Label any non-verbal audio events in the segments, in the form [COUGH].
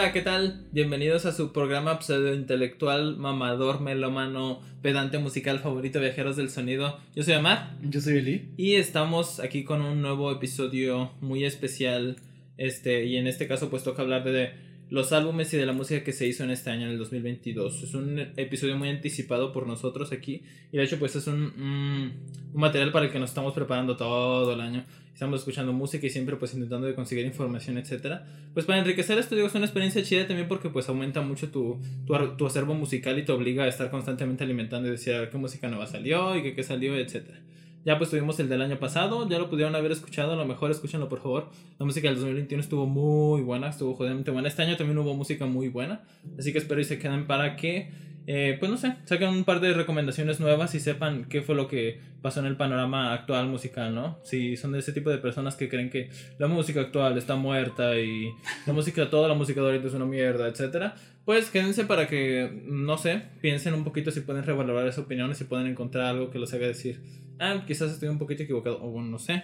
Hola, ¿qué tal? Bienvenidos a su programa pseudo-intelectual, mamador, melómano, pedante musical favorito, viajeros del sonido. Yo soy Amar. Yo soy Eli. Y estamos aquí con un nuevo episodio muy especial. Este, y en este caso, pues toca hablar de los álbumes y de la música que se hizo en este año, en el 2022. Es un episodio muy anticipado por nosotros aquí. Y de hecho, pues es un, un, un material para el que nos estamos preparando todo el año estamos escuchando música y siempre pues intentando de conseguir información, etcétera. Pues para enriquecer esto digo es una experiencia chida también porque pues aumenta mucho tu, tu, tu, acervo musical y te obliga a estar constantemente alimentando y decir qué música nueva salió y qué, qué salió, etcétera. Ya pues tuvimos el del año pasado, ya lo pudieron haber escuchado, a lo mejor escúchenlo por favor. La música del 2021 estuvo muy buena, estuvo jodidamente buena. Este año también hubo música muy buena, así que espero y se queden para que eh, pues no sé, saquen un par de recomendaciones nuevas y sepan qué fue lo que pasó en el panorama actual musical, ¿no? Si son de ese tipo de personas que creen que la música actual está muerta y la música, toda la música de ahorita es una mierda, etcétera, pues quédense para que, no sé, piensen un poquito si pueden revalorar esa opinión, si pueden encontrar algo que los haga decir, ah, quizás estoy un poquito equivocado, o no sé.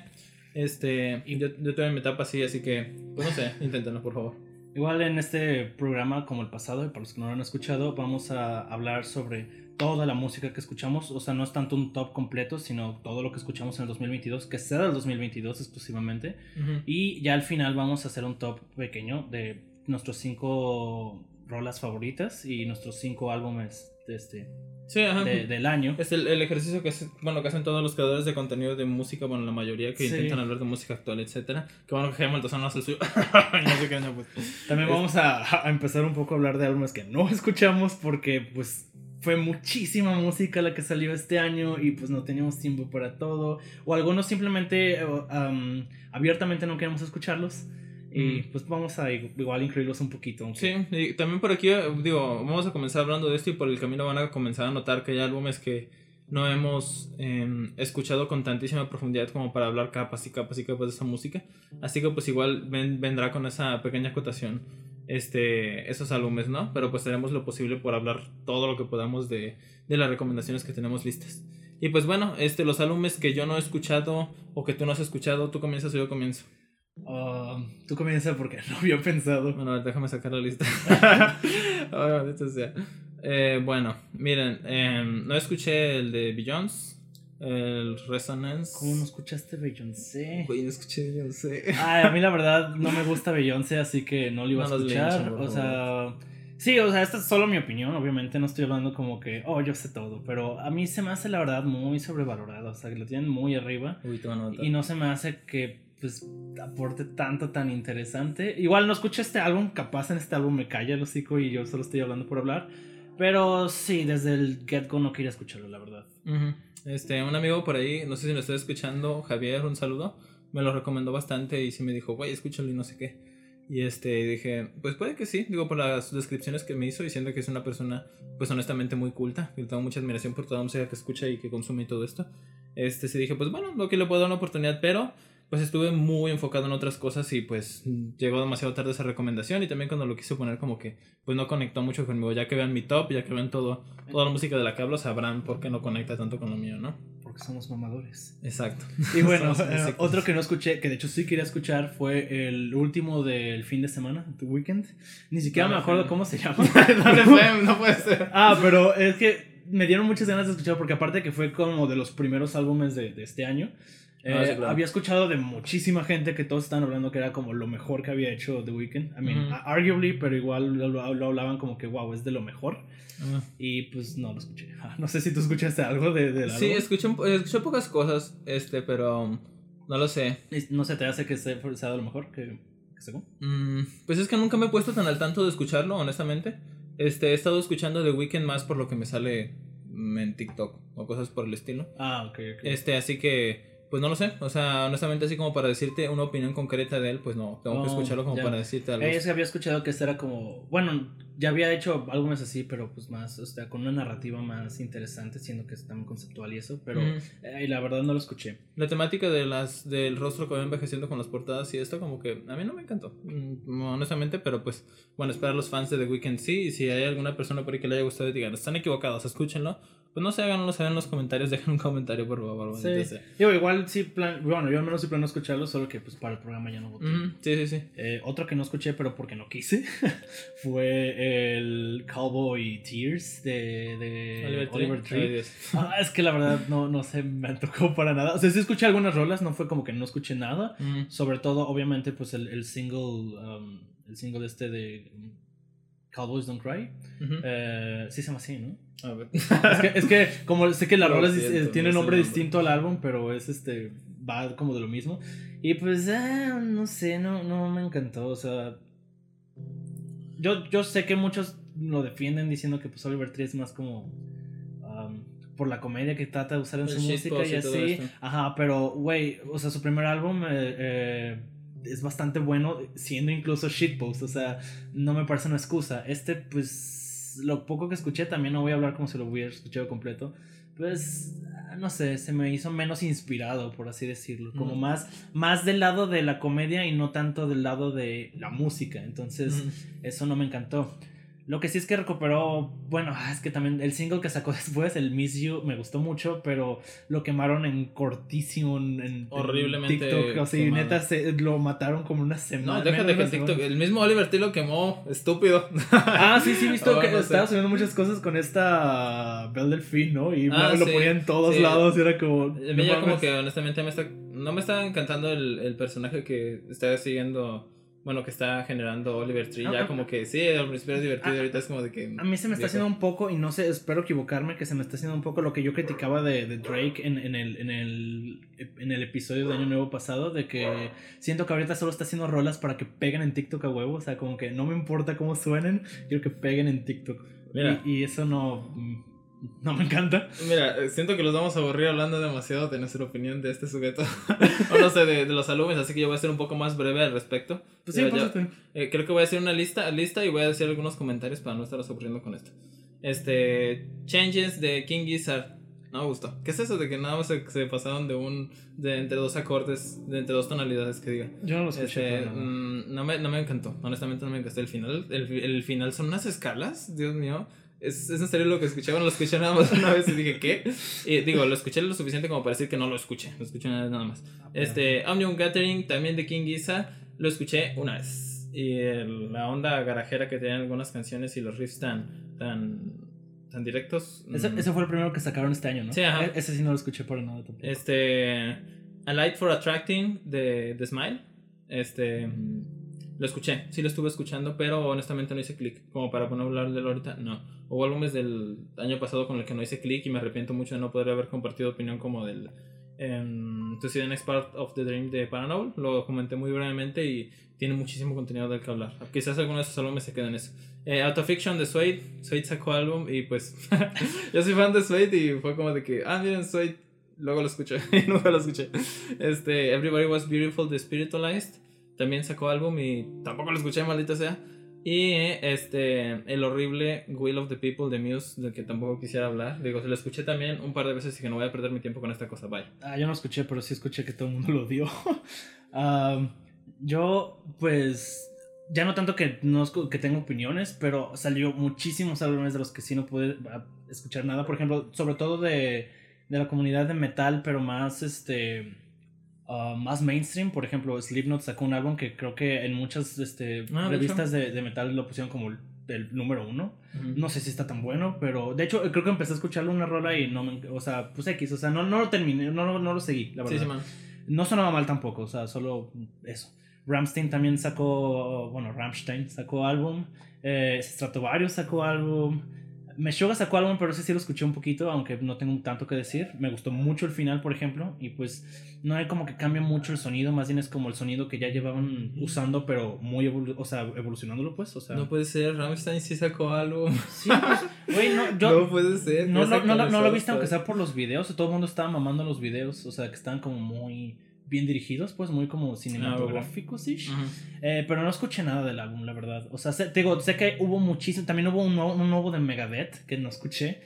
Este, yo, yo estoy en mi etapa así, así que, pues no sé, [LAUGHS] inténtenlo, por favor. Igual en este programa, como el pasado, y para los que no lo han escuchado, vamos a hablar sobre toda la música que escuchamos. O sea, no es tanto un top completo, sino todo lo que escuchamos en el 2022, que sea del 2022 exclusivamente. Uh -huh. Y ya al final vamos a hacer un top pequeño de nuestros cinco rolas favoritas y nuestros cinco álbumes de este, Sí, ajá. De, del año. Es el, el, ejercicio que, bueno, que hacen todos los creadores de contenido de música, bueno, la mayoría que sí. intentan hablar de música actual, etcétera. Que bueno, que Hamilton no hace el suyo. [LAUGHS] no sé qué año, pues. También vamos a, a, empezar un poco a hablar de álbumes que no escuchamos porque, pues, fue muchísima música la que salió este año y pues no teníamos tiempo para todo. O algunos simplemente um, abiertamente no queremos escucharlos. Y pues vamos a igual incluirlos un poquito. Aunque... Sí, y también por aquí, digo, vamos a comenzar hablando de esto y por el camino van a comenzar a notar que hay álbumes que no hemos eh, escuchado con tantísima profundidad como para hablar capas y capas y capas de esa música. Así que pues igual ven, vendrá con esa pequeña acotación este, esos álbumes, ¿no? Pero pues haremos lo posible por hablar todo lo que podamos de, de las recomendaciones que tenemos listas. Y pues bueno, este, los álbumes que yo no he escuchado o que tú no has escuchado, tú comienzas o yo comienzo. Uh, tú comienza porque [LAUGHS] no había pensado. Bueno, déjame sacar la lista. [LAUGHS] [LAUGHS] oh, sea. eh, bueno, miren, eh, no escuché el de Beyoncé, el Resonance. ¿Cómo no escuchaste Beyoncé? Güey, no escuché Beyoncé. Ay, a mí la verdad no me gusta Beyoncé, así que no lo iba a escuchar. o sea, sí, o sea, esta es solo mi opinión. Obviamente no estoy hablando como que, oh, yo sé todo. Pero a mí se me hace la verdad muy sobrevalorado. O sea, que lo tienen muy arriba. Uy, y no se me hace que pues aporte tanto tan interesante. Igual no escucho este álbum, capaz en este álbum me calla el hocico y yo solo estoy hablando por hablar. Pero sí, desde el get go no quería escucharlo, la verdad. Uh -huh. Este, un amigo por ahí, no sé si lo estoy escuchando, Javier, un saludo, me lo recomendó bastante y sí me dijo, güey, escúchalo y no sé qué. Y este, dije, pues puede que sí, digo, por las descripciones que me hizo, diciendo que es una persona, pues honestamente muy culta, que tengo mucha admiración por toda la música que escucha y que consume y todo esto. Este, sí dije, pues bueno, lo que le puedo dar una oportunidad, pero pues estuve muy enfocado en otras cosas y pues llegó demasiado tarde esa recomendación y también cuando lo quise poner como que pues no conectó mucho conmigo, ya que vean mi top, ya que vean todo, toda la música de la que hablo, sabrán por qué no conecta tanto con lo mío, ¿no? Porque somos mamadores. Exacto. Y bueno, [LAUGHS] eh, otro que no escuché, que de hecho sí quería escuchar, fue el último del fin de semana, The Weekend. Ni siquiera no, me acuerdo no. cómo se [LAUGHS] llama. no fue, no puede [LAUGHS] ser. Ah, pero es que me dieron muchas ganas de escuchar porque aparte que fue como de los primeros álbumes de, de este año. Eh, ah, sí, claro. Había escuchado de muchísima gente que todos estaban hablando que era como lo mejor que había hecho The Weeknd. I mean, arguably, pero igual lo, lo, hablaban como que wow, es de lo mejor. -huh. Y pues no lo escuché. [LAUGHS] No sé si tú escuchaste algo de, de Sí, escuché, escuché pocas cosas, este, pero no lo sé. ¿No se te hace que sea, sea de lo mejor que, que según? Mm, pues es que nunca me he puesto tan al tanto de escucharlo, honestamente. Este, he estado escuchando The Weeknd más por lo que me sale en TikTok o cosas por el estilo. Ah, ok, ok. Este, así que pues no lo sé, o sea, honestamente así como para decirte una opinión concreta de él, pues no, tengo no, que escucharlo como ya. para decirte algo. Que había escuchado que este era como, bueno, ya había hecho álbumes así, pero pues más, o sea, con una narrativa más interesante, siendo que es tan conceptual y eso, pero mm. eh, la verdad no lo escuché. La temática de las del rostro que va envejeciendo con las portadas y esto como que a mí no me encantó, mm, honestamente, pero pues bueno, esperar los fans de The Weeknd sí, y si hay alguna persona por ahí que le haya gustado, digan, están equivocados, escúchenlo, pues no sé, háganlo saber en los comentarios, [LAUGHS] dejen un comentario por favor. Sí. Digo, igual sí, plan, bueno, yo al menos sí plano escucharlo, solo que pues para el programa ya no voté. Sí, sí, sí. Eh, otro que no escuché, pero porque no quise, [LAUGHS] fue el Cowboy Tears de, de Oliver, Tree. Ay, Dios. Ah, es que la verdad no, no se me tocó para nada. O sea, sí escuché algunas rolas, no fue como que no escuché nada. Sobre todo, obviamente, pues el, el single, um, el single este de Cowboys Don't Cry. Eh, sí se llama así, ¿no? A ver. Es que, es que como sé que la rola tiene no nombre distinto al álbum, pero es este, va como de lo mismo. Y pues, ah, no sé, no, no me encantó, o sea... Yo, yo sé que muchos lo defienden diciendo que pues Oliver Tree es más como... um, por la comedia que trata de usar en El su música y así. Ajá, pero, güey, o sea, su primer álbum eh, eh, es bastante bueno, siendo incluso shitpost, o sea, no me parece una excusa. Este, pues, lo poco que escuché, también no voy a hablar como si lo hubiera escuchado completo, pues, no sé, se me hizo menos inspirado, por así decirlo, como Mm. más, más del lado de la comedia y no tanto del lado de la música, entonces, eso no me encantó. Lo que sí es que recuperó, bueno, ah, es que también el single que sacó [LAUGHS] después, el Miss You, me gustó mucho, pero lo quemaron en cortísimo en, en Horriblemente TikTok. O sea, y neta se, lo mataron como una semana. No, déjate que en TikTok, semana. el mismo Oliver Tree lo quemó, estúpido. Ah, sí, sí, visto Oh, [LAUGHS] que no estaba subiendo muchas cosas con esta Belle Delphine, ¿no? Y Ah, lo sí, ponía en todos sí. lados y era como. A mí ya como que honestamente me está, no me está encantando el, el personaje que está siguiendo, bueno, que está generando Oliver Tree. Ya como que sí, al principio era divertido, Ah, ahorita es como de que... A mí se me está haciendo un poco, y no sé, espero equivocarme, que se me está haciendo un poco lo que yo criticaba de, de Drake en, en el, en, el, en el episodio de Año Nuevo pasado, de que siento que ahorita solo está haciendo rolas para que peguen en TikTok a huevo, o sea, como que no me importa cómo suenen, quiero que peguen en TikTok. Mira. Y, y eso no, [LAUGHS] no me encanta. Mira, eh, siento que los vamos a aburrir hablando demasiado de nuestra opinión de este sujeto. [LAUGHS] o no sé, de, de los álbumes, así que yo voy a ser un poco más breve al respecto. Pues sí, Ya- Eh, creo que voy a hacer una lista, lista y voy a decir algunos comentarios para no estar aburriendo con esto. Este, Changes de King Gizzard. No me gustó. ¿Qué es eso de que nada más se, se pasaron de un, de entre dos acordes, de entre dos tonalidades que diga? yo no lo escuché. Este, mm, no, me, no me encantó, honestamente no me encantó el final. El, el final son unas escalas, Dios mío. ¿Es, es en serio lo que escuché? Bueno, lo escuché nada más [LAUGHS] una vez y dije, ¿qué? Y digo, lo escuché lo suficiente como para decir que no lo escuché. Lo escuché nada, nada más. Ah, Este, Omnium Gathering, también de King Giza, lo escuché una vez. Y el- la onda garajera que tenían algunas canciones y los riffs tan, tan, tan directos. Ese, mm, ese fue el primero que sacaron este año, ¿no? Sí, ajá. E- Ese sí no lo escuché para nada tampoco. Este. A Light for Attracting de, de Smile. Este. mm, Lo escuché, sí lo estuve escuchando, pero honestamente no hice clic. Como para poner hablar de ahorita, no. Hubo álbumes del año pasado con el que no hice clic y me arrepiento mucho de no poder haber compartido opinión como del. Um, To See the Next Part of the Dream de Paranoble. Lo comenté muy brevemente y tiene muchísimo contenido del que hablar. Quizás alguno de esos álbumes se queden en eso. Eh, Autofiction de Suede. Suede sacó álbum y pues. [LAUGHS] yo soy fan de Suede y fue como de que, ah, miren, Suede. Luego lo escuché [LAUGHS] nunca lo escuché. Este, Everybody Was Beautiful de Spiritualized. También sacó álbum y tampoco lo escuché, maldita sea. Y este, el horrible Will of the People de Muse, del que tampoco quisiera hablar. Digo, se lo escuché también un par de veces y que no voy a perder mi tiempo con esta cosa. Bye. Ah, yo no escuché, pero sí escuché que todo el mundo lo odió. [LAUGHS] Am, yo, pues, ya no tanto que, no que tengo opiniones, pero salió muchísimos álbumes de los que sí no pude ah, escuchar nada. Por ejemplo, sobre todo de, de la comunidad de metal, pero más, este, ah, más mainstream. Por ejemplo, Slipknot sacó un álbum que creo que en muchas este, Ah, revistas de, de metal lo pusieron como el, el número uno. Ujú. No sé si está tan bueno, pero de hecho creo que empecé a escucharlo una rola y no me, o sea, pues X, o sea, no, no lo terminé, no, no lo seguí, la Sí, verdad. sí, man. No sonaba mal tampoco, o sea, solo eso. Ramstein también sacó, bueno, Rammstein sacó álbum, eh, Stratovarius sacó álbum, Meshuggah sacó álbum, pero ese sí lo escuché un poquito, aunque no tengo tanto que decir. Me gustó mucho el final, por ejemplo, y pues no hay como que cambia mucho el sonido, más bien es como el sonido que ya llevaban usando, pero muy, evolu- o sea, evolucionándolo, pues, o sea. No puede ser, Rammstein sí sacó álbum. Sí, pues, güey, no, yo, no puede ser. no, no, no lo viste aunque sea por los videos, todo el mundo estaba mamando los videos, o sea, que estaban como muy bien dirigidos, pues muy como cinematográficos, ¿sí? Ujú. Eh, pero no escuché nada del álbum, la verdad. O sea, sé, te digo, sé que hubo muchísimo, también hubo un nuevo, un nuevo de Megadeth que no escuché,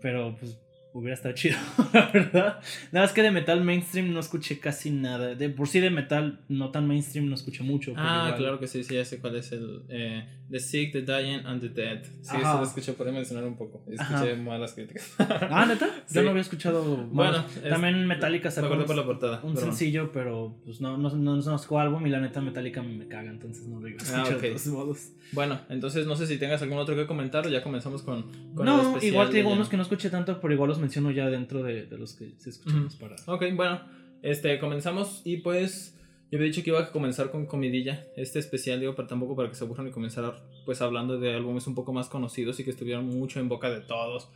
pero pues hubiera estado chido, [LAUGHS] la verdad. Nada más que de metal mainstream no escuché casi nada. De por sí de metal no tan mainstream no escuché mucho. Ah, claro que sí, sí, ya sé cuál es el eh, The Sick, The Dying and The Dead. Sí, eso lo escuché, podría mencionar un poco. Escuché malas críticas. ah, neta. [LAUGHS] Yo no había escuchado. Bueno, también Metallica sacó por la portada, un sencillo, pero pues no, no, no, no sacó álbum y la neta Metallica me caga, entonces no lo iba a ah, escuchar de todos modos. Bueno, entonces no sé si tengas algún otro que comentar o ya comenzamos con, con no, igual te digo unos que no escuché tanto, pero igual los menciono ya dentro de, de los que se escuchamos para. Ok, bueno, este, comenzamos y pues. Yo había dicho que iba a comenzar con comidilla, este especial, digo, pero tampoco para que se aburran y comenzar pues hablando de álbumes un poco más conocidos y que estuvieron mucho en boca de todos,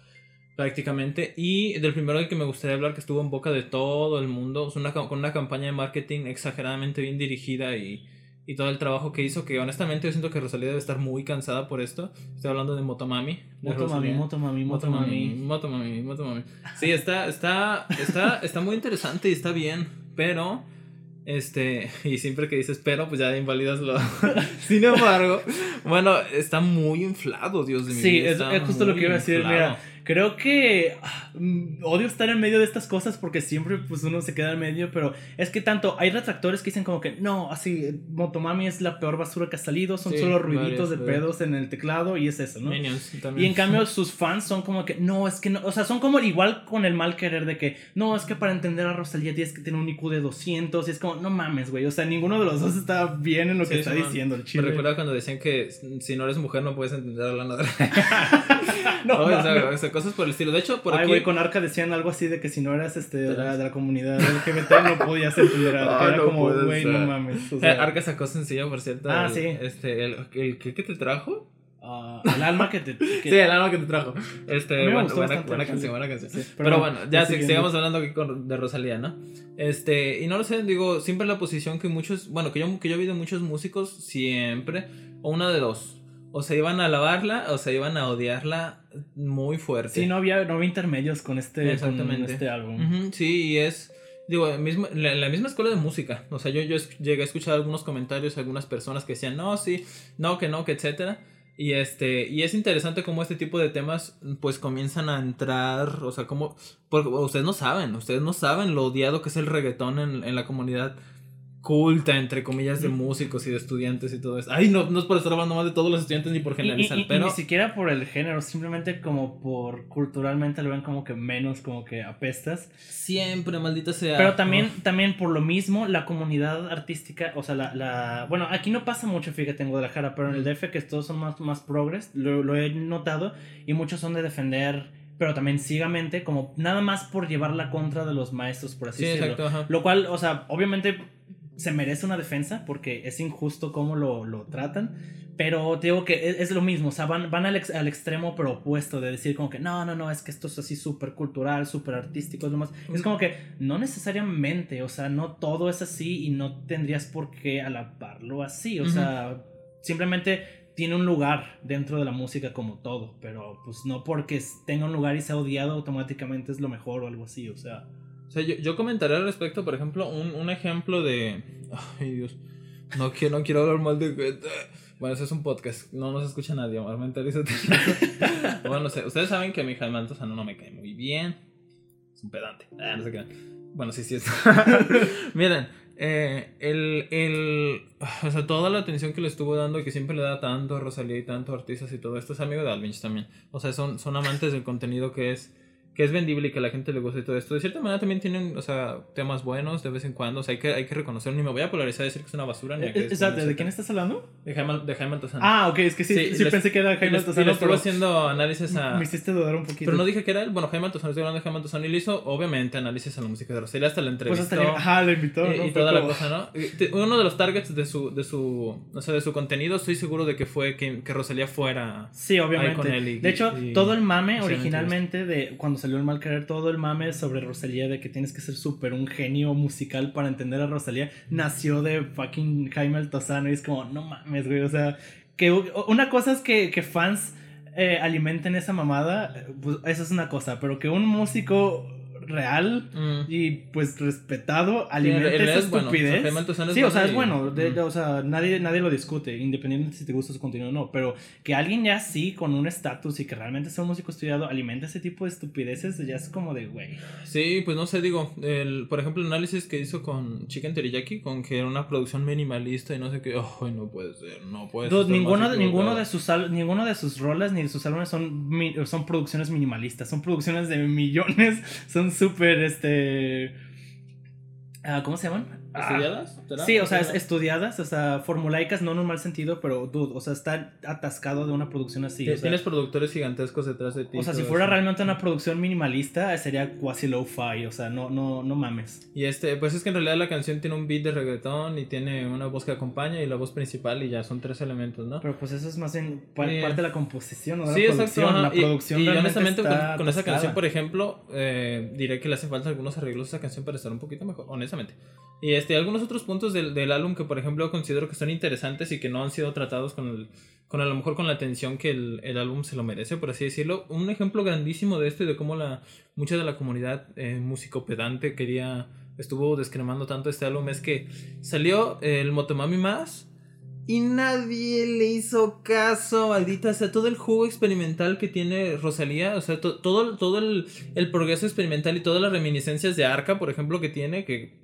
prácticamente. Y del primero del que me gustaría hablar, que estuvo en boca de todo el mundo, una, con una campaña de marketing exageradamente bien dirigida y, y todo el trabajo que hizo, que honestamente yo siento que Rosalía debe estar muy cansada por esto. Estoy hablando de Motomami. Motomami, Motomami, Motomami. Motomami, Motomami. Sí, está, está, está, está muy interesante y está bien, pero... Este, [LAUGHS] y siempre que dices pero, pues ya invalidas lo. [LAUGHS] Sin embargo, bueno, está muy inflado, Dios de mi Sí, es, justo lo que iba a decir. Mira, Creo que ah, mm, odio estar en medio de estas cosas porque siempre pues uno se queda en medio, pero es que tanto hay retractores que dicen como que no, así Motomami es la peor basura que ha salido, son solo ruiditos de pedos en el teclado y es eso, ¿no? y en cambio [LAUGHS] sus fans son como que no, es que no, o sea, son como igual con el mal querer de que no, es que para entender a Rosalía tienes que tener un IQ de 200 y es como no mames, güey, o sea, ninguno de los dos está bien en lo que está diciendo el chile. Me recuerda cuando decían que si no eres mujer no puedes entender a la nada. [LAUGHS] [LAUGHS] no, o sea, cosas por el estilo. De hecho, por Ay, güey, con Arca decían algo así de que si no eras este, de, la, de la comunidad LGBT no podías entender [LAUGHS] Arca. Era como, güey, no mames. O sea, Arca sacó sencillo, por cierto. Ah, sí. Este, el, el, ¿qué, te trajo? Uh, el alma que te. Que... [LAUGHS] Sí, el alma que te trajo. Este, bueno, buena, buena, canción, buena canción. Sí, pero, pero, bueno, ya sigamos hablando aquí con, de Rosalía, ¿no? Este, y no lo sé, digo, siempre la posición que muchos, bueno, que yo, que yo vi de muchos músicos, siempre, o una de dos o se iban a alabarla o se iban a odiarla muy fuerte. Sí, no había, no había intermedios con este, Exactamente. este álbum. sí, y es, digo, mismo, la, la, misma escuela de música. O sea, yo, yo llegué a escuchar algunos comentarios, algunas personas que decían, no, sí, no, que no, que etcétera. Y este, y es interesante cómo este tipo de temas pues comienzan a entrar, o sea, como, porque ustedes no saben, ustedes no saben lo odiado que es el reggaetón en, en la comunidad culta, entre comillas, de músicos y de estudiantes y todo eso. Ay, no, no es por estar hablando más de todos los estudiantes ni por generalizar, pero... ni siquiera por el género, simplemente como por culturalmente lo ven como que menos, como que apestas. Siempre, maldita sea. Pero también, también por lo mismo, la comunidad artística, o sea, la, la... Bueno, aquí no pasa mucho, fíjate, en Guadalajara, pero en el DF que todos son más, más progres, lo, lo he notado, y muchos son de defender pero también ciegamente, como nada más por llevar la contra de los maestros, por así decirlo. Exacto, Lo cual, o sea, obviamente se merece una defensa porque es injusto cómo lo, lo tratan. Pero te digo que es, lo mismo, o sea, van, van al, al, extremo pero opuesto de decir como que no, no, no, es que esto es así súper cultural, súper artístico, es lo más... Es como que no necesariamente, o sea, no todo es así y no tendrías por qué alabarlo así, o sea, simplemente tiene un lugar dentro de la música como todo, pero pues no porque tenga un lugar y sea odiado automáticamente es lo mejor o algo así, o sea... O sea, yo, yo comentaré al respecto, por ejemplo, un, un ejemplo de... Ay, Dios. No quiero, no quiero hablar mal de... Bueno, eso es un podcast, no nos escucha nadie, mentalízate. [LAUGHS] bueno, no sé, ustedes saben que mi Jaime Altozano no me cae muy bien. Es un pedante. Ah, no sé qué. Bueno, sí, sí es. [LAUGHS] Miren, eh, el, el, o sea, toda la atención que le estuvo dando y que siempre le da tanto a Rosalía y tanto a artistas y todo esto es amigo de Alvinch también. O sea, son, son amantes del contenido que es que es vendible y que a la gente le gusta y todo esto. De cierta manera también tienen, o sea, temas buenos de vez en cuando. O sea, hay que, hay que reconocerlo. Ni me voy a polarizar y decir que es una basura. Ni que Exacto, ¿de quién estás hablando? De Jaime, de Jaime Altozano. Ah, ok, es que sí, sí, pensé que era Jaime Altozano. Y le estuvo haciendo análisis [LAUGHS] a... Me hiciste dudar un poquito. Pero no dije que era él. Bueno, Jaime Altozano, estoy hablando de Jaime Altozano y le hizo, obviamente, análisis a la música de Rosalía. Hasta la entrevista. Pues hasta ajá, le invitó. Y, toda la cosa, ¿no? Uno de los targets de su, de su, o sea, de su contenido, estoy seguro de que fue que, que Rosalía fuera Sí, obviamente. Con él de hecho, todo el mame originalmente de cuando salió el mal querer, todo el mame sobre Rosalía de que tienes que ser súper un genio musical para entender a Rosalía nació de fucking Jaime Altozano y es como, no mames, güey, o sea, que una cosa es que, que fans eh, alimenten esa mamada, pues eso es una cosa, pero que un músico real Mm. y pues respetado en alimenta esa es bueno. O sea, estupidez. Es sí, o sea, es bueno y- bueno, de- Mm. o sea, nadie, nadie lo discute, independientemente si te gusta su contenido o no, pero que alguien ya sí, con un estatus y que realmente sea un músico estudiado, alimenta ese tipo de estupideces, ya es como de, güey. Sí, pues no sé, digo, el, por ejemplo, el análisis que hizo con Chicken Teriyaki, con que era una producción minimalista y no sé qué, oh, no puede ser, no puede ser. ninguno, de- ninguno, de sus ninguno de sus rolas ni de sus álbumes son, son producciones minimalistas, son producciones de millones, [LAUGHS] son súper, este... ah, ¿Cómo se llaman? ¿Estudiadas? Sí, o sea, es- estudiadas, o sea, formulaicas, no en un mal sentido, pero, dude, o sea, está atascado de una producción así. o sea, Tienes productores gigantescos detrás de ti. o sea, si fuera eso. realmente una producción minimalista, sería quasi low-fi, o sea, no, no, no mames. Y este, pues es que en realidad la canción tiene un beat de reggaetón y tiene una voz que acompaña y la voz principal y ya son tres elementos, ¿no? Pero pues eso es más Sí. parte de la composición, ¿no? De Sí, la exacto. producción. La Y- producción y, honestamente con, esa canción, por ejemplo, eh, diré que le hacen falta algunos arreglos a esa canción para estar un poquito mejor, honestamente. Y este, algunos otros puntos del, del álbum que, por ejemplo, considero que son interesantes y que no han sido tratados con el, con a lo mejor con la atención que el, el álbum se lo merece, por así decirlo. Un ejemplo grandísimo de esto y de cómo la, mucha de la comunidad eh, musicopedante quería, estuvo descremando tanto este álbum es que salió el Motomami Más y nadie le hizo caso, maldita sea, todo el jugo experimental que tiene Rosalía, o sea, to- todo, todo el, el progreso experimental y todas las reminiscencias de Arca, por ejemplo, que tiene, que,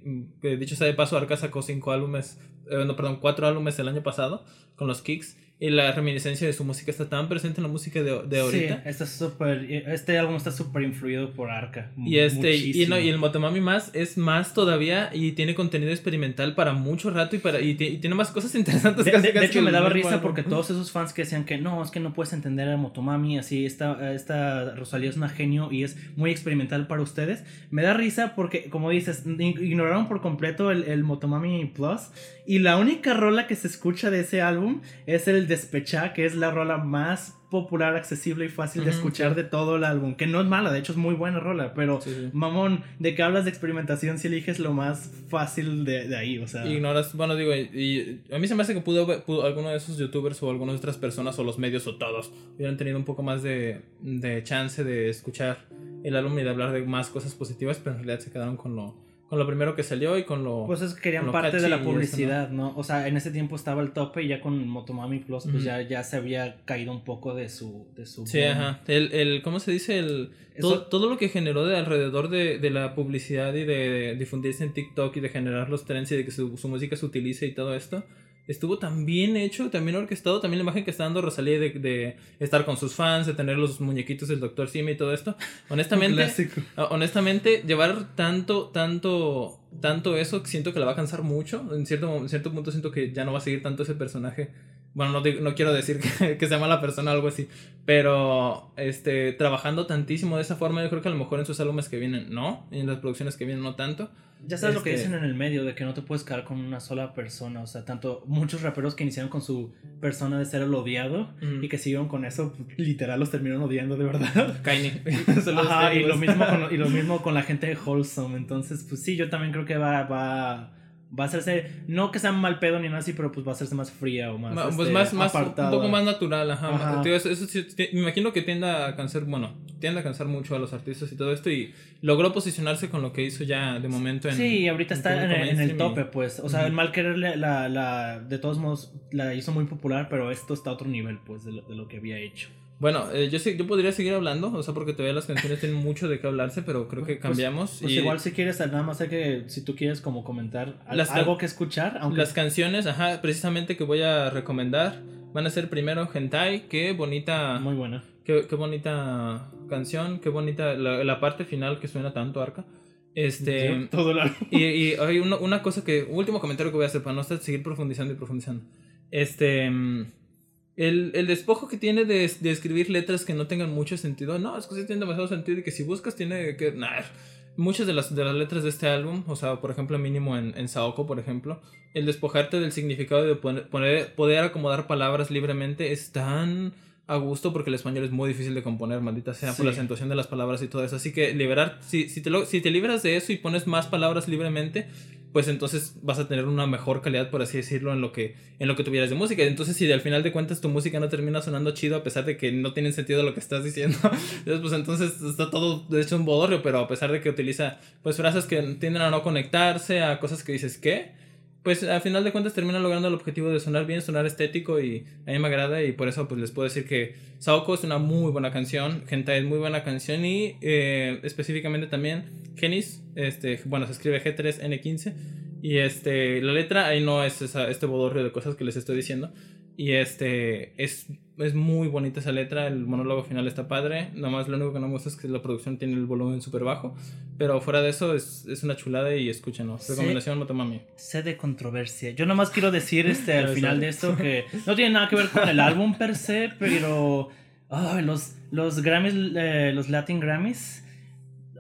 que dicho sea de paso, Arca sacó cinco álbumes, eh, no, perdón, cuatro álbumes el año pasado con los Kicks, y la reminiscencia de su música está tan presente en la música de, de ahorita. Sí, está súper, este álbum está súper influido por Arca. Y este, y, no, y el Motomami más es más todavía y tiene contenido experimental para mucho rato y para y, ti- y tiene más cosas [LAUGHS] interesantes. De, casi, de- hecho, me daba risa álbum. porque todos esos fans que decían que no, es que no puedes entender a Motomami, así, esta, esta Rosalía es una genio y es muy experimental para ustedes. Me da risa porque, como dices, ig- ignoraron por completo el, el Motomami Plus y la única rola que se escucha de ese álbum es el Despechá, que es la rola más popular, accesible y fácil de escuchar sí. de todo el álbum, que no es mala, de hecho es muy buena rola, pero Sí, sí. mamón, de que hablas de experimentación si eliges lo más fácil de, de ahí, o sea... Ignoras, bueno, digo, y, y a mí se me hace que pudo, haber- pudo alguno de esos youtubers o algunas otras personas o los medios o todos hubieran tenido un poco más de, de chance de escuchar el álbum y de hablar de más cosas positivas, pero en realidad se quedaron con lo, con lo primero que salió y con lo... Pues es que querían parte de la eso, publicidad, ¿no? O sea, en ese tiempo estaba el tope y ya con Motomami Plus, pues ya, ya se había caído un poco de su. De su Sí, boom. ajá. El, el, ¿Cómo se dice? El, todo, Eso- todo lo que generó de alrededor de, de la publicidad y de, difundirse en TikTok y de generar los trends y de que su, su música se utilice y todo esto, estuvo tan bien hecho, también orquestado, también la imagen que está dando Rosalía de, de estar con sus fans, de tener los muñequitos del Dr. Simi y todo esto. Honestamente. Ah, Honestamente, llevar tanto, tanto, tanto eso, siento que la va a cansar mucho. En cierto, en cierto punto siento que ya no va a seguir tanto ese personaje. Bueno, no, digo- no quiero decir [LAUGHS] que, que sea mala persona o algo así. Pero, este, trabajando tantísimo de esa forma, yo creo que a lo mejor en sus álbumes que vienen, no. Y en las producciones que vienen, no tanto. Ya sabes lo que Este- dicen en el medio, de que no te puedes quedar con una sola persona. O sea, tanto muchos raperos que iniciaron con su persona de ser el odiado y que siguieron con eso, literal los terminaron odiando de verdad. [LAUGHS] Kanye. [LAUGHS] Ajá, y lo, mismo con, y lo mismo con la gente de Wholesome. Entonces, pues sí, yo también creo que va, va, va a hacerse, no que sea mal pedo ni nada así, pero pues va a hacerse más fría o más. Ma- pues este, más, más un apartada. poco más natural, ajá. Ajá. Tío, eso- eso me imagino que tiende a cansar, bueno, tiende a cansar mucho a los artistas y todo esto y logró posicionarse con lo que hizo ya de momento en Sí, ahorita en está en, el- en tope, pues. O sea, el mal querer la, la, la- de todos modos la hizo muy popular, pero esto está a otro nivel, pues, de lo, de lo que había hecho. Bueno, eh, yo sé, yo podría seguir hablando, o sea, porque todavía las canciones tienen mucho de qué hablarse, pero creo que Pues- cambiamos. Pues y igual si quieres, nada más sé que si tú quieres como comentar Las- algo que escuchar, aunque las canciones, ajá, precisamente que voy a recomendar, van a ser primero Hentai, qué bonita, muy buena. qué, qué bonita canción, qué bonita la, la parte final que suena tanto arca. Este, Sí, todo álbum. Y, y hay una, una cosa que, último comentario que voy a hacer para no estar, seguir profundizando y profundizando. Este, mm, el, el despojo que tiene de, de escribir letras que no tengan mucho sentido, no, es que sí tiene demasiado sentido y que si buscas tiene que... Nah, muchas de las, de las letras de este álbum, o sea, por ejemplo, mínimo en, en Saoko, por ejemplo, el despojarte del significado de poner, poner- poder acomodar palabras libremente es tan a gusto porque el español es muy difícil de componer, maldita sea, por la acentuación de las palabras y todo eso. Así que liberar, si, si, te, lo- si te liberas de eso y pones más palabras libremente, pues entonces vas a tener una mejor calidad, por así decirlo, en lo que, en lo que tuvieras de música. Entonces, si al final de cuentas tu música no termina sonando chido, a pesar de que no tiene sentido lo que estás diciendo, [LAUGHS] pues entonces está todo de hecho un bodorrio, pero a pesar de que utiliza pues frases que tienden a no conectarse, a cosas que dices, ¿qué? Pues al final de cuentas termina logrando el objetivo de sonar bien, sonar estético y a mí me agrada y por eso pues les puedo decir que Saoko es una muy buena canción, Genta es muy buena canción y eh, específicamente también Genis, este, bueno se escribe G3N15 y este, la letra ahí no es este bodorrio de cosas que les estoy diciendo, y este, es, es muy bonita esa letra, el monólogo final está padre. Nomás lo único que no me gusta es que la producción tiene el volumen súper bajo. Pero fuera de eso es, es una chulada y escúchenos. Recomendación Motomami. Sé de controversia. Yo nomás quiero decir este, al [LAUGHS] final de esto que no tiene nada que ver con el álbum per se, pero los, los Grammys, eh, los Latin Grammys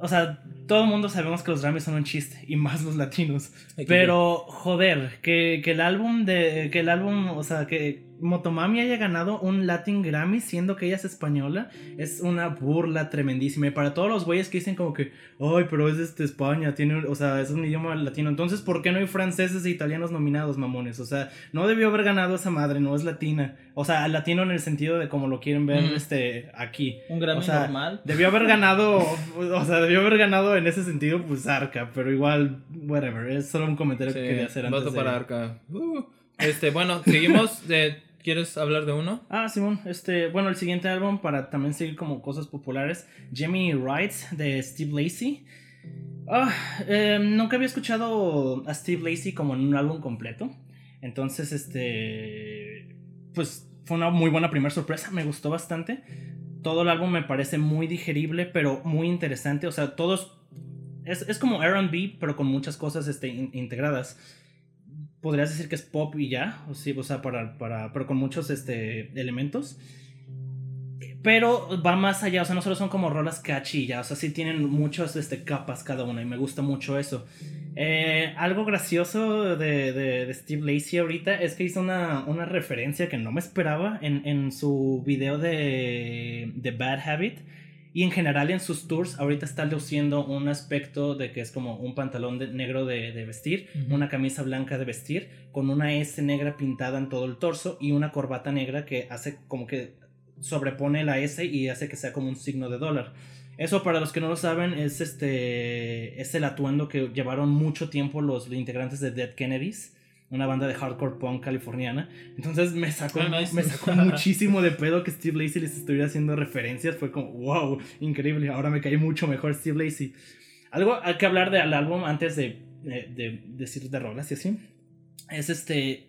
o sea, todo el mundo sabemos que los Grammys son un chiste, y más los latinos. Pero, joder, que, que, el álbum de. Que el álbum, o sea, que Motomami haya ganado un Latin Grammy siendo que ella es española es una burla tremendísima. Y para todos los güeyes que dicen como que, ay, pero es este España, tiene, o sea, es un idioma latino. Entonces, ¿por qué no hay franceses e italianos nominados, mamones? O sea, no debió haber ganado esa madre, no es latina. O sea, latino en el sentido de como lo quieren ver este aquí. Un Grammy o sea, normal. Debió haber ganado, [LAUGHS] o sea, debió haber ganado en ese sentido, pues Arca, pero igual, whatever. Es solo un comentario que quería hacer antes. Voto para Arca. Uh, este, bueno, seguimos de ¿Quieres hablar de uno? Ah, Simón. Este, bueno, el siguiente álbum para también seguir como cosas populares, Jimmy Rides de Steve Lacey. Ah, em, nunca había escuchado a Steve Lacey como en un álbum completo. Entonces, este, pues fue una muy buena primera sorpresa. Me gustó bastante. Todo el álbum me parece muy digerible, pero muy interesante. O sea, todos es, es como RB, pero con muchas cosas este, integradas podrías decir que es pop y ya, o, sí, o sea, para, para, pero con muchos este, elementos. Pero va más allá, o sea, no solo son como rolas catchy ya, o sea, sí tienen muchas este, capas cada una y me gusta mucho eso. Eh, algo gracioso de, de, Steve Lacey ahorita es que hizo una, una referencia que no me esperaba en, en su video de, de Bad Habit y en general en sus tours ahorita está luciendo un aspecto de que es como un pantalón negro de, vestir, una camisa blanca de vestir, con una S negra pintada en todo el torso y una corbata negra que hace como que sobrepone la S y hace que sea como un signo de dólar. Eso para los que no lo saben es este es el atuendo que llevaron mucho tiempo los integrantes de Dead Kennedys una banda de hardcore punk californiana. Entonces me sacó, ah, me sacó [LAUGHS] muchísimo de pedo que Steve Lacey les estuviera haciendo referencias. Fue como, wow, increíble. Ahora me cae mucho mejor Steve Lacey. Algo hay que hablar del álbum antes de, de, decir de rolas y así. Es este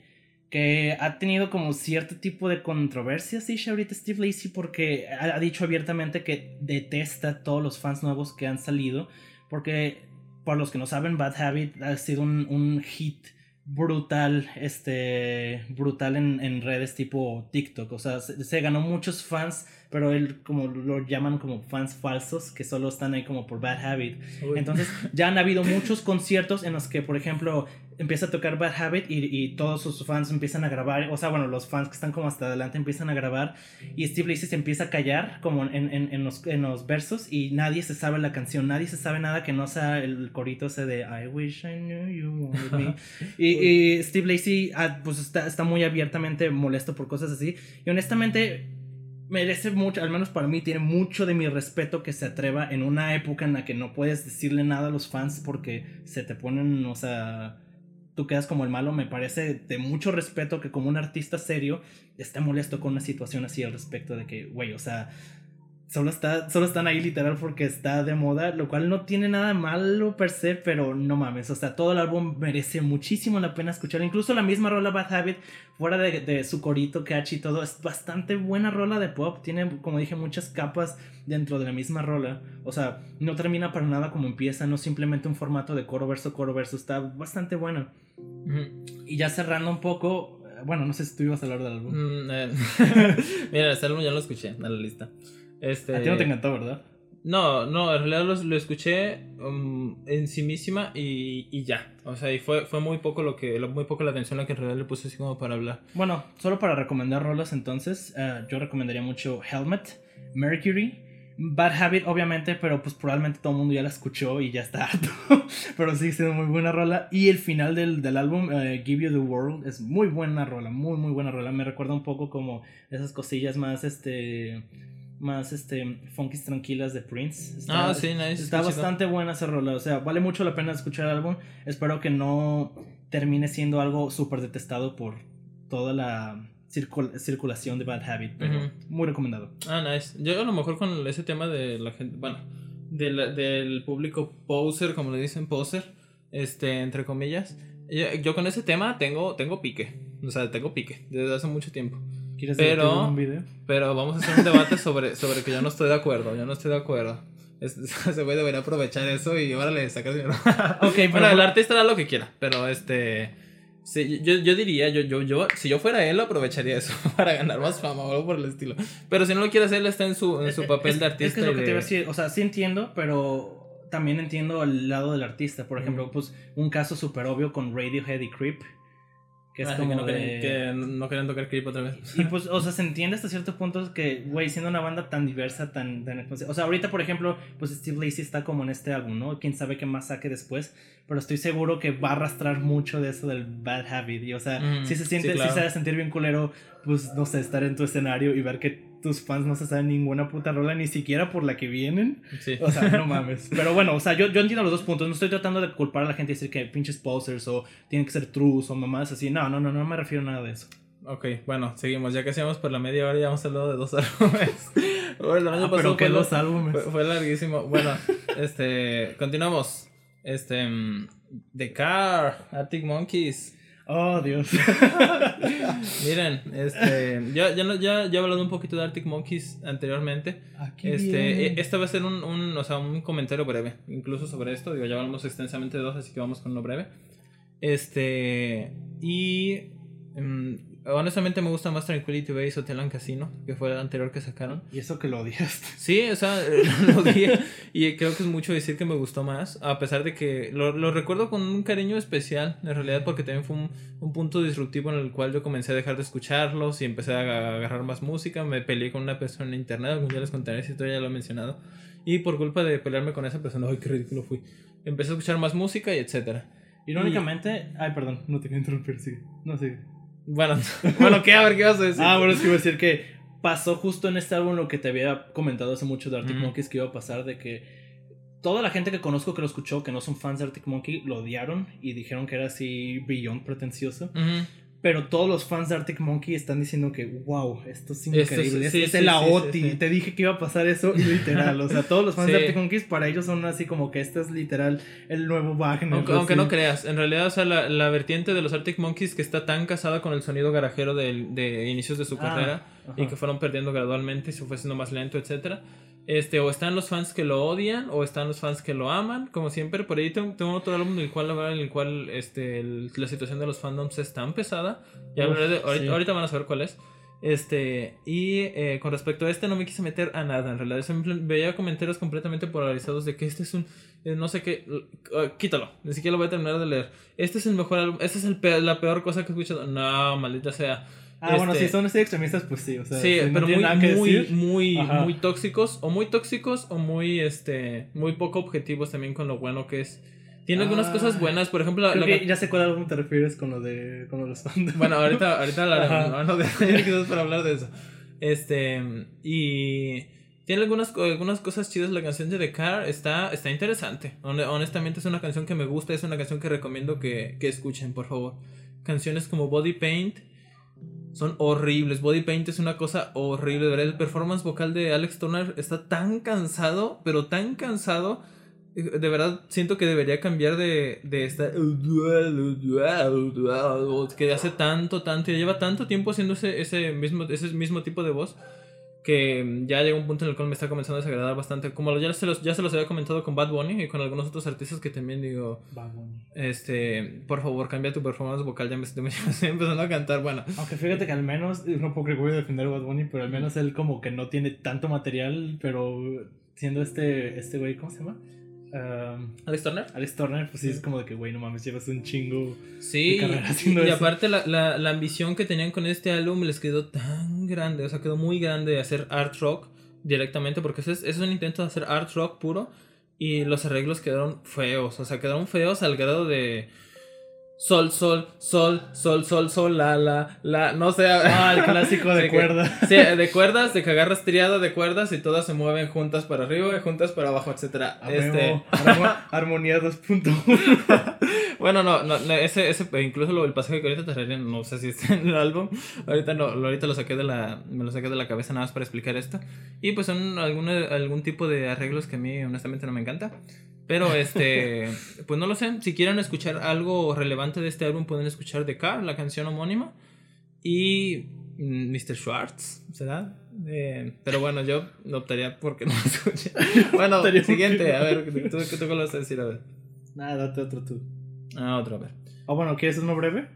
que ha tenido como cierto tipo de controversia, sí, ahorita Steve Lacey, porque ha, dicho abiertamente que detesta a todos los fans nuevos que han salido, porque, por los que no saben, Bad Habit ha sido un, un hit brutal, este, brutal en, en, redes tipo TikTok. O sea, se, ganó muchos fans, pero él como lo llaman como fans falsos, que solo están ahí como por bad habit. Entonces, ya han habido muchos conciertos en los que, por ejemplo, empieza a tocar Bad Habit y, todos sus fans empiezan a grabar, o sea, bueno, los fans que están como hasta adelante empiezan a grabar y Steve Lacey se empieza a callar como en, en, en, los, en los versos y nadie se sabe la canción, nadie se sabe nada que no sea el corito ese de I wish I knew you wanted me. [LAUGHS] y, y, Steve Lacey ah, pues está, está muy abiertamente molesto por cosas así y honestamente merece mucho, al menos para mí, tiene mucho de mi respeto que se atreva en una época en la que no puedes decirle nada a los fans porque se te ponen, o sea, tú quedas como el malo, me parece de mucho respeto que como un artista serio esté molesto con una situación así al respecto de que, güey, o sea, solo, está, solo están ahí literal porque está de moda, lo cual no tiene nada malo per se, pero no mames, o sea, todo el álbum merece muchísimo la pena escuchar, incluso la misma rola Bad Habit, fuera de, de su corito, catchy y todo, es bastante buena rola de pop, tiene, como dije, muchas capas dentro de la misma rola, o sea, no termina para nada como empieza, no simplemente un formato de coro verso, coro verso, está bastante bueno. Y ya cerrando un poco, bueno, no sé si tú ibas a hablar del álbum. Mm, eh, [LAUGHS] mira, este álbum ya lo escuché en la lista. Este... A ti no te encantó, ¿verdad? No, no, en realidad lo, escuché um, en sí misma y, y, ya. O sea, y fue, fue muy poco lo que, muy poco la atención a que en realidad le puse así como para hablar. Bueno, solo para recomendar rolas entonces, uh, yo recomendaría mucho Helmet, Mercury, Bad Habit, obviamente, pero pues probablemente todo el mundo ya la escuchó y ya está [LAUGHS] harto. pero sí, sido muy buena rola. Y el final del, del álbum, eh, Give You the World, es muy buena rola, muy, muy buena rola. Me recuerda un poco como esas cosillas más, este más este funkies tranquilas de Prince. Está, ah, sí, nice. Está bastante buena esa rola. O sea, vale mucho la pena escuchar el álbum. Espero que no termine siendo algo súper detestado por toda la circulación de Bad Habit. Pero muy recomendado. Ah, nice. Yo a lo mejor con ese tema de la gente, bueno, del público poser, como le dicen, poser, este, entre comillas. Yo, con ese tema tengo, tengo pique. O sea, tengo pique desde hace mucho tiempo. ¿Quieres pero, un video? Pero vamos a hacer un debate sobre, sobre que yo no estoy de acuerdo. Yo no estoy de acuerdo. [LAUGHS] se puede debería aprovechar eso y órale, sacar dinero. [LAUGHS] ok, bueno, el artista da lo que quiera, pero este. Sí, yo, yo diría, yo, yo, yo, si yo fuera él, lo aprovecharía eso [LAUGHS] para ganar más fama o algo por el estilo. Pero si no lo quiere hacer, él está en su, en su papel de artista. Es que es lo que te iba a decir, o sea, sí entiendo, pero también entiendo el lado del artista. Por ejemplo, pues un caso súper obvio con Radiohead y Creep que es como que no, de... que no querían tocar Creep otra vez. Y pues, o [LAUGHS] sea, se entiende hasta cierto punto que, güey, siendo una banda tan diversa, tan, tan... O sea, ahorita, por ejemplo, pues Steve Lacey está como en este álbum, ¿no? Quién sabe qué más saque después. Pero estoy seguro que va a arrastrar mucho de eso del bad habit. Y, o sea, si se siente, si se va a sentir bien culero, pues, no sé, estar en tu escenario y ver que tus fans no se saben ninguna puta rola, ni siquiera por la que vienen. Sí. O sea, no [LAUGHS] mames. Pero bueno, o sea, yo, yo entiendo los dos puntos. No estoy tratando de culpar a la gente y decir que pinches posers o tienen que ser trues o mamás así. No, no, no, no me refiero a nada de eso. Ok, bueno, seguimos. Ya que hacíamos por la media hora, ya hemos hablado de dos [LAUGHS] álbumes. bueno, el ah, pero que dos álbumes. Fue, larguísimo. Bueno, [LAUGHS] este, continuamos. Este, mm, The Car, Arctic Monkeys. Oh, Dios. [LAUGHS] Miren, este, ya, ya, ya, ya he hablado un poquito de Arctic Monkeys anteriormente. este, e, este va a ser un, un, o sea, un comentario breve, incluso sobre esto. Digo, ya hablamos extensamente de dos, así que vamos con uno breve. Este, y mm, honestamente me gusta más Tranquility Base Hotel and Casino, que fue el anterior que sacaron. Y eso que lo odiaste. [LAUGHS] Sí, o sea, [LAUGHS] lo odié. y creo que es mucho decir que me gustó más, a pesar de que lo, lo recuerdo con un cariño especial, en realidad, porque también fue un, un, punto disruptivo en el cual yo comencé a dejar de escucharlos y empecé a agarrar más música. Me peleé con una persona en internet, algún día les contaré si ya lo he mencionado. Y por culpa de pelearme con esa persona, ay, qué ridículo fui. Empecé a escuchar más música y etcétera. Irónicamente, ay, perdón, no te quiero interrumpir, sí. No, sigue. Bueno, [LAUGHS] bueno, ¿qué? A ver, ¿qué vas a decir? Ah, bueno, es que iba a decir que pasó justo en este álbum lo que te había comentado hace mucho de Arctic Monkeys que iba a pasar, de que toda la gente que conozco que lo escuchó, que no son fans de Arctic Monkey, lo odiaron y dijeron que era así beyond pretencioso. Pero todos los fans de Arctic Monkey están diciendo que, wow, esto es increíble. Esto, es, el AOTI. Te dije que iba a pasar eso literal. o sea, todos los fans de Arctic Monkeys para ellos son así como que este es literal el nuevo Wagner. Aunque, no creas, en realidad, o sea, la, la, vertiente de los Arctic Monkeys que está tan casada con el sonido garajero de, de inicios de su ah, carrera y que fueron perdiendo gradualmente y se fue siendo más lento, etcétera este, o están los fans que lo odian, o están los fans que lo aman, como siempre. Por ahí tengo, otro álbum en el cual, en el cual este, la situación de los fandoms es tan pesada. Ya ahorita, van a saber cuál es. Este, y eh, con respecto a este, no me quise meter a nada. En realidad, veía comentarios completamente polarizados de que este es un. Eh, no sé qué. Uh, quítalo, ni siquiera lo voy a terminar de leer. Este es el mejor álbum. Esta es el la peor cosa que he escuchado. No, maldita sea. Ah, bueno, si este, son así extremistas, pues sí. O sea, sí, pero muy, muy, muy, muy tóxicos. O muy tóxicos o muy, este, muy poco objetivos también con lo bueno que es. Tiene algunas ah, cosas buenas, por ejemplo... Creo que ya sé cuál álbum te refieres con lo de con los fans. Bueno, ahorita, ahorita hablaremos, [LAUGHS] ¿no? De, para hablar de eso. Este, y... Tiene algunas, algunas cosas chidas la canción de The Car, está, está interesante. Honestamente es una canción que me gusta, es una canción que recomiendo que, que escuchen, por favor. Canciones como Body Paint son horribles. Body Paint es una cosa horrible. De verdad, el performance vocal de Alex Turner está tan cansado, pero tan cansado. De verdad, siento que debería cambiar de, de esta. Que hace tanto, tanto. Y lleva tanto tiempo haciendo ese, ese, mismo, ese mismo tipo de voz que ya llega un punto en el cual me está comenzando a desagradar bastante. Como ya se los, ya se los había comentado con Bad Bunny y con algunos otros artistas que también digo, este, por favor, cambia tu performance vocal, ya me [LAUGHS] estoy, empezando a cantar, bueno. Aunque fíjate que al menos, no puedo que voy a defender a Bad Bunny, pero al menos él como que no tiene tanto material, pero siendo este, este güey, ¿cómo se llama? Um, Alex Turner. Alex Turner, pues sí, es como de que, güey, no mames, llevas un chingo sí, de carrera haciendo y, y aparte la, la, la, ambición que tenían con este álbum les quedó tan grande, o sea, quedó muy grande hacer art rock directamente porque eso es, es un intento de hacer art rock puro y los arreglos quedaron feos, o sea, quedaron feos al grado de sol, sol, sol, sol, sol, sol, la, la, la, no sé. Ah, el clásico de [LAUGHS] Sí, que- cuerda. Sí, de cuerdas, de que agarras triada de cuerdas y todas se mueven juntas para arriba y juntas para abajo, etcétera. Este, [LAUGHS] Armonía 2.1. bueno, no, no, no, ese, ese, incluso lo, el pasaje que ahorita te traeré, no sé si está [LAUGHS] en el álbum. Ahorita no, lo- ahorita lo saqué de la, me lo saqué de la cabeza nada más para explicar esto. Y pues son alguna- algún tipo de arreglos que a mí honestamente no me encanta. Pero este, pues no lo sé. Si quieren escuchar algo relevante de este álbum, pueden escuchar The Car, la canción homónima. Y Mr. Schwartz, ¿será? Eh, pero bueno, yo optaría porque no escuché. [LAUGHS] Bueno, siguiente, a ver, ¿tú, tú qué lo vas a decir? A ver. Nada, date otro tú. Ah, otro, a ver. O bueno, ¿quieres uno breve?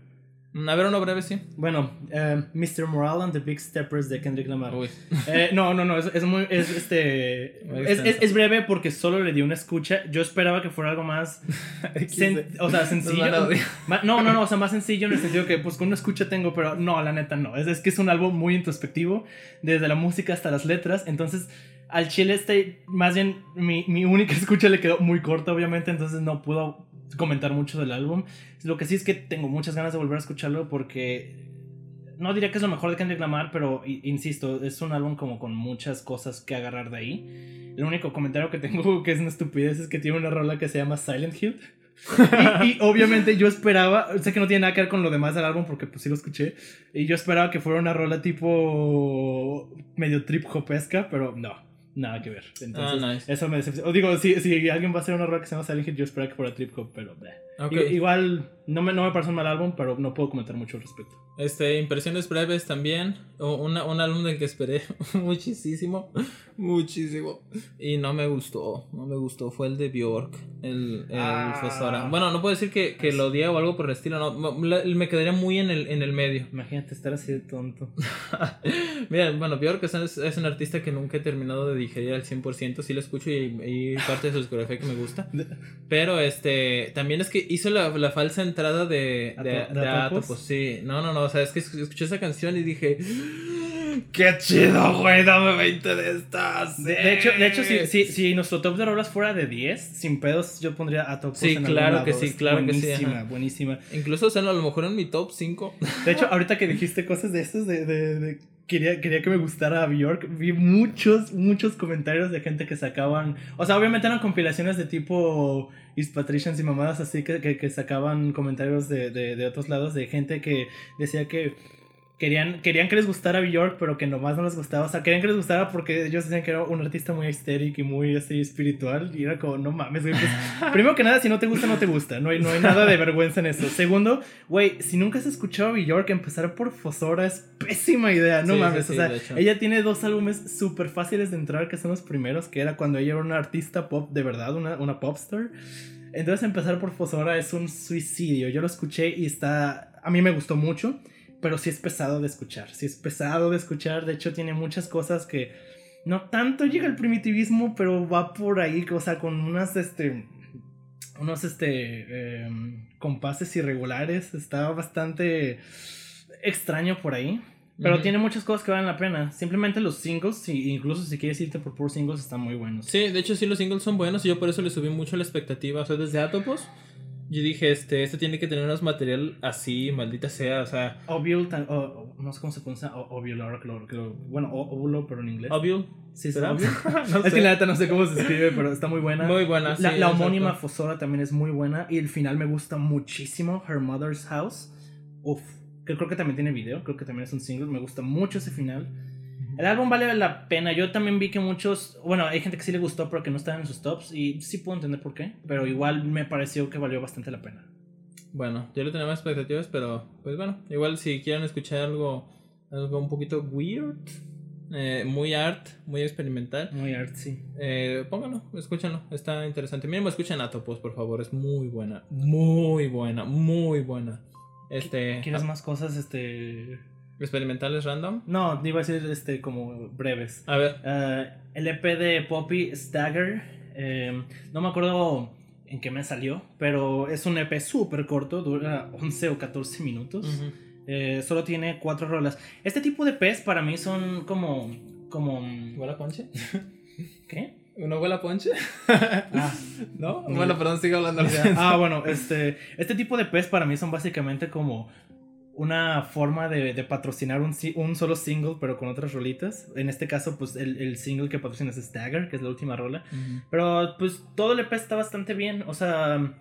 Mm, A ver, uno breve, sí. Bueno, eh, Mr. Morale and the Big Steppers de Kendrick Lamar. Uy. Eh, no, no, no, es, es muy, es este, Muy es, es, breve porque solo le di una escucha. Yo esperaba que fuera algo más, [LAUGHS] sen- o sea, sencillo. No, no, no, o sea, más sencillo en el sentido que, pues, con una escucha tengo, pero no, la neta no. Es, es que es un álbum muy introspectivo, desde la música hasta las letras. Entonces, al chile, este, más bien, mi, mi única escucha le quedó muy corta, obviamente, entonces no puedo comentar mucho del álbum. Lo que sí es que tengo muchas ganas de volver a escucharlo porque no diría que es lo mejor de Kendrick Lamar, pero insisto, es un álbum como con muchas cosas que agarrar de ahí. El único comentario que tengo [LAUGHS] que es una estupidez es que tiene una rola que se llama Silent Hill. y, y obviamente yo esperaba, sé que no tiene nada que ver con lo demás del álbum porque pues sí lo escuché, y yo esperaba que fuera una rola tipo medio trip hopesca, pero no, nada que ver. Entonces, Ah, nice. eso me decepcionó. O digo, si, si alguien va a hacer una rola que se llama Silent Hill, yo esperaba que fuera trip hop, pero bleh. Igual no me, no me parece un mal álbum, pero no puedo comentar mucho al respecto. Este, impresiones breves también. Una- un álbum del que esperé [LAUGHS] muchísimo. Muchísimo. Y no me gustó. No me gustó. Fue el de Bjork. El, el Ah. Fosora. Bueno, no puedo decir que, que lo odié o algo por el estilo. No, me, me quedaría muy en el, en el medio. Imagínate estar así de tonto. [LAUGHS] Mira, bueno, Bjork es, es un artista que nunca he terminado de digerir al 100%. Sí lo escucho y hay parte de su discografía que me gusta. [LAUGHS] Pero este, también es que hizo la, la falsa entrada de, de, ¿Ato- de de Atopos? Atopos, Sí, no, no, no. O sea, es que escuché esa canción y dije. ¡Qué chido, güey! Dame 20 de estas. De, de hecho, de hecho si, si, si nuestro top de rolas fuera de 10, sin pedos, yo pondría a top Sí, en claro lado. que sí, claro que sí, Buenísima, buenísima. Incluso, o sea, a lo mejor en mi top 5. De hecho, [LAUGHS] ahorita que dijiste cosas de estas, de, de- de- quería, quería que me gustara Bjork, vi muchos, muchos comentarios de gente que sacaban. O sea, obviamente eran compilaciones de tipo East Patricians y mamadas así que, que, que sacaban comentarios de, de, de otros lados, de gente que decía que. Querían, querían que les gustara Bjork, pero que nomás no les gustaba. O sea, querían que les gustara porque ellos decían que era un artista muy estéril y muy así espiritual. Y era como, no mames, güey. Pues, [LAUGHS] primero que nada, si no te gusta, no te gusta. No hay, no hay nada de vergüenza en eso. Segundo, güey, si nunca has escuchado a Bjork, empezar por Fosora es pésima idea. No Sí, mames. sí, o sí, sea, de hecho. ella tiene dos álbumes súper fáciles de entrar, que son los primeros, que era cuando ella era una artista pop de verdad, una, una popstar. Entonces empezar por Fosora es un suicidio. Yo lo escuché y está... A mí me gustó mucho, pero sí es pesado de escuchar. Sí es pesado de escuchar. De hecho, tiene muchas cosas que no tanto llega al primitivismo, pero va por ahí, o sea, con unas, este... Unos, este... em, compases irregulares. Está bastante extraño por ahí. Pero tiene muchas cosas que valen la pena. Simplemente los singles, si, incluso si quieres irte por puros singles, están muy buenos. Sí, de hecho, sí, los singles son buenos y yo por eso le subí mucho la expectativa. O sea, desde Atopos, yo dije, este, este tiene que tener unos material así, maldita sea, o sea, Ovule, tan- o- o- no sé cómo se pronuncia, ovular, bueno, o- óvulo, pero en inglés. obvio. Sí, es ¿será? obvio. [LAUGHS] no Es sé. que la neta no sé cómo se escribe, pero está muy buena. Muy buena, sí. la, la homónima. Fosora también es muy buena. Y el final me gusta muchísimo. Her Mother's House. Uf. Que creo que también tiene video. Creo que también es un single. Me gusta mucho ese final. El álbum vale la pena. Yo también vi que muchos. Bueno, hay gente que sí le gustó, pero que no estaba en sus tops. Y sí puedo entender por qué. Pero igual me pareció que valió bastante la pena. Bueno, yo le tenía más expectativas, pero pues bueno, igual si quieren escuchar algo, algo un poquito weird, eh, muy art, muy experimental, Muy artsy. eh, pónganlo, escúchanlo, está interesante. Mínimo escuchen Atopos, por favor, es muy buena, muy buena, muy buena. Este, ¿Quieres más cosas? Este. Experimentales random. No, iba a decir este como breves. A ver, Eh, el EP de Poppy Stagger. eh, no me acuerdo en qué me salió, pero es un EP súper corto, dura 11 o 14 minutos. Eh, solo tiene cuatro rolas. Este tipo de EPs para mí son como, como... mm, ¿Huele a ponche? [LAUGHS] ¿Qué? ¿Una huele a ponche? [LAUGHS] Ah, ¿No? Bueno, perdón, sigue hablando. [LAUGHS] ah, bueno, este, este tipo de pez para mí son básicamente como una forma de, de patrocinar un, un solo single, pero con otras rolitas. En este caso, pues el, el single que patrocina es Stagger, que es la última rola. Pero pues todo el EP está bastante bien. O sea,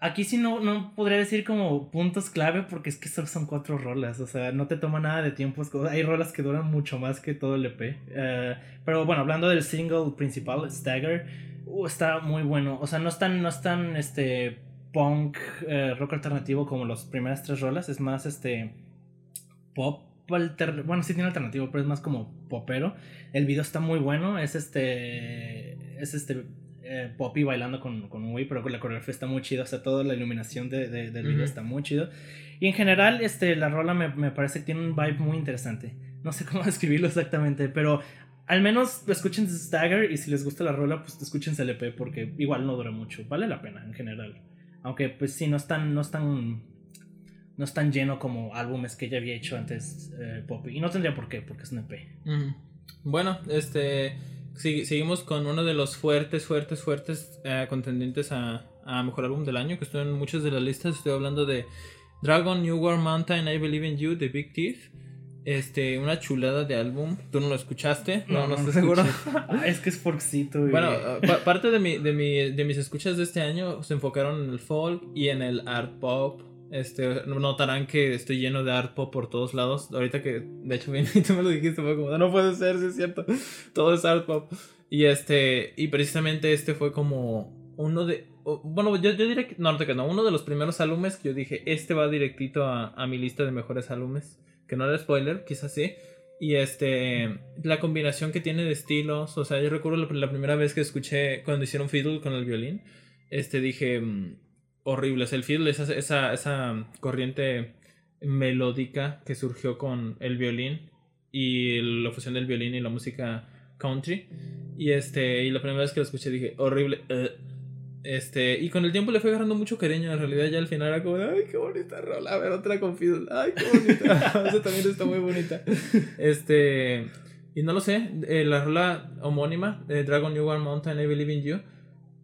aquí sí no, no podría decir como puntos clave porque es que solo son cuatro rolas. O sea, no te toma nada de tiempo. Hay rolas que duran mucho más que todo el EP. Eh, pero bueno, hablando del single principal, Stagger, uh, está muy bueno. O sea, no es tan, no es tan este, punk, eh, rock alternativo como las primeras tres rolas. Es más este pop. alter- Bueno, sí tiene alternativo, pero es más como popero. El video está muy bueno. Es este. Es este. eh, Poppy bailando con, con un güey, pero la coreografía está muy chida. O sea, toda la iluminación de, de- del video Ujú. está muy chido. Y en general, este, la rola me, me parece que tiene un vibe muy interesante. No sé cómo [LAUGHS] describirlo exactamente, pero al menos escuchen Stagger y si les gusta la rola, pues escuchen LP porque igual no dura mucho. Vale la pena en general. Aunque, pues sí, no es tan. No es tan no es tan lleno como álbumes que ya había hecho antes eh, Poppy. Y no tendría por qué, porque es un EP. Bueno, este. seguimos con uno de los fuertes, fuertes, fuertes eh, contendientes a, a mejor álbum del año, que estoy en muchas de las listas. Estoy hablando de Dragon, New War Mountain, I Believe in You, de Big Teeth. Este, una chulada de álbum. ¿Tú no lo escuchaste? No, no, estoy seguro. Ah, es que es folkcito. y- Bueno, pa- parte de, mi, de, mi, de mis escuchas de este año se enfocaron en el folk y en el art pop. Este, notarán que estoy lleno de art pop por todos lados. Ahorita que, de hecho, [LAUGHS] bien, tú me lo dijiste, fue como, no puede ser, sí es cierto. [LAUGHS] Todo es art pop. Y este, y precisamente este fue como uno de, bueno, yo, yo diría que, no, no, uno de los primeros álbumes que yo dije, este va directito a, a mi lista de mejores álbumes. Que no era spoiler, quizás sí. Y este, la combinación que tiene de estilos, o sea, yo recuerdo la, primera vez que escuché cuando hicieron fiddle con el violín, este dije, mm, horrible, o sea, el fiddle es esa, esa, esa corriente melódica que surgió con el violín y la fusión del violín y la música country. Y este, y la primera vez que lo escuché dije, horrible. eh". Este, y con el tiempo le fue agarrando mucho cariño. En realidad, ya al final era como, ay, qué bonita rola. A ver, otra con fiddle. Ay, qué bonita. [LAUGHS] Esa también está muy bonita. Este, y no lo sé, eh, la rola homónima de Dragon New War Mountain, I Believe in You.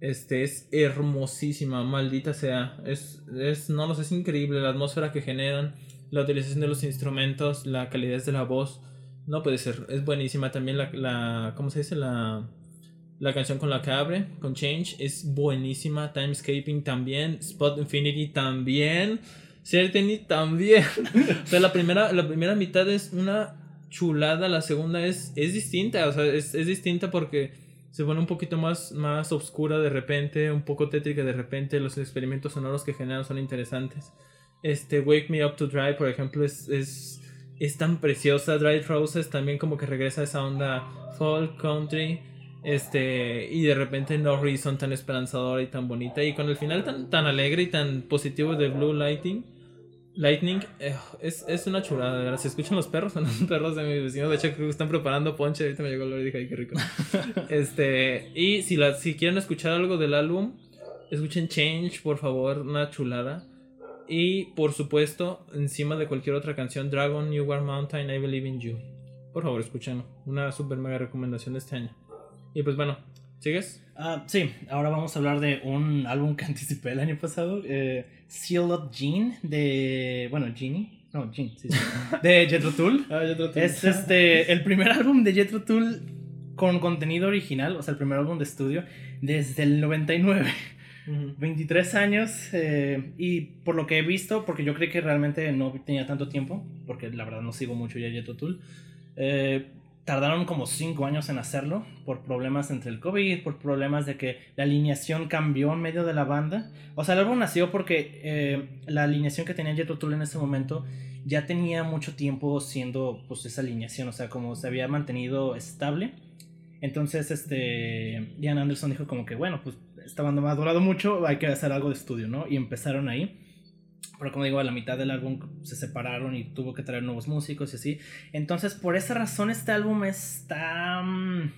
Este es hermosísima, maldita sea. Es, es, no lo sé, es increíble la atmósfera que generan, la utilización de los instrumentos, la calidad de la voz. No puede ser, es buenísima. También la, la ¿cómo se dice? La, la canción con la que abre, con Change, es buenísima. Timescaping también, Spot Infinity también, Certainty también. [LAUGHS] o sea, la primera, la primera mitad es una chulada, la segunda es, es distinta, o sea, es, es distinta porque se pone un poquito más, más oscura de repente, un poco tétrica de repente, los experimentos sonoros que generan son interesantes. Este, Wake Me Up to Dry, por ejemplo, es, es, es tan preciosa. Dried Roses también como que regresa a esa onda folk, country. Este, y de repente No Reason tan esperanzadora y tan bonita. Y con el final tan, tan alegre y tan positivo de Blue Lighting. Lightning eh, es, es una chulada, de verdad. Si escuchan los perros, [LAUGHS] son los perros de mis vecinos. De hecho, creo que están preparando ponche. Ahorita me llegó el olor y dije, ay, qué rico. [LAUGHS] este, y si, la, si quieren escuchar algo del álbum, escuchen Change, por favor, una chulada. Y por supuesto, encima de cualquier otra canción, Dragon, New War Mountain, I Believe in You. Por favor, escúchenlo. Una super mega recomendación de este año. Y pues bueno, ¿sigues? Ah, sí, ahora vamos a hablar de un álbum que [LAUGHS] anticipé el año pasado, eh, Seal of Jean, de, bueno, Genie, no, Jean, sí, sí, [LAUGHS] de Jethro Tull. Ah, yo trato Es este, el primer álbum de Jethro Tull con contenido original, o sea, el primer álbum de estudio desde el 99. 23 años eh, y por lo que he visto, porque yo creí que realmente no tenía tanto tiempo, porque la verdad no sigo mucho ya Jethro Tull, eh, tardaron como 5 años en hacerlo por problemas entre el COVID, por problemas de que la alineación cambió en medio de la banda. O sea, el álbum nació porque eh, la alineación que tenía Jethro Tull en ese momento ya tenía mucho tiempo siendo pues esa alineación, o sea, como se había mantenido estable. Entonces, este, Ian Anderson dijo como que, bueno, pues esta banda me ha durado mucho, hay que hacer algo de estudio, ¿no? Y empezaron ahí. Pero como digo, a la mitad del álbum se separaron y tuvo que traer nuevos músicos y así. Entonces, por esa razón, este álbum está... mm,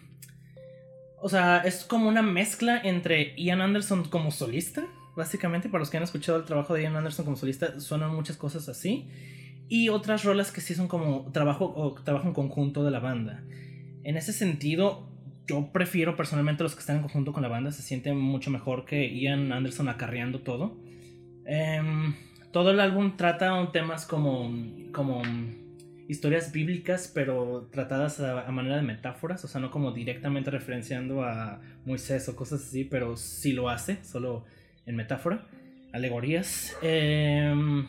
O sea, es como una mezcla entre Ian Anderson como solista, básicamente. Para los que han escuchado el trabajo de Ian Anderson como solista, suenan muchas cosas así. Y otras rolas que sí son como trabajo o trabajo en conjunto de la banda. en ese sentido, yo prefiero personalmente los que están en conjunto con la banda. Se siente mucho mejor que Ian Anderson acarreando todo. Em, todo el álbum trata temas como, como historias bíblicas, pero tratadas a, manera de metáforas, o sea, no como directamente referenciando a Moisés o cosas así, pero sí lo hace, solo en metáfora, alegorías. Em,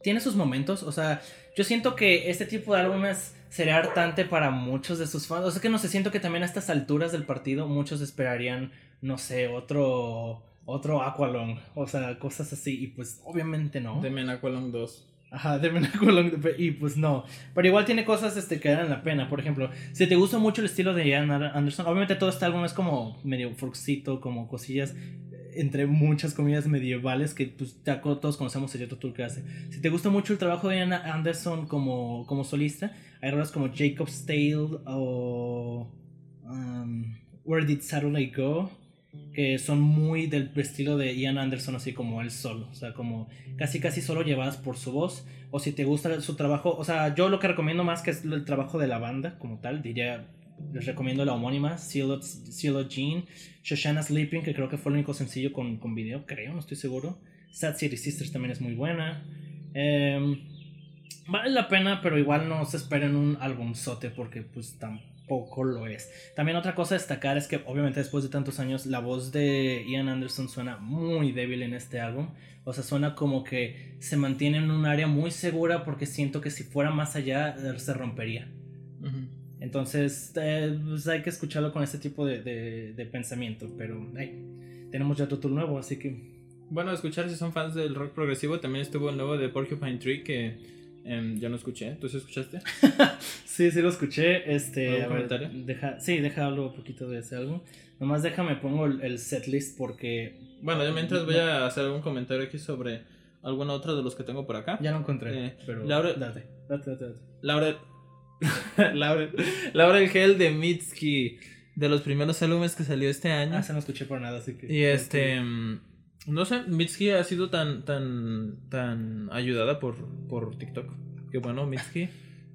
tiene sus momentos, o sea, yo siento que este tipo de álbumes sería hartante para muchos de sus fans, o sea, que no sé, siento que también a estas alturas del partido muchos esperarían, no sé, otro otro Aqualong, o sea, cosas así, y pues obviamente no. Deme Aqualong 2. Ajá, [LAUGHS] de y pues no. Pero igual tiene cosas este, que dan la pena. Por ejemplo, si te gusta mucho el estilo de Ian Anderson, obviamente todo este álbum es como medio fruxito, como cosillas eh, entre muchas comillas medievales que pues ya todos conocemos el otro tour que hace. Si te gusta mucho el trabajo de Ian Anderson como, como solista, hay rolas como Jacob's Tale o um, Where Did Saturday Go que son muy del estilo de Ian Anderson, así como él solo, o sea, como casi casi solo llevadas por su voz, o si te gusta su trabajo, o sea, yo lo que recomiendo más que es el trabajo de la banda como tal, diría, les recomiendo la homónima, Cielo Jean, Shoshana Sleeping, que creo que fue el único sencillo con, con video, creo, no estoy seguro, Sad City Sisters también es muy buena, em, vale la pena, pero igual no se esperen un albumzote porque pues tampoco poco lo es. También otra cosa a destacar es que obviamente después de tantos años la voz de Ian Anderson suena muy débil en este álbum. O sea, suena como que se mantiene en un área muy segura porque siento que si fuera más allá se rompería. Entonces eh, pues hay que escucharlo con este tipo de, de, pensamiento. Pero hey, tenemos ya todo nuevo, así que... Bueno, escuchar si son fans del rock progresivo, también estuvo el nuevo de Porcupine Tree que Em, yo no escuché. ¿Tú sí escuchaste? [LAUGHS] sí, sí lo escuché. Este, ¿Algún comentario? deja, sí, deja hablar un poquito de ese álbum. Nomás déjame pongo el, el setlist porque. Bueno, yo mientras voy a hacer algún comentario aquí sobre alguna otra de los que tengo por acá. Ya lo encontré. Eh, pero. Laura. Date, date, date. date. Laura. [LAUGHS] Laura. Laura el Gel de Mitski. De los primeros álbumes que salió este año. Ah, se no escuché por nada, así que. Y este. No sé, Mitski ha sido tan, tan, tan ayudada por, por TikTok. Que bueno, Mitski,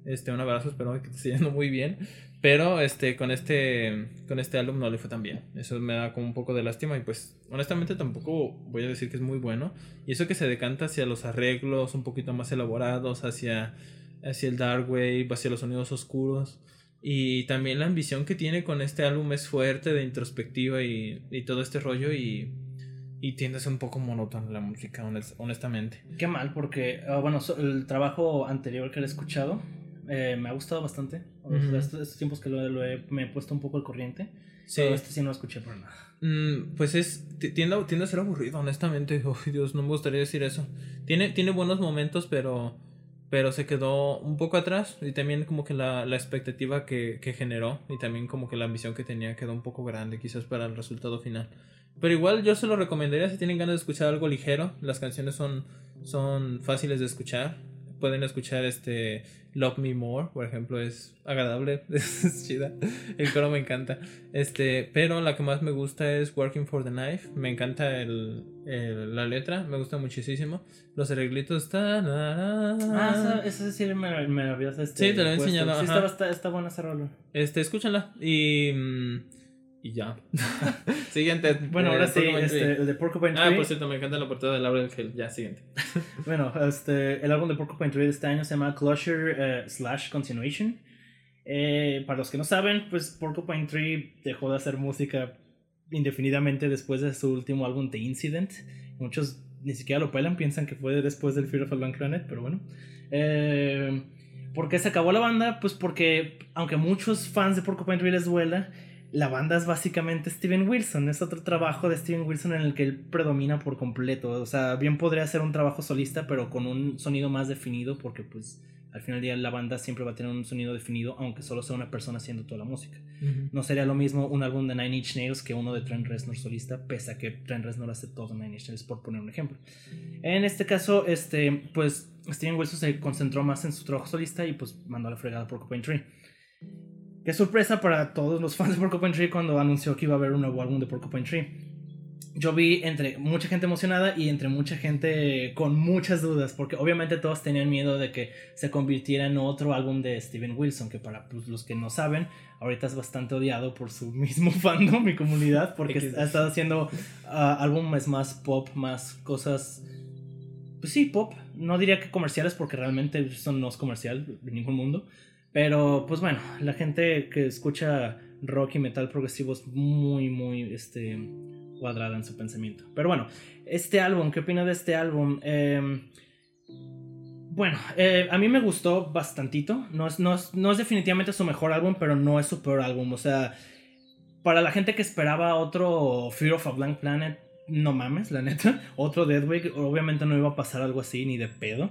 este, un abrazo, espero que te esté yendo muy bien. Pero este, con este, con este álbum no le fue tan bien. Eso me da como un poco de lástima. Y pues, honestamente, tampoco voy a decir que es muy bueno. Y eso que se decanta hacia los arreglos un poquito más elaborados, hacia, hacia el dark wave, hacia los sonidos oscuros. Y también la ambición que tiene con este álbum es fuerte de introspectiva y, y todo este rollo. Y y tiende a ser un poco monótono la música, honestamente. Qué mal, porque, ah, bueno, el trabajo anterior que he escuchado eh, me ha gustado bastante. estos, tiempos que lo, he, me he puesto un poco al corriente. Sí. Pero este sí no lo escuché por nada. Mm, pues es. Tiende, tiende, a ser aburrido, honestamente. [LAUGHS] Oh, Dios, no me gustaría decir eso. Tiene, tiene buenos momentos, pero. Pero se quedó un poco atrás. Y también, como que la, la expectativa que, que generó. Y también, como que la ambición que tenía quedó un poco grande, quizás para el resultado final. Pero igual yo se lo recomendaría si tienen ganas de escuchar algo ligero. Las canciones son, son fáciles de escuchar. Pueden escuchar este Love Me More, por ejemplo, es agradable, [LAUGHS] es chida. El coro me encanta. Este, pero la que más me gusta es Working for the Knife. Me encanta el, la letra, me gusta muchísimo. Los arreglitos están. Ah, esa, sí me, me habías este, Sí, te lo he enseñado. Sí, está, está, buena esa rola. Este, escúchala. Y. Mm, y ya. [LAUGHS] siguiente. Bueno, ahora sí, este, el de Porcupine Tree. Ah, por cierto, me encanta la portada de Laurel Hill. Ya, siguiente. [LAUGHS] bueno, este, el álbum de Porcupine Tree de este año se llama Closure eh, slash Continuation. Eh, para los que no saben, pues Porcupine Tree dejó de hacer música indefinidamente después de su último álbum The Incident. Muchos ni siquiera lo pelan, piensan que fue después del Fear of a Blank Planet, pero bueno. Eh, ¿Por qué se acabó la banda? Pues porque, aunque muchos fans de Porcupine Tree les duela, la banda es básicamente Steven Wilson, es otro trabajo de Steven Wilson en el que él predomina por completo, o sea, bien podría ser un trabajo solista, pero con un sonido más definido, porque pues al final del día la banda siempre va a tener un sonido definido, aunque solo sea una persona haciendo toda la música. No sería lo mismo un álbum de Nine Inch Nails que uno de Trent Reznor solista, pese a que Trent Reznor hace todo Nine Inch Nails, por poner un ejemplo. En este caso, este, pues Steven Wilson se concentró más en su trabajo solista y pues mandó a la fregada por Copain Tree. Qué sorpresa para todos los fans de Porcupine Tree cuando anunció que iba a haber un nuevo álbum de Porcupine Tree. yo vi entre mucha gente emocionada y entre mucha gente con muchas dudas, porque obviamente todos tenían miedo de que se convirtiera en otro álbum de Steven Wilson, que para pues, los que no saben, ahorita es bastante odiado por su [LAUGHS] mismo fandom mi comunidad, porque ha estado haciendo ah, álbumes más pop, más cosas, pues sí, pop, no diría que comerciales, porque realmente eso no es comercial de ningún mundo, pero pues bueno, la gente que escucha rock y metal progresivo es muy, muy, este cuadrada en su pensamiento. Pero bueno, este álbum, ¿qué opina de este álbum? Em, bueno, eh, a mí me gustó bastantito. No es, no, es, definitivamente su mejor álbum, pero no es su peor álbum. O sea, para la gente que esperaba otro Fear of a Blank Planet, no mames, la neta. [LAUGHS] Otro Deadwig, obviamente no iba a pasar algo así ni de pedo.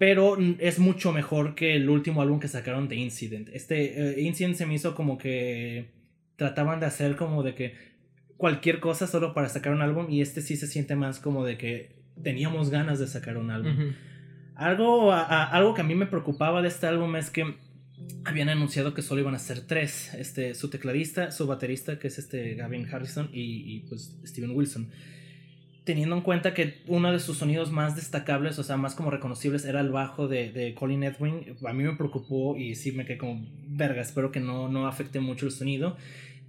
Pero es mucho mejor que el último álbum que sacaron de Incident. Este eh, Incident se me hizo como que trataban de hacer como de que cualquier cosa solo para sacar un álbum y este sí se siente más como de que teníamos ganas de sacar un álbum. algo, algo que a mí me preocupaba de este álbum es que habían anunciado que solo iban a ser tres, este, su tecladista, su baterista, que es este Gavin Harrison, y, pues Steven Wilson. Teniendo en cuenta que uno de sus sonidos más destacables, o sea, más como reconocibles, era el bajo de, de Colin Edwin, a mí me preocupó y sí me quedé como, verga, espero que no, no afecte mucho el sonido.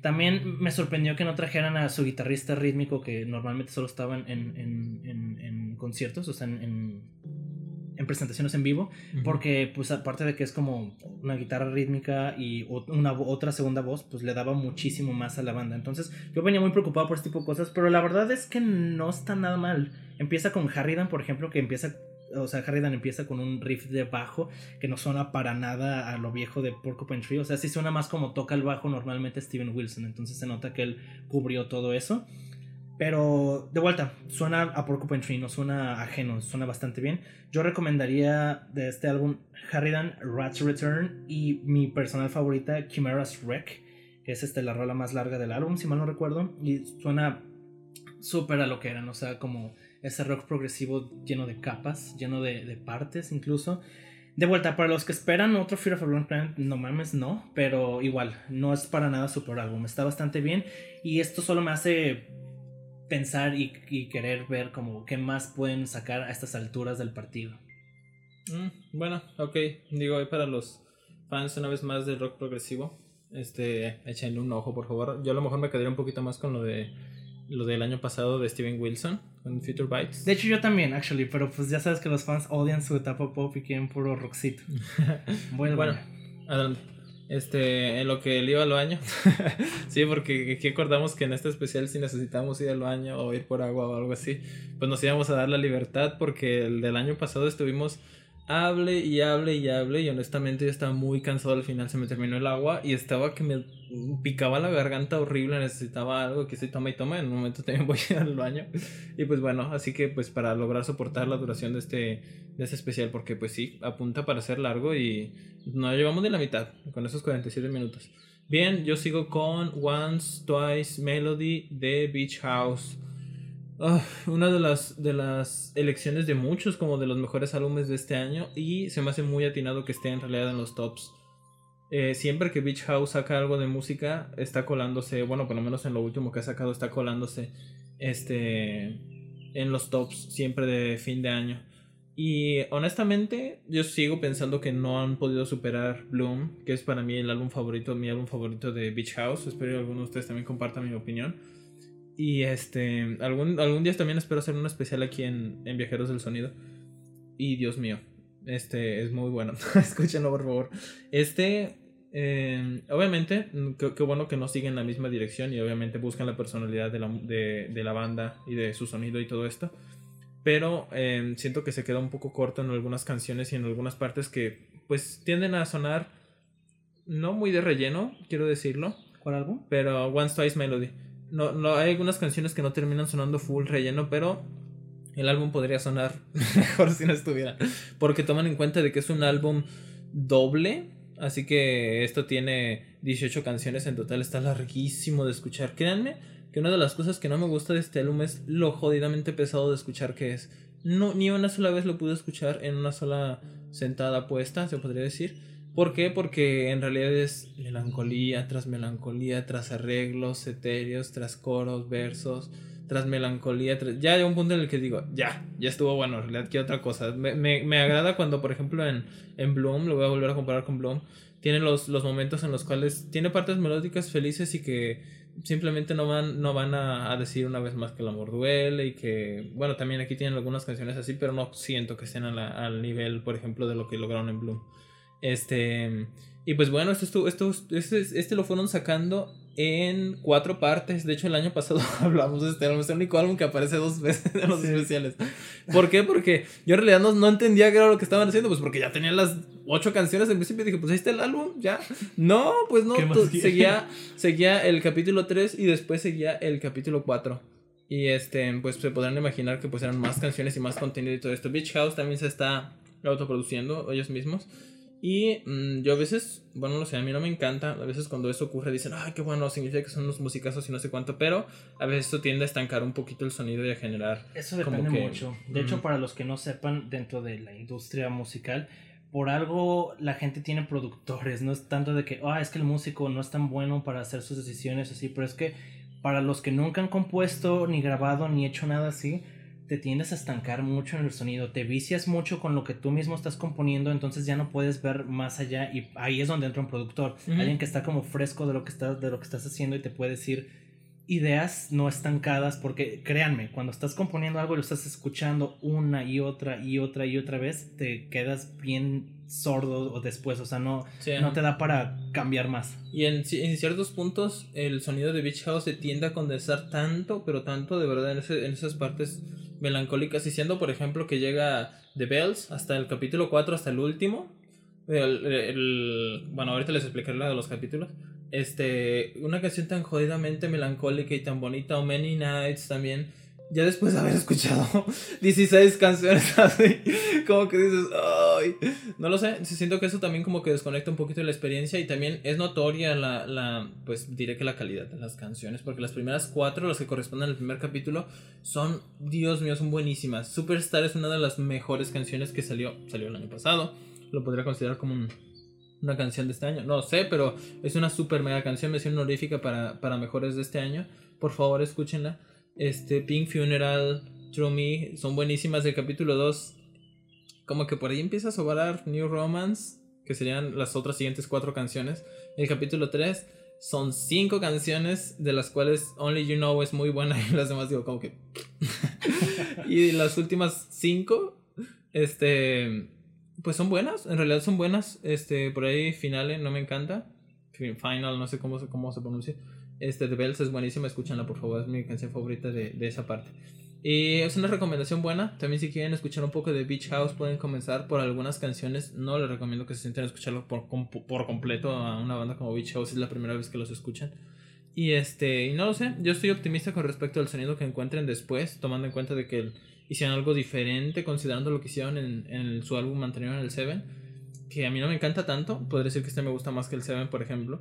También me sorprendió que no trajeran a su guitarrista rítmico, que normalmente solo estaba en, en, en, conciertos, o sea, en, presentaciones en vivo, porque pues aparte de que es como una guitarra rítmica y una otra segunda voz, pues le daba muchísimo más a la banda. Entonces yo venía muy preocupado por este tipo de cosas, pero la verdad es que no está nada mal. Empieza con Harridan, por ejemplo, que empieza o sea, Harridan empieza con un riff de bajo que no suena para nada a lo viejo de Porcupine Tree. O sea, sí suena más como toca el bajo normalmente Steven Wilson. Entonces se nota que él cubrió todo eso. Pero de vuelta, suena a Porcupine Tree, no suena ajeno, suena bastante bien. Yo recomendaría de este álbum Harridan Rat's Return y mi personal favorita Chimera's Wreck, que es este, la rola más larga del álbum, si mal no recuerdo. Y suena súper a lo que eran, o sea, como ese rock progresivo lleno de capas, lleno de, partes incluso. De vuelta, para los que esperan otro Fear of a Long Planet, no mames, no, pero igual, no es para nada super álbum, está bastante bien y esto solo me hace pensar y, querer ver como qué más pueden sacar a estas alturas del partido. Mm, bueno, ok, digo, para los fans una vez más del rock progresivo, este, échenle un ojo por favor, yo a lo mejor me quedaría un poquito más con lo de lo del año pasado de Steven Wilson con Future Bites. De hecho, yo también, actually, pero pues ya sabes que los fans odian su etapa pop y quieren puro rockcito. [LAUGHS] bueno, adelante. Este, en lo que le iba al baño. [LAUGHS] sí, porque aquí acordamos que en este especial, si necesitamos ir al baño o ir por agua o algo así, pues nos íbamos a dar la libertad porque el del año pasado estuvimos hable y hable y hable y honestamente yo estaba muy cansado al final se me terminó el agua y estaba que me picaba la garganta horrible necesitaba algo que se toma y toma en un momento también [LAUGHS] voy a ir al baño. Y pues bueno así que pues para lograr soportar la duración de este de este especial porque pues sí apunta para ser largo y nos llevamos de la mitad con esos 47 minutos. Bien yo sigo con Once Twice Melody de Beach House Ah, una de las, de las elecciones de muchos como de los mejores álbumes de este año y se me hace muy atinado que esté en realidad en los tops. Eh, siempre que Beach House saca algo de música está colándose, bueno, por lo menos en lo último que ha sacado está colándose este en los tops siempre de fin de año. Y honestamente, yo sigo pensando que no han podido superar Bloom, que es para mí el álbum favorito, mi álbum favorito de Beach House. Espero que alguno de ustedes también comparta mi opinión. Y este, algún, algún día también espero hacer un especial aquí en, en Viajeros del Sonido. Y Dios mío, este es muy bueno. [LAUGHS] Escúchenlo, por favor. Este, eh, obviamente, qué bueno que no siguen la misma dirección y obviamente buscan la personalidad de la, de, de la banda y de su sonido y todo esto. Pero eh, siento que se queda un poco corto en algunas canciones y en algunas partes que pues tienden a sonar no muy de relleno, quiero decirlo. ¿Cuál álbum? Pero One Twice Melody. No, no, hay algunas canciones que no terminan sonando full relleno, pero el álbum podría sonar [LAUGHS] mejor si no estuviera. Porque toman en cuenta de que es un álbum doble. Así que esto tiene 18 canciones en total. Está larguísimo de escuchar. Créanme que una de las cosas que no me gusta de este álbum es lo jodidamente pesado de escuchar que es. No, ni una sola vez lo pude escuchar en una sola sentada puesta, se podría decir. ¿Por qué? Porque en realidad es melancolía tras melancolía, tras arreglos etéreos, tras coros, versos. tras melancolía. ya hay un punto en el que digo, ya, ya estuvo bueno, en realidad quiero otra cosa. Me, me, agrada cuando, por ejemplo, en, en Bloom, lo voy a volver a comparar con Bloom, tiene los, los momentos en los cuales tiene partes melódicas felices y que simplemente no van, no van a, a, decir una vez más que el amor duele y que, bueno, también aquí tienen algunas canciones así, pero no siento que estén al nivel, por ejemplo, de lo que lograron en Bloom. Este, y pues bueno, esto, esto, este, este lo fueron sacando en cuatro partes. De hecho, el año pasado [LAUGHS] hablamos de este álbum. Es el único álbum que aparece dos veces en los especiales. ¿Por qué? Porque yo en realidad no, no, entendía qué era lo que estaban haciendo. Pues porque ya tenían las ocho canciones en principio. Dije, pues ahí está el álbum, ya. No, pues no. Seguía, [LAUGHS] seguía el capítulo 3 y después seguía el capítulo 4. Y este, pues se podrán imaginar que pues eran más canciones y más contenido y todo esto. Beach House también se está autoproduciendo ellos mismos. Y mm, yo a veces, bueno, no sé, a mí no me encanta. A veces cuando eso ocurre dicen, ay, qué bueno, significa que son unos musicazos y no sé cuánto. Pero a veces eso tiende a estancar un poquito el sonido y a generar. Eso depende mucho. De hecho, para los que no sepan, dentro de la industria musical, por algo la gente tiene productores. No es tanto de que, ah, es que el músico no es tan bueno para hacer sus decisiones así. Pero es que para los que nunca han compuesto, ni grabado, ni hecho nada así te tiendes a estancar mucho en el sonido, te vicias mucho con lo que tú mismo estás componiendo, entonces ya no puedes ver más allá y ahí es donde entra un productor, alguien que está como fresco de lo que estás de lo que estás haciendo y te puede decir ideas no estancadas porque créanme, cuando estás componiendo algo y lo estás escuchando una y otra y otra y otra vez, te quedas bien sordo o después, o sea, no, no te da para cambiar más. Y en, en, ciertos puntos el sonido de Beach House se tiende a condensar tanto, pero tanto de verdad en, en esas partes melancólicas, y siendo por ejemplo que llega The Bells hasta el capítulo 4, hasta el último. El, bueno, ahorita les explicaré la de los capítulos. Este, una canción tan jodidamente melancólica y tan bonita, o Many Nights también ya después de haber escuchado [LAUGHS] 16 canciones [LAUGHS] así, como que dices, ay, no lo sé, siento que eso también como que desconecta un poquito de la experiencia y también es notoria la, la, pues diré que la calidad de las canciones, porque las primeras cuatro, las que corresponden al primer capítulo, son, Dios mío, son buenísimas. Superstar es una de las mejores canciones que salió, salió el año pasado, lo podría considerar como una canción de este año, no sé, pero es una super mega canción, me siento honorífica para, para mejores de este año, por favor escúchenla. Este, Pink Funeral, True Me, son buenísimas. El capítulo 2, como que por ahí empieza a sobrar New Romance, que serían las otras siguientes cuatro canciones. El capítulo 3 son cinco canciones, de las cuales Only You Know es muy buena [LAUGHS] y las demás digo como que... [LAUGHS] y las últimas cinco, este... Pues son buenas, en realidad son buenas. Este, por ahí Finale no me encanta. Final, no sé cómo, cómo se pronuncia. Este, The Bells es buenísima, escúchanla por favor, es mi canción favorita de, de esa parte. Y es una recomendación buena. También si quieren escuchar un poco de Beach House pueden comenzar por algunas canciones. No les recomiendo que se sienten a escucharlo por, por completo a una banda como Beach House. Es la primera vez que los escuchan. Y este, y no lo sé, yo estoy optimista con respecto al sonido que encuentren después, tomando en cuenta de que hicieron algo diferente, considerando lo que hicieron en, en su álbum anterior, en el Seven. Que a mí no me encanta tanto, podría decir que este me gusta más que el Seven, por ejemplo.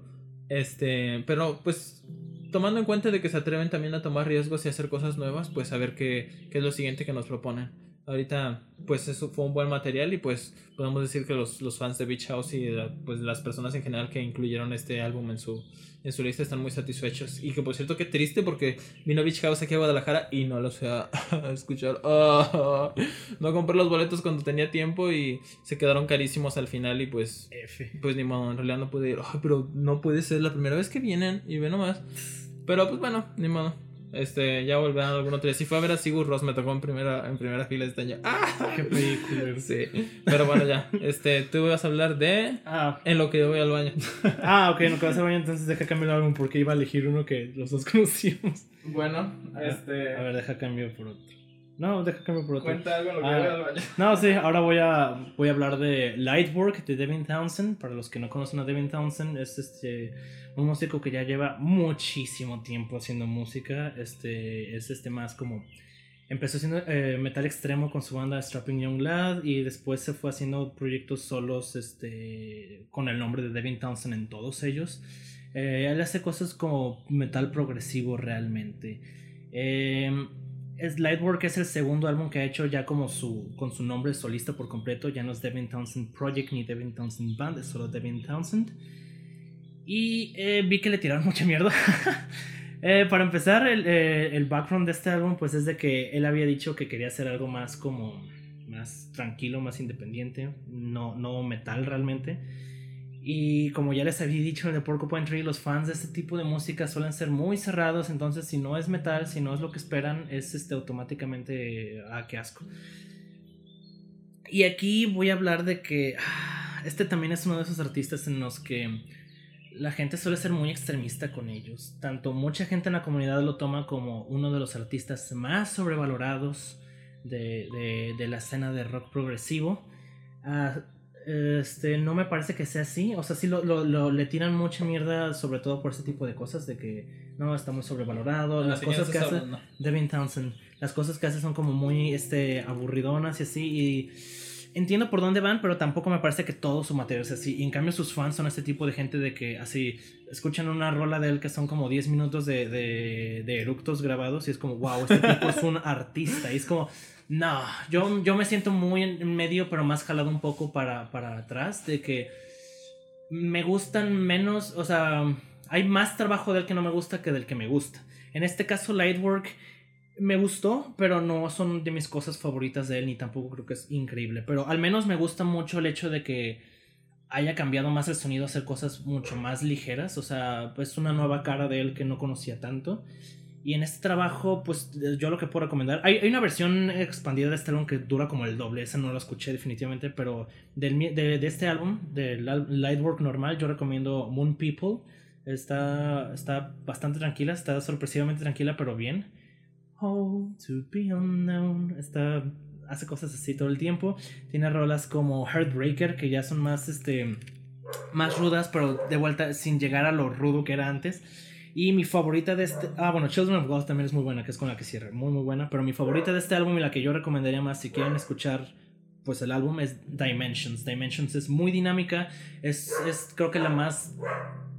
Este, pero pues tomando en cuenta de que se atreven también a tomar riesgos y hacer cosas nuevas, pues a ver qué, qué es lo siguiente que nos proponen. Ahorita, pues eso fue un buen material y pues podemos decir que los, los fans de Beach House y pues las personas en general que incluyeron este álbum en su, en su lista están muy satisfechos. Y que por cierto, qué triste porque vino Beach House aquí a Guadalajara y no lo sé [LAUGHS] a, escuchar. [LAUGHS] No compré los boletos cuando tenía tiempo y se quedaron carísimos al final y pues, pues ni modo, en realidad no pude ir. pero no puede ser la primera vez que vienen y ve nomás. Pero pues bueno, ni modo. Este, ya volverán algún otro día. Si fue a ver a Sigur Ross, me tocó en primera, en primera fila este año. ¡Ah! [LAUGHS] ¡Qué película! Sí. Pero bueno, ya. Este, tú vas a hablar de. Ah. En lo que yo voy al baño. [LAUGHS] Ah, ok, en lo que vas al baño, entonces deja cambiar el álbum porque iba a elegir uno que los dos conocíamos. Bueno, este. A ver, deja cambio por otro. No, deja cambio por otro. Cuenta algo en lo que ah. No, sí, ahora voy a, voy a hablar de Lightwork de Devin Townsend. Para los que no conocen a Devin Townsend, es este un músico que ya lleva muchísimo tiempo haciendo música. Este es este más como empezó haciendo eh, metal extremo con su banda Strapping Young Lad y después se fue haciendo proyectos solos este con el nombre de Devin Townsend en todos ellos. Eh, él hace cosas como metal progresivo realmente. Eh, Lightwork es el segundo álbum que ha hecho ya como su, con su nombre solista por completo. Ya no es Devin Townsend Project ni Devin Townsend Band, es solo Devin Townsend. Y eh, vi que le tiraron [LAUGHS] mucha mierda. [LAUGHS] Eh, para empezar, el, eh, el background de este álbum, pues es de que él había dicho que quería hacer algo más como más tranquilo, más independiente, no, no metal realmente. Y como ya les había dicho en el Porcupine Tree, los fans de este tipo de música suelen ser muy cerrados, entonces si no es metal, si no es lo que esperan, es este automáticamente, ah, qué asco. Y aquí voy a hablar de que ah, este también es uno de esos artistas en los que la gente suele ser muy extremista con ellos. Tanto mucha gente en la comunidad lo toma como uno de los artistas más sobrevalorados de, de, la escena de rock progresivo. Ah, este, no me parece que sea así. O sea, sí lo, lo, le tiran mucha mierda, sobre todo por ese tipo de cosas, de que no, está muy sobrevalorado. las cosas que hace Devin Townsend, las cosas que hace son como muy este, aburridonas y así. Y entiendo por dónde van, pero tampoco me parece que todo su material sea así. Y en cambio sus fans son este tipo de gente de que así escuchan una rola de él que son como 10 minutos de, de, de eructos grabados y es como, wow, este tipo es un [LAUGHS] artista. Y es como, no, yo, yo me siento muy en medio, pero más jalado un poco para, para atrás, de que me gustan menos, o sea, hay más trabajo del que no me gusta que del que me gusta. En este caso, Lightwork me gustó, pero no son de mis cosas favoritas de él, ni tampoco creo que es increíble. Pero al menos me gusta mucho el hecho de que haya cambiado más el sonido, hacer cosas mucho más ligeras. O sea, pues una nueva cara de él que no conocía tanto. Y en este trabajo, pues yo lo que puedo recomendar. Hay, hay una versión expandida de este álbum que dura como el doble. Esa no la escuché definitivamente, pero del, de, de, este álbum, del Lightwork normal, yo recomiendo Moon People. Está, está bastante tranquila, está sorpresivamente tranquila, pero bien. Oh, to be unknown. Está, hace cosas así todo el tiempo. Tiene rolas como Heartbreaker, que ya son más, este, más rudas, pero de vuelta sin llegar a lo rudo que era antes. Y mi favorita de este. Ah, bueno, Children of God también es muy buena, que es con la que cierra. Muy, muy buena. Pero mi favorita de este álbum y la que yo recomendaría más si quieren escuchar pues el álbum es Dimensions. Dimensions es muy dinámica. Es, es creo que la más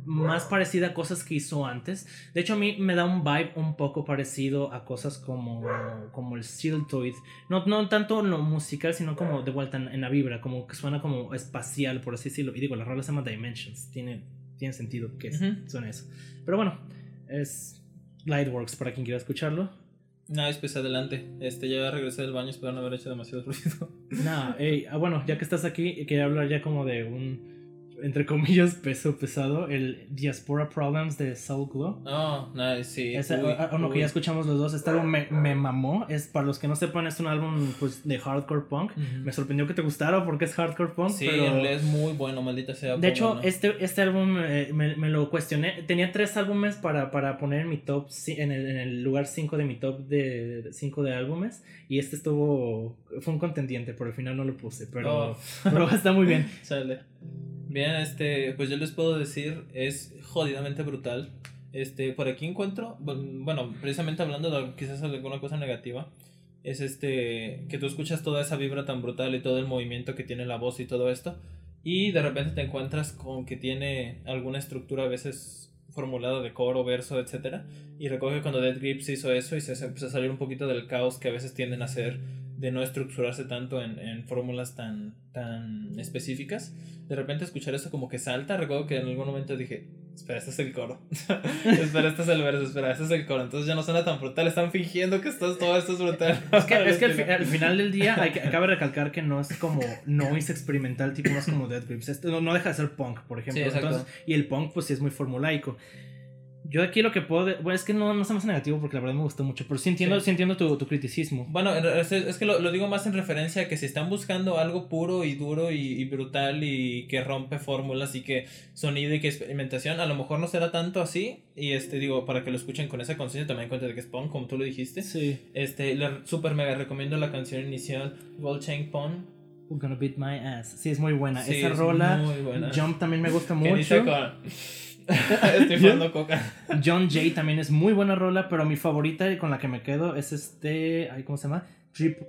más parecida a cosas que hizo antes. De hecho, a mí me da un vibe un poco parecido a cosas como, como el Steel Toy. No, no tanto lo musical, sino como de vuelta en, la vibra, como que suena como espacial, por así decirlo. Y digo, la rola se llama Dimensions. Tiene, tiene sentido que suene eso. Pero bueno, es Lightworks para quien quiera escucharlo. No, pues adelante. Este, ya regresé del baño, espero no haber hecho demasiado ruido. No, ah, bueno, ya que estás aquí, quería hablar ya como de un entre comillas, peso pesado, el Diaspora Problems de Soul Glow. Oh, nice, sí. Ese, uno que ya escuchamos los dos, este álbum me, me, mamó. Es, para los que no sepan, es un álbum pues, de hardcore punk. Me sorprendió que te gustara porque es hardcore punk. Sí, pero... es muy bueno, maldita sea. De hecho, este, este álbum eh, me, me, lo cuestioné. Tenía tres álbumes para, para poner en mi top, en el, en el lugar 5 de mi top de 5 de álbumes. Y este estuvo, fue un contendiente, pero al final no lo puse. Pero, oh. pero está muy bien. [LAUGHS] Sale. Bien, este, pues yo les puedo decir, es jodidamente brutal. Este, por aquí encuentro, bueno, precisamente hablando de quizás alguna cosa negativa, es este, que tú escuchas toda esa vibra tan brutal y todo el movimiento que tiene la voz y todo esto, y de repente te encuentras con que tiene alguna estructura a veces formulada de coro, verso, etcétera, y recoge cuando Dead Grips hizo eso y se empezó a salir un poquito del caos que a veces tienden a hacer de no estructurarse tanto en, en fórmulas tan, tan específicas. De repente escuchar eso como que salta. Recuerdo que en algún momento dije, espera, este es el coro. [LAUGHS] espera, este es el verso, espera, este es el coro. Entonces ya no suena tan brutal, están fingiendo que esto, todo esto es brutal. [LAUGHS] es que, es que [LAUGHS] al, final del día hay que, cabe recalcar que no es como noise experimental, tipo más como Dead Grips. Esto no, deja de ser punk, por ejemplo. Entonces, y el punk pues sí es muy formulaico. Yo aquí lo que puedo. Bueno, es que no, no más negativo porque la verdad me gustó mucho. Pero sí entiendo, sí. entiendo tu, tu, criticismo. Bueno, es, que lo, lo, digo más en referencia a que si están buscando algo puro y duro y, brutal y que rompe fórmulas y que sonido y que experimentación, a lo mejor no será tanto así. Y este, digo, para que lo escuchen con esa conciencia, también en cuenta de que es punk, como tú lo dijiste. Sí. Este, le super mega recomiendo la canción inicial, Gold Chain Pong. We're gonna beat my ass. Sí, es muy buena. Esa rola. Muy buena. Jump también me gusta mucho. [LAUGHS] Estoy jugando coca. John Jay también es muy buena rola, pero mi favorita y con la que me quedo es este. ¿Cómo se llama? Trip.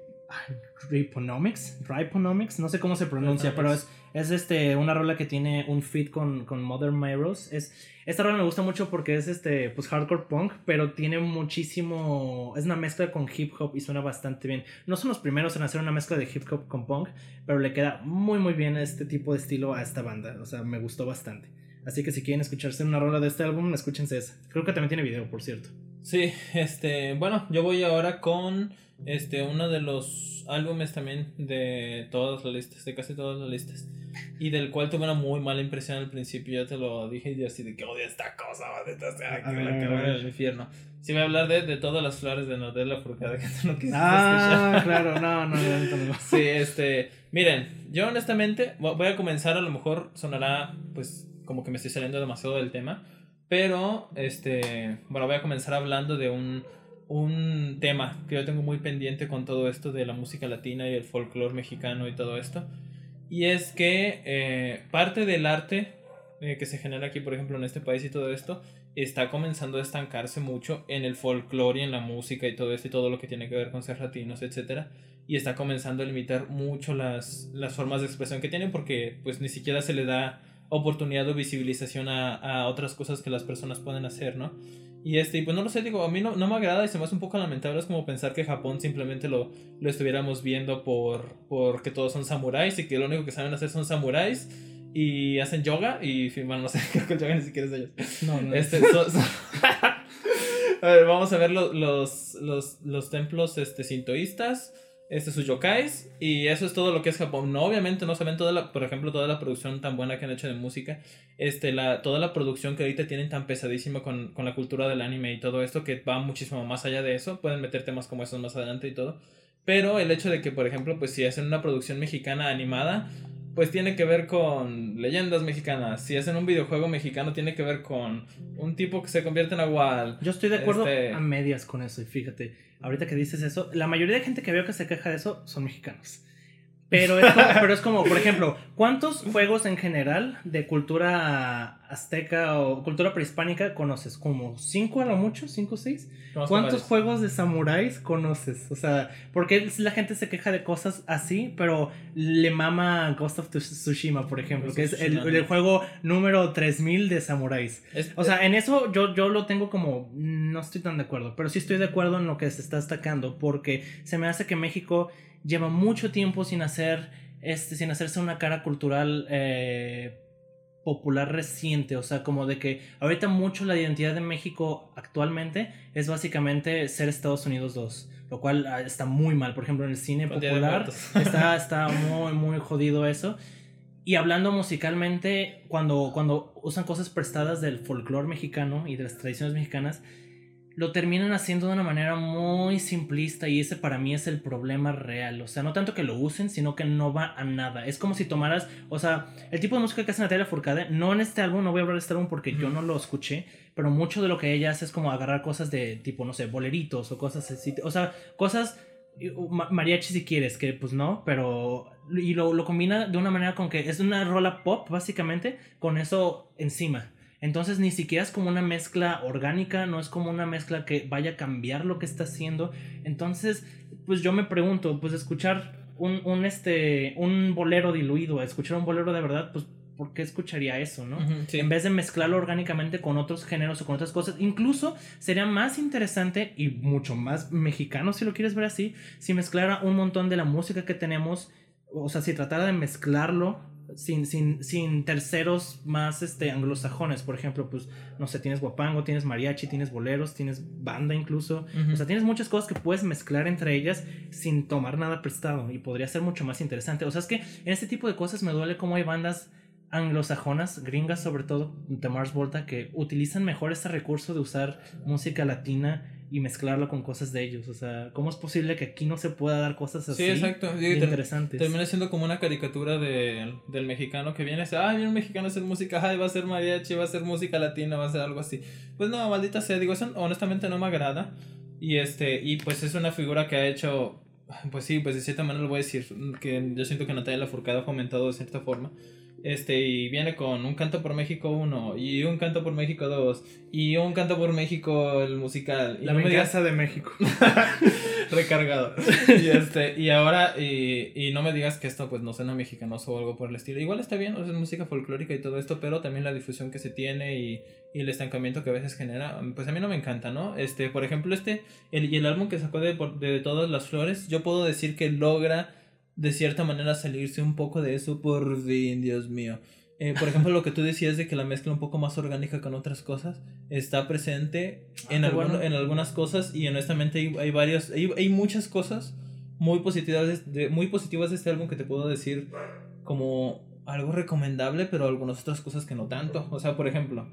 Riponomics, Riponomics, no sé cómo se pronuncia, pero es, es este, una rola que tiene un fit con, con Mother Myros. Es, esta rola me gusta mucho porque es este, pues hardcore punk, pero tiene muchísimo, es una mezcla con hip hop y suena bastante bien. No son los primeros en hacer una mezcla de hip hop con punk, pero le queda muy muy bien este tipo de estilo a esta banda, o sea, me gustó bastante. Así que si quieren escucharse una rola de este álbum, escúchense esa. Creo que también tiene video, por cierto. Sí, este, bueno, yo voy ahora con este uno de los álbumes también de todas las listas, de casi todas las listas. Y del cual tuve una muy mala impresión al principio, ya te lo dije y así de que odio esta cosa, maldita sea, que la que el infierno. Sí, voy a hablar de, de todas las flores de Nordella Furcada que no quisiste Ah, claro, no, no, no, no. Sí, este, miren, yo honestamente voy a comenzar, a lo mejor sonará pues como que me estoy saliendo demasiado del tema, pero este, bueno, voy a comenzar hablando de un, un tema que yo tengo muy pendiente con todo esto de la música latina y el folclore mexicano y todo esto. Y es que eh, parte del arte eh, que se genera aquí, por ejemplo, en este país y todo esto, está comenzando a estancarse mucho en el folclore y en la música y todo esto y todo lo que tiene que ver con ser latinos, etc. Y está comenzando a limitar mucho las, las formas de expresión que tienen porque pues ni siquiera se le da oportunidad o visibilización a, a, otras cosas que las personas pueden hacer, ¿no? Y este, y pues no lo sé, digo, a mí no, no me agrada y se me hace un poco lamentable, es como pensar que Japón simplemente lo, lo estuviéramos viendo por porque todos son samuráis y que lo único que saben hacer son samuráis y hacen yoga y, bueno, no sé, [LAUGHS] creo que el yoga ni siquiera es de ellos. No, no. Este, so, so... [LAUGHS] a ver, vamos a ver los, los, los, los templos este, sintoístas este, sus yokais y eso es todo lo que es Japón. No, obviamente no saben toda la, por ejemplo, toda la producción tan buena que han hecho de música, este, la, toda la producción que ahorita tienen tan pesadísima con, con la cultura del anime y todo esto que va muchísimo más allá de eso. Pueden meter temas como esos más adelante y todo. Pero el hecho de que, por ejemplo, pues si hacen una producción mexicana animada, pues tiene que ver con leyendas mexicanas. Si hacen un videojuego mexicano, tiene que ver con un tipo que se convierte en agual. Yo estoy de acuerdo este... a medias con eso, y fíjate ahorita que dices eso, la mayoría de gente que veo que se queja de eso son mexicanos. Pero es, como, pero es como, por [LAUGHS] ejemplo, ¿cuántos juegos en general de cultura azteca o cultura prehispánica conoces? ¿Como cinco a lo mucho? ¿Cinco o seis? ¿Cuántos juegos de samuráis conoces? O sea, porque la gente se queja de cosas así, pero le mama Ghost of Tsushima, por ejemplo, que es el, el, juego número 3000 de samuráis. O sea, en eso yo, yo lo tengo como, no estoy tan de acuerdo, pero sí estoy de acuerdo en lo que se está destacando, porque se me hace que México lleva mucho tiempo sin hacer este sin hacerse una cara cultural eh, popular reciente. O sea como de que ahorita mucho la identidad de México actualmente es básicamente ser Estados Unidos 2 lo cual ah, está muy mal. Por ejemplo en el cine popular [LAUGHS] está, está muy muy jodido eso. Y hablando musicalmente cuando cuando usan cosas prestadas del folclore mexicano y de las tradiciones mexicanas lo terminan haciendo de una manera muy simplista y ese para mí es el problema real. O sea, no tanto que lo usen, sino que no va a nada. Es como si tomaras, o sea, el tipo de música que hace Natalia Furcade, no en este álbum, no voy a hablar de este álbum porque yo no lo escuché, pero mucho de lo que ella hace es como agarrar cosas de tipo, no sé, boleritos o cosas así. O sea, cosas mariachi si quieres, que pues no, pero y lo, lo combina de una manera con que es una rola pop básicamente con eso encima. Entonces ni siquiera es como una mezcla orgánica, no es como una mezcla que vaya a cambiar lo que está haciendo. Entonces, pues yo me pregunto, pues escuchar un, un, este, un bolero diluido, escuchar un bolero de verdad, pues ¿por qué escucharía eso, no? sí. En vez de mezclarlo orgánicamente con otros géneros o con otras cosas. Incluso sería más interesante y mucho más mexicano, si lo quieres ver así, si mezclara un montón de la música que tenemos, o sea, si tratara de mezclarlo sin, sin, sin terceros más este, anglosajones. Por ejemplo, pues, no sé, tienes guapango, tienes mariachi, tienes boleros, tienes banda incluso. Uh -huh. O sea, tienes muchas cosas que puedes mezclar entre ellas sin tomar nada prestado y podría ser mucho más interesante. O sea, es que en este tipo de cosas me duele cómo hay bandas anglosajonas, gringas sobre todo, de Mars Volta, que utilizan mejor este recurso de usar música latina y mezclarlo con cosas de ellos. O sea, ¿cómo es posible que aquí no se pueda dar cosas así? Sí, exacto. Sí, interesantes. Termina siendo como una caricatura de, del mexicano que viene y dice, ah, viene un mexicano a hacer música, ay, va a ser mariachi, va a ser música latina, va a ser algo así. Pues no, maldita sea, digo, eso honestamente no me agrada. Y este, y pues es una figura que ha hecho, pues sí, pues de cierta manera lo voy a decir, que yo siento que Natalia Lafourcade ha fomentado de cierta forma. Este, y viene con un canto por México 1, y un canto por México 2, y un canto por México el musical. Y la no venganza digas... de México. [LAUGHS] Recargado. y este, y ahora, y, y, no me digas que esto pues no suena mexicanoso o algo por el estilo. Igual está bien, es música folclórica y todo esto, pero también la difusión que se tiene y, y, el estancamiento que a veces genera, pues a mí no me encanta, ¿no? Este, por ejemplo, este, el, y el álbum que sacó de, de Todas las Flores, yo puedo decir que logra de cierta manera salirse un poco de eso por fin, Dios mío. eh, por ejemplo, lo que tú decías de que la mezcla un poco más orgánica con otras cosas está presente Ah, en, bueno. en algunas cosas y honestamente hay, hay varias, hay, hay muchas cosas muy positivas, de, muy positivas de este álbum que te puedo decir como algo recomendable, pero algunas otras cosas que no tanto. O sea, por ejemplo,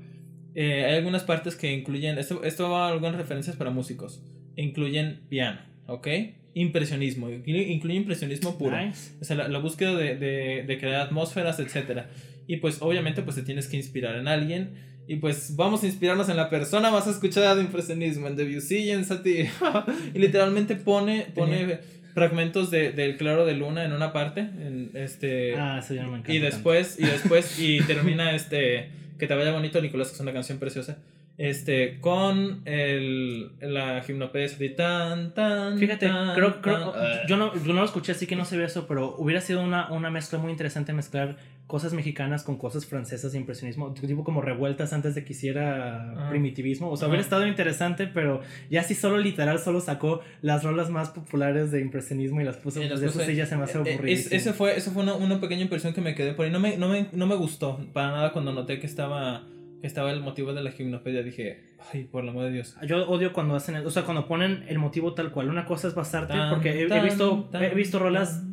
eh, hay algunas partes que incluyen, esto, esto va a algunas referencias para músicos, incluyen piano, ¿ok? Impresionismo, incluye, impresionismo puro. Nice. O sea, la, la búsqueda de, de, de crear atmósferas, etc. Y pues obviamente pues te tienes que inspirar en alguien. Y pues vamos a inspirarnos en la persona más escuchada de impresionismo, en Debussy y en Satie. [LAUGHS] y literalmente pone, pone fragmentos de, del claro de luna en una parte. En este, Ah, no me encanta. y tanto. después, y después, y termina este, que te vaya bonito Nicolás, que es una canción preciosa. Este, con el, la gimnopedia de tan, tan. Fíjate, tan, creo, creo- tan. yo, no, yo no lo escuché, así que no sabía eso, pero hubiera sido una, una mezcla muy interesante mezclar cosas mexicanas con cosas francesas de impresionismo, tipo como revueltas antes de que hiciera Ajá. primitivismo. O sea, Ajá. hubiera estado interesante, pero ya si solo literal solo sacó las rolas más populares de impresionismo y las puso, pues eso sí ya se me hace Eh, eh, aburrido. es- ese fue, eso fue una, una pequeña impresión que me quedé por ahí. No me, no me, no me gustó para nada cuando noté que estaba, estaba el motivo de la gimnopedia. Dije, ay, por el amor de Dios. Yo odio cuando hacen, el- o sea, cuando ponen el motivo tal cual. Una cosa es basarte, Tan, porque he, he tan, visto, tan, he visto rolas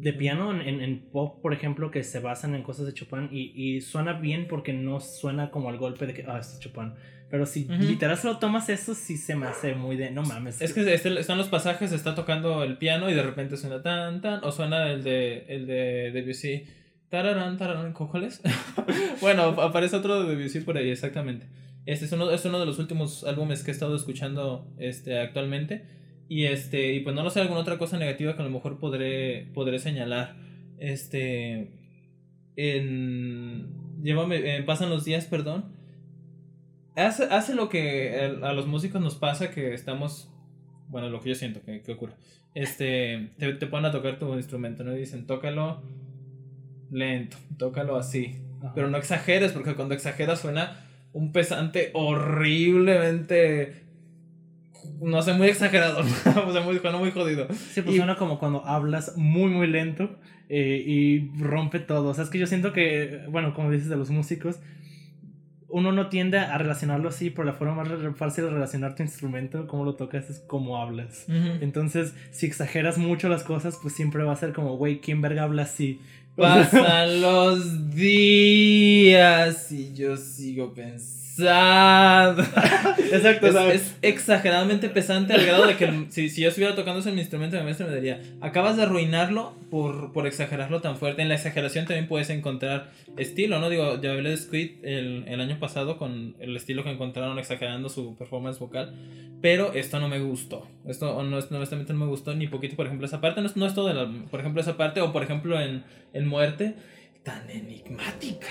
de piano en, en- pop, por ejemplo, que se basan en cosas de Chopin y, y suena bien porque no suena como al golpe de que, ah, es Chopin. Pero si Ujú. literal solo tomas eso, sí se me hace muy de, no mames. Es que están los pasajes, está tocando el piano y de repente suena tan, tan, o suena el de, el de Debussy. Tararán, tararán, ¿cojones? [LAUGHS] bueno, aparece otro de Debussy por ahí, exactamente. Este es uno, es uno de los últimos álbumes que he estado escuchando este, actualmente. Y este, y pues no lo sé, alguna otra cosa negativa que a lo mejor podré, podré señalar. Este. Llévame. eh, pasan los días, perdón. Hace, hace lo que a, a los músicos nos pasa que estamos. Bueno, lo que yo siento que, que ocurre. Este. Te, te ponen a tocar tu instrumento, ¿no? Y dicen, tócalo lento, tócalo así. Ajá. Pero no exageres, porque cuando exageras suena un pesante horriblemente. No sé, muy exagerado. [LAUGHS] o sea, muy, suena muy jodido. Sí, pues y- suena como cuando hablas muy, muy lento eh, y rompe todo. O sea, es que yo siento que, bueno, como dices de los músicos, uno no tiende a relacionarlo así, pero la forma más fácil de relacionar tu instrumento, cómo lo tocas, es cómo hablas. Entonces, si exageras mucho las cosas, pues siempre va a ser como, güey, ¿quién verga habla así? Pasan [LAUGHS] los días y yo sigo pensando. [LAUGHS] Exacto, Es, ¿sabes? es [LAUGHS] exageradamente pesante al grado de que [LAUGHS] si, si yo estuviera tocando ese instrumento, mi maestro me diría, acabas de arruinarlo por, por exagerarlo tan fuerte. En la exageración también puedes encontrar estilo, ¿no? Digo, ya hablé de Squid el, el año pasado con el estilo que encontraron exagerando su performance vocal, pero esto no me gustó. Esto no, honestamente no me gustó ni poquito, por ejemplo, esa parte, no es, no es todo, por ejemplo, esa parte, o por ejemplo en, en Muerte, tan enigmática.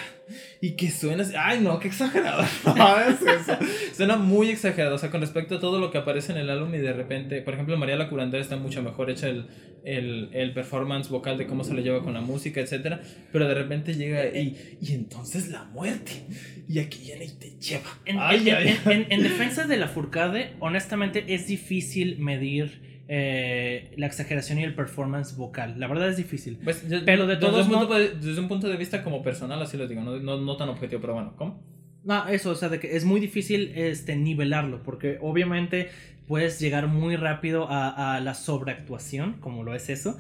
Y que suena así- Ay, no, qué exagerado. [LAUGHS] No, es eso. Suena muy exagerado. O sea, con respecto a todo lo que aparece en el álbum y de repente, por ejemplo, María la Curandera está mucho mejor hecha el, el, el performance vocal de cómo se lo lleva con la música, etcétera Pero de repente llega y, y entonces la muerte. Y aquí viene y te lleva. En, Ay, en- ay, en defensa de la Furcade, honestamente es difícil medir eh, la exageración y el performance vocal. La verdad es difícil. Pues, Pero de desde todos un punto modos- de- desde un punto de vista como personal, así lo digo, no, no, no tan objetivo, pero bueno, ¿cómo? No, eso, o sea, de que es muy difícil este, nivelarlo, porque obviamente puedes llegar muy rápido a, a la sobreactuación, como lo es eso.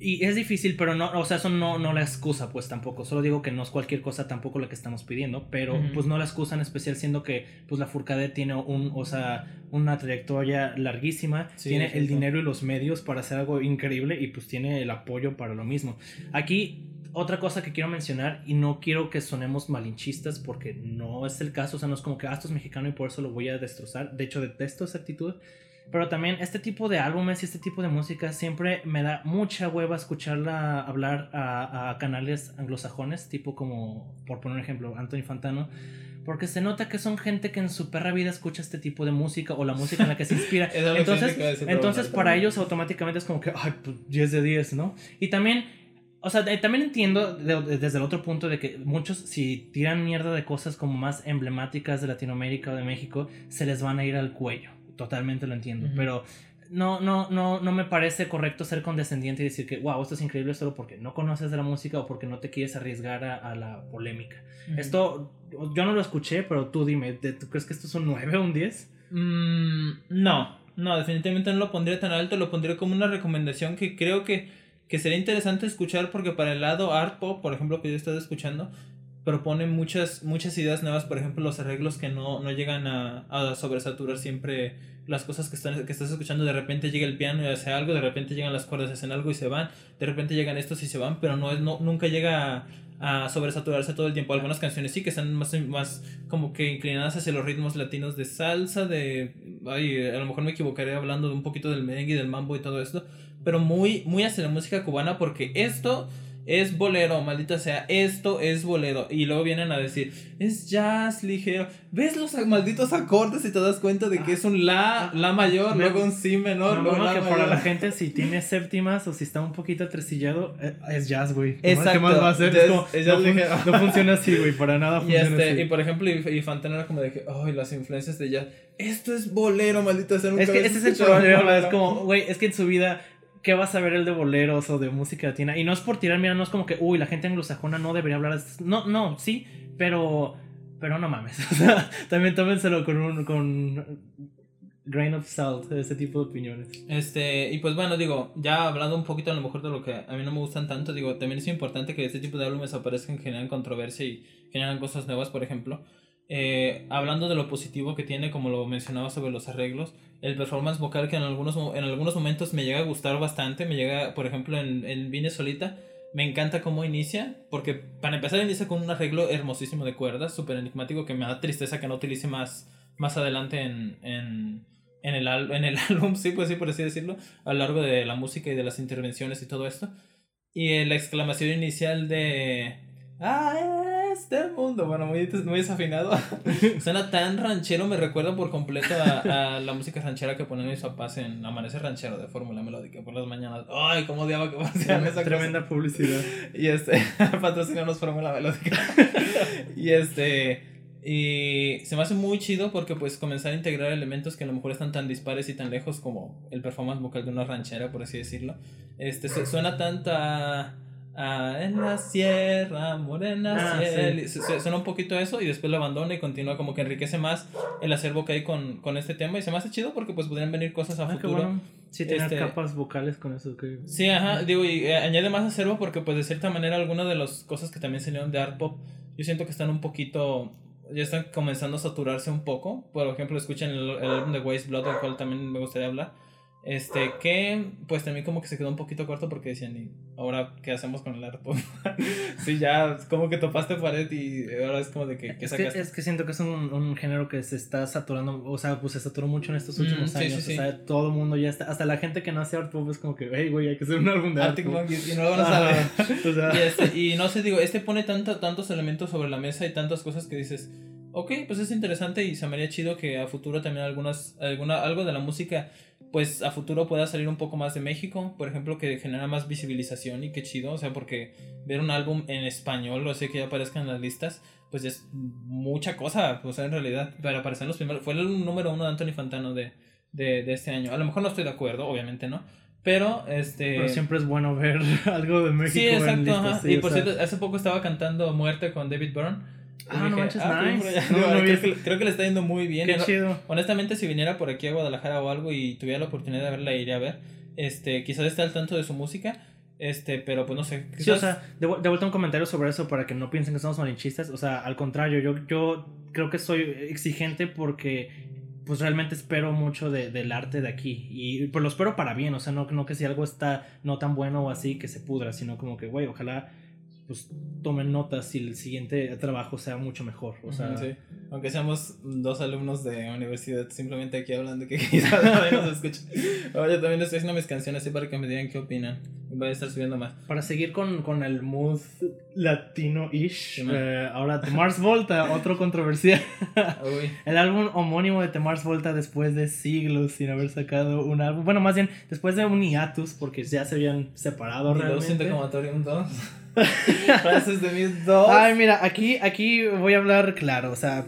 Y es difícil, pero no, o sea, eso no, no la excusa, pues tampoco. Solo digo que no es cualquier cosa tampoco la que estamos pidiendo, pero Ujú. pues no la excusa en especial siendo que pues la Furcade tiene un, o sea, una trayectoria larguísima, Sí, tiene el dinero y los medios para hacer algo increíble y pues tiene el apoyo para lo mismo. Aquí otra cosa que quiero mencionar y no quiero que sonemos malinchistas porque no es el caso, o sea, no es como que ah, esto es mexicano y por eso lo voy a destrozar. De hecho, detesto esa actitud. Pero también este tipo de álbumes y este tipo de música siempre me da mucha hueva escucharla hablar a, a canales anglosajones, tipo como, por poner un ejemplo, Anthony Fantano. Porque se nota que son gente que en su perra vida escucha este tipo de música o la música en la que se inspira. [LAUGHS] Entonces, entonces para ellos automáticamente es como que, ay, pues 10 de 10, ¿no? Y también, o sea, eh, también entiendo de- de- desde el otro punto de que muchos, si tiran mierda de cosas como más emblemáticas de Latinoamérica o de México, se les van a ir al cuello. Totalmente lo entiendo. Ujú. Pero no, no, no, no me parece correcto ser condescendiente y decir que, wow, esto es increíble solo porque no conoces de la música o porque no te quieres arriesgar a, la polémica. Esto, yo no lo escuché, pero tú dime, ¿tú crees que esto es un 9 o un 10? Mm, no, no, definitivamente no lo pondría tan alto, lo pondría como una recomendación que creo que, que sería interesante escuchar porque para el lado art pop, por ejemplo, que yo he estado escuchando, propone muchas, muchas ideas nuevas, por ejemplo, los arreglos que no, no llegan a, a sobresaturar siempre las cosas que, están, que estás escuchando, de repente llega el piano y hace algo, de repente llegan las cuerdas y hacen algo y se van, de repente llegan estos y se van, pero no es, no, nunca llega a, sobresaturarse todo el tiempo. Algunas canciones sí que están más, más como que inclinadas hacia los ritmos latinos de salsa, de... Ay, a lo mejor me equivocaré hablando de un poquito del merengue y del mambo y todo esto, pero muy, muy hacia la música cubana porque esto es bolero, maldita sea, esto es bolero. Y luego vienen a decir, es jazz ligero. ¿Ves los malditos acordes y te das cuenta de que es un la, la mayor, luego un si menor, luego que para la gente si tiene séptimas o si está un poquito tresillado, eh, es jazz, güey. Exacto. ¿Qué más va a hacer? es como, no, funciona así, güey, para nada [LAUGHS] funciona y este, así. Y por ejemplo, y, y Fantana era como de que, ay, las influencias de jazz. Esto es bolero, maldita sea. Es que ese es el problema, es como, güey, es que en su vida ¿qué vas a ver el de boleros o de música latina? Y no es por tirar, mira, no es como que, uy, la gente anglosajona no debería hablar de. No, no, sí, pero, pero no mames. [LAUGHS] O sea, también tómenselo con un, con grain of salt, ese tipo de opiniones. Este, y pues bueno, digo, ya hablando un poquito a lo mejor de lo que a mí no me gustan tanto, digo, también es importante que este tipo de álbumes aparezcan, generan controversia y generan cosas nuevas, por ejemplo. Eh, hablando de lo positivo que tiene, como lo mencionaba sobre los arreglos, el performance vocal que en algunos, en algunos momentos me llega a gustar bastante, me llega, por ejemplo, en, en Vine Solita, me encanta cómo inicia, porque para empezar inicia con un arreglo hermosísimo de cuerdas, súper enigmático, que me da tristeza que no utilice más, más adelante en, en, en, el, en el [LAUGHS] álbum, sí, pues sí, por así decirlo, a lo largo de la música y de las intervenciones y todo esto. Y la exclamación inicial de... ¡Ah, este mundo. Bueno, muy, muy desafinado. [LAUGHS] Suena tan ranchero, me recuerda por completo a, la música ranchera que ponen mis papás en Amanecer Ranchero de Fórmula Melódica por las mañanas. Ay, cómo odiaba que pasaran esa Tremenda publicidad. Y este, [LAUGHS] patrocinanos Fórmula Melódica. y este. Y se me hace muy chido porque pues comenzar a integrar elementos que a lo mejor están tan dispares y tan lejos como el performance vocal de una ranchera, por así decirlo. Este suena tanta Ah, en la sierra, morena ah, Suena un poquito eso y después lo abandona y continúa como que enriquece más el acervo que hay con, con este tema y se me hace chido porque pues podrían venir cosas a ah, futuro. Sí, tener este, capas vocales con eso. Que... Sí, ajá, digo, y eh, añade más acervo porque pues de cierta manera algunas de las cosas que también salieron de art pop, yo siento que están un poquito, ya están comenzando a saturarse un poco. Por ejemplo, escuchen el, el álbum de Waste Blood, del cual también me gustaría hablar este, que pues también como que se quedó un poquito corto porque decían, ¿y ahora qué hacemos con el arte [LAUGHS] sí, ya como que topaste pared y ahora es como de que, es, que es que siento que es un, un, género que se está saturando, o sea, pues se saturó mucho en estos mm, últimos años. O sea, todo el mundo ya está, hasta la gente que no hace art pop es como que, hey, güey, hay que hacer un álbum de Arctic Monkeys y no lo van a saber. y, este, y no sé, digo, este pone tanto, tantos elementos sobre la mesa y tantas cosas que dices ok, pues es interesante y se me haría chido que a futuro también algunas, alguna, algo de la música, pues a futuro pueda salir un poco más de México, por ejemplo, que genera más visibilización y qué chido, o sea, porque ver un álbum en español, o sea, que ya aparezca en las listas, pues es mucha cosa, o sea, en realidad, para aparecer en los primeros, fue el número uno de Anthony Fantano de, de, de este año, a lo mejor no estoy de acuerdo, obviamente, ¿no? Pero, este... Pero siempre es bueno ver [LAUGHS] algo de México. Sí, exacto. En listas, y por cierto, hace poco estaba cantando Muerte con David Byrne. Ah, no manches, ah, nice. creo, que, le está yendo muy bien. Qué chido. Honestamente, si viniera por aquí a Guadalajara o algo y tuviera la oportunidad de verla, iría a ver. Este, quizás esté al tanto de su música. Este, pero pues no sé. Sí, o sea, de, vuelta un comentario sobre eso para que no piensen que somos malinchistas. O sea, al contrario, yo, yo creo que soy exigente porque pues realmente espero mucho de, del arte de aquí. Y pues lo espero para bien. O sea, no, no que si algo está no tan bueno o así que se pudra, sino como que, güey, ojalá pues tomen notas y el siguiente trabajo sea mucho mejor. O sea, sí. Aunque seamos dos alumnos de universidad, simplemente aquí hablando que [LAUGHS] quizás nadie nos escuche. yo también estoy haciendo mis canciones así para que me digan qué opinan. Voy a estar subiendo más. Para seguir con, con el mood latino-ish, eh, ahora The Mars Volta, [LAUGHS] otro controversial. El álbum homónimo de The Mars Volta después de siglos sin haber sacado un álbum. Bueno, más bien después de un hiatus porque ya se habían separado realmente. 2. [LAUGHS] Frases de mis dos. Ay, mira, aquí, aquí voy a hablar claro. O sea,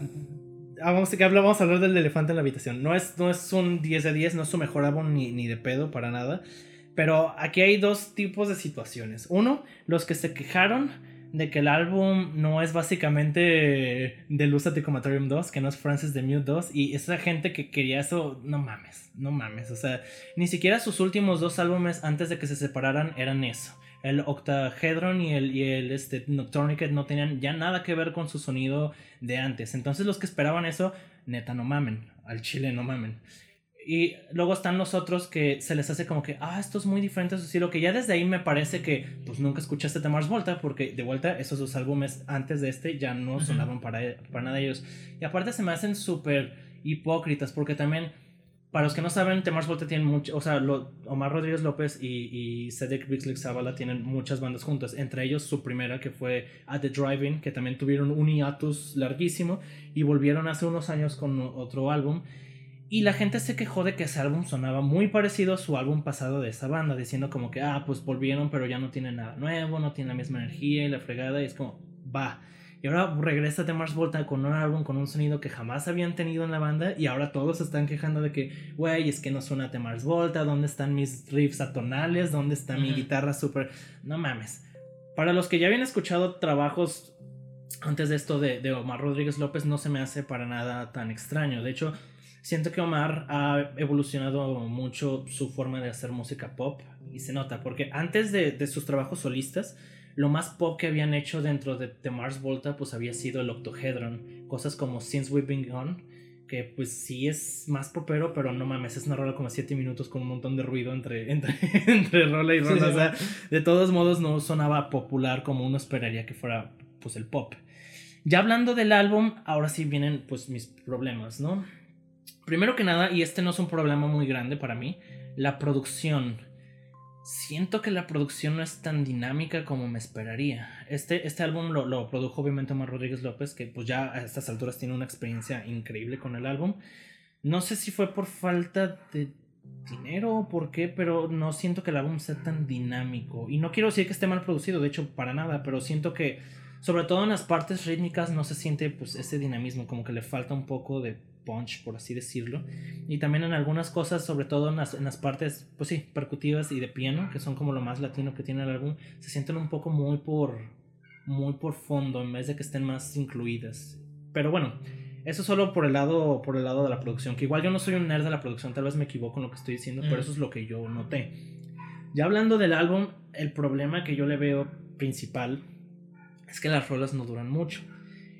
ah, vamos, vamos a hablar del elefante en la habitación. No es, no es un 10 de 10, no es su mejor álbum ni, ni de pedo para nada. Pero aquí hay dos tipos de situaciones. Uno, los que se quejaron de que el álbum no es básicamente de Luz Comatorium 2, que no es Francis the Mute 2, y esa gente que quería eso, no mames, no mames, o sea, ni siquiera sus últimos dos álbumes antes de que se separaran eran eso. El Octahedron y el, y el este, Nocturnicate no tenían ya nada que ver con su sonido de antes. Entonces los que esperaban eso, neta, no mamen. Al chile no mamen. Y luego están los otros que se les hace como que, ah, esto es muy diferente a su estilo, que ya desde ahí me parece que pues nunca escuchaste de Mars Volta, porque de vuelta esos dos álbumes antes de este ya no sonaban para, para nada de ellos. Y aparte se me hacen súper hipócritas, porque también, para los que no saben, Mars Volta tienen mucho, o sea, Omar Rodríguez López y, Cedric Bixley Zavala tienen muchas bandas juntas, entre ellos su primera que fue At the Driving, que también tuvieron un hiatus larguísimo y volvieron hace unos años con otro álbum. Y la gente se quejó de que ese álbum sonaba muy parecido a su álbum pasado de esa banda, diciendo como que, ah, pues volvieron, pero ya no tiene nada nuevo, no tiene la misma energía y la fregada, y es como, va. Y ahora regresa de Mars Volta con un álbum con un sonido que jamás habían tenido en la banda, y ahora todos se están quejando de que, güey, es que no suena de Mars Volta, ¿dónde están mis riffs atonales? ¿Dónde está mi guitarra súper.? No mames. Para los que ya habían escuchado trabajos antes de esto de, de Omar Rodríguez López, no se me hace para nada tan extraño. De hecho, siento que Omar ha evolucionado mucho su forma de hacer música pop y se nota, porque antes de, sus trabajos solistas, lo más pop que habían hecho dentro de, de, Mars Volta pues había sido el Octohedron, cosas como Since We've Been Gone, que pues sí es más popero, pero no mames, es una rola como 7 minutos con un montón de ruido entre, [LAUGHS] entre, entre rola y rola, o sea, de todos modos no sonaba popular como uno esperaría que fuera pues el pop. Ya hablando del álbum, ahora sí vienen pues mis problemas, ¿no? Primero que nada, y este no es un problema muy grande para mí, la producción. Siento que la producción no es tan dinámica como me esperaría. Este, este álbum lo, produjo obviamente Omar Rodríguez López, que pues ya a estas alturas tiene una experiencia increíble con el álbum. No sé si fue por falta de dinero o por qué, pero no siento que el álbum sea tan dinámico. Y no quiero decir que esté mal producido, de hecho, para nada, pero siento que, sobre todo en las partes rítmicas, no se siente pues ese dinamismo, como que le falta un poco de punch, por así decirlo. Y también en algunas cosas, sobre todo en las, en las partes, pues sí, percutivas y de piano, que son como lo más latino que tiene el álbum, se sienten un poco muy por, muy por fondo, en vez de que estén más incluidas. Pero bueno, eso solo por el lado, por el lado de la producción, que igual yo no soy un nerd de la producción, tal vez me equivoco en lo que estoy diciendo, pero mm. eso es lo que yo noté. Ya hablando del álbum, el problema que yo le veo principal es que las rolas no duran mucho.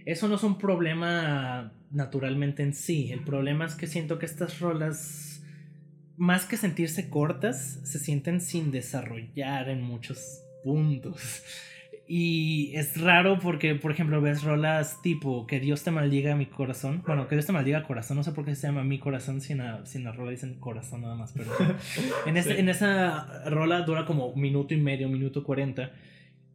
Eso no es un problema naturalmente en sí. El problema es que siento que estas rolas, más que sentirse cortas, se sienten sin desarrollar en muchos puntos. Y es raro porque, por ejemplo, ves rolas tipo Que Dios te maldiga mi corazón. Bueno, Que Dios te maldiga corazón. No sé por qué se llama mi corazón sin la, sin la rola dicen corazón nada más. Pero [LAUGHS] en, en esa rola dura como minuto y medio, minuto cuarenta.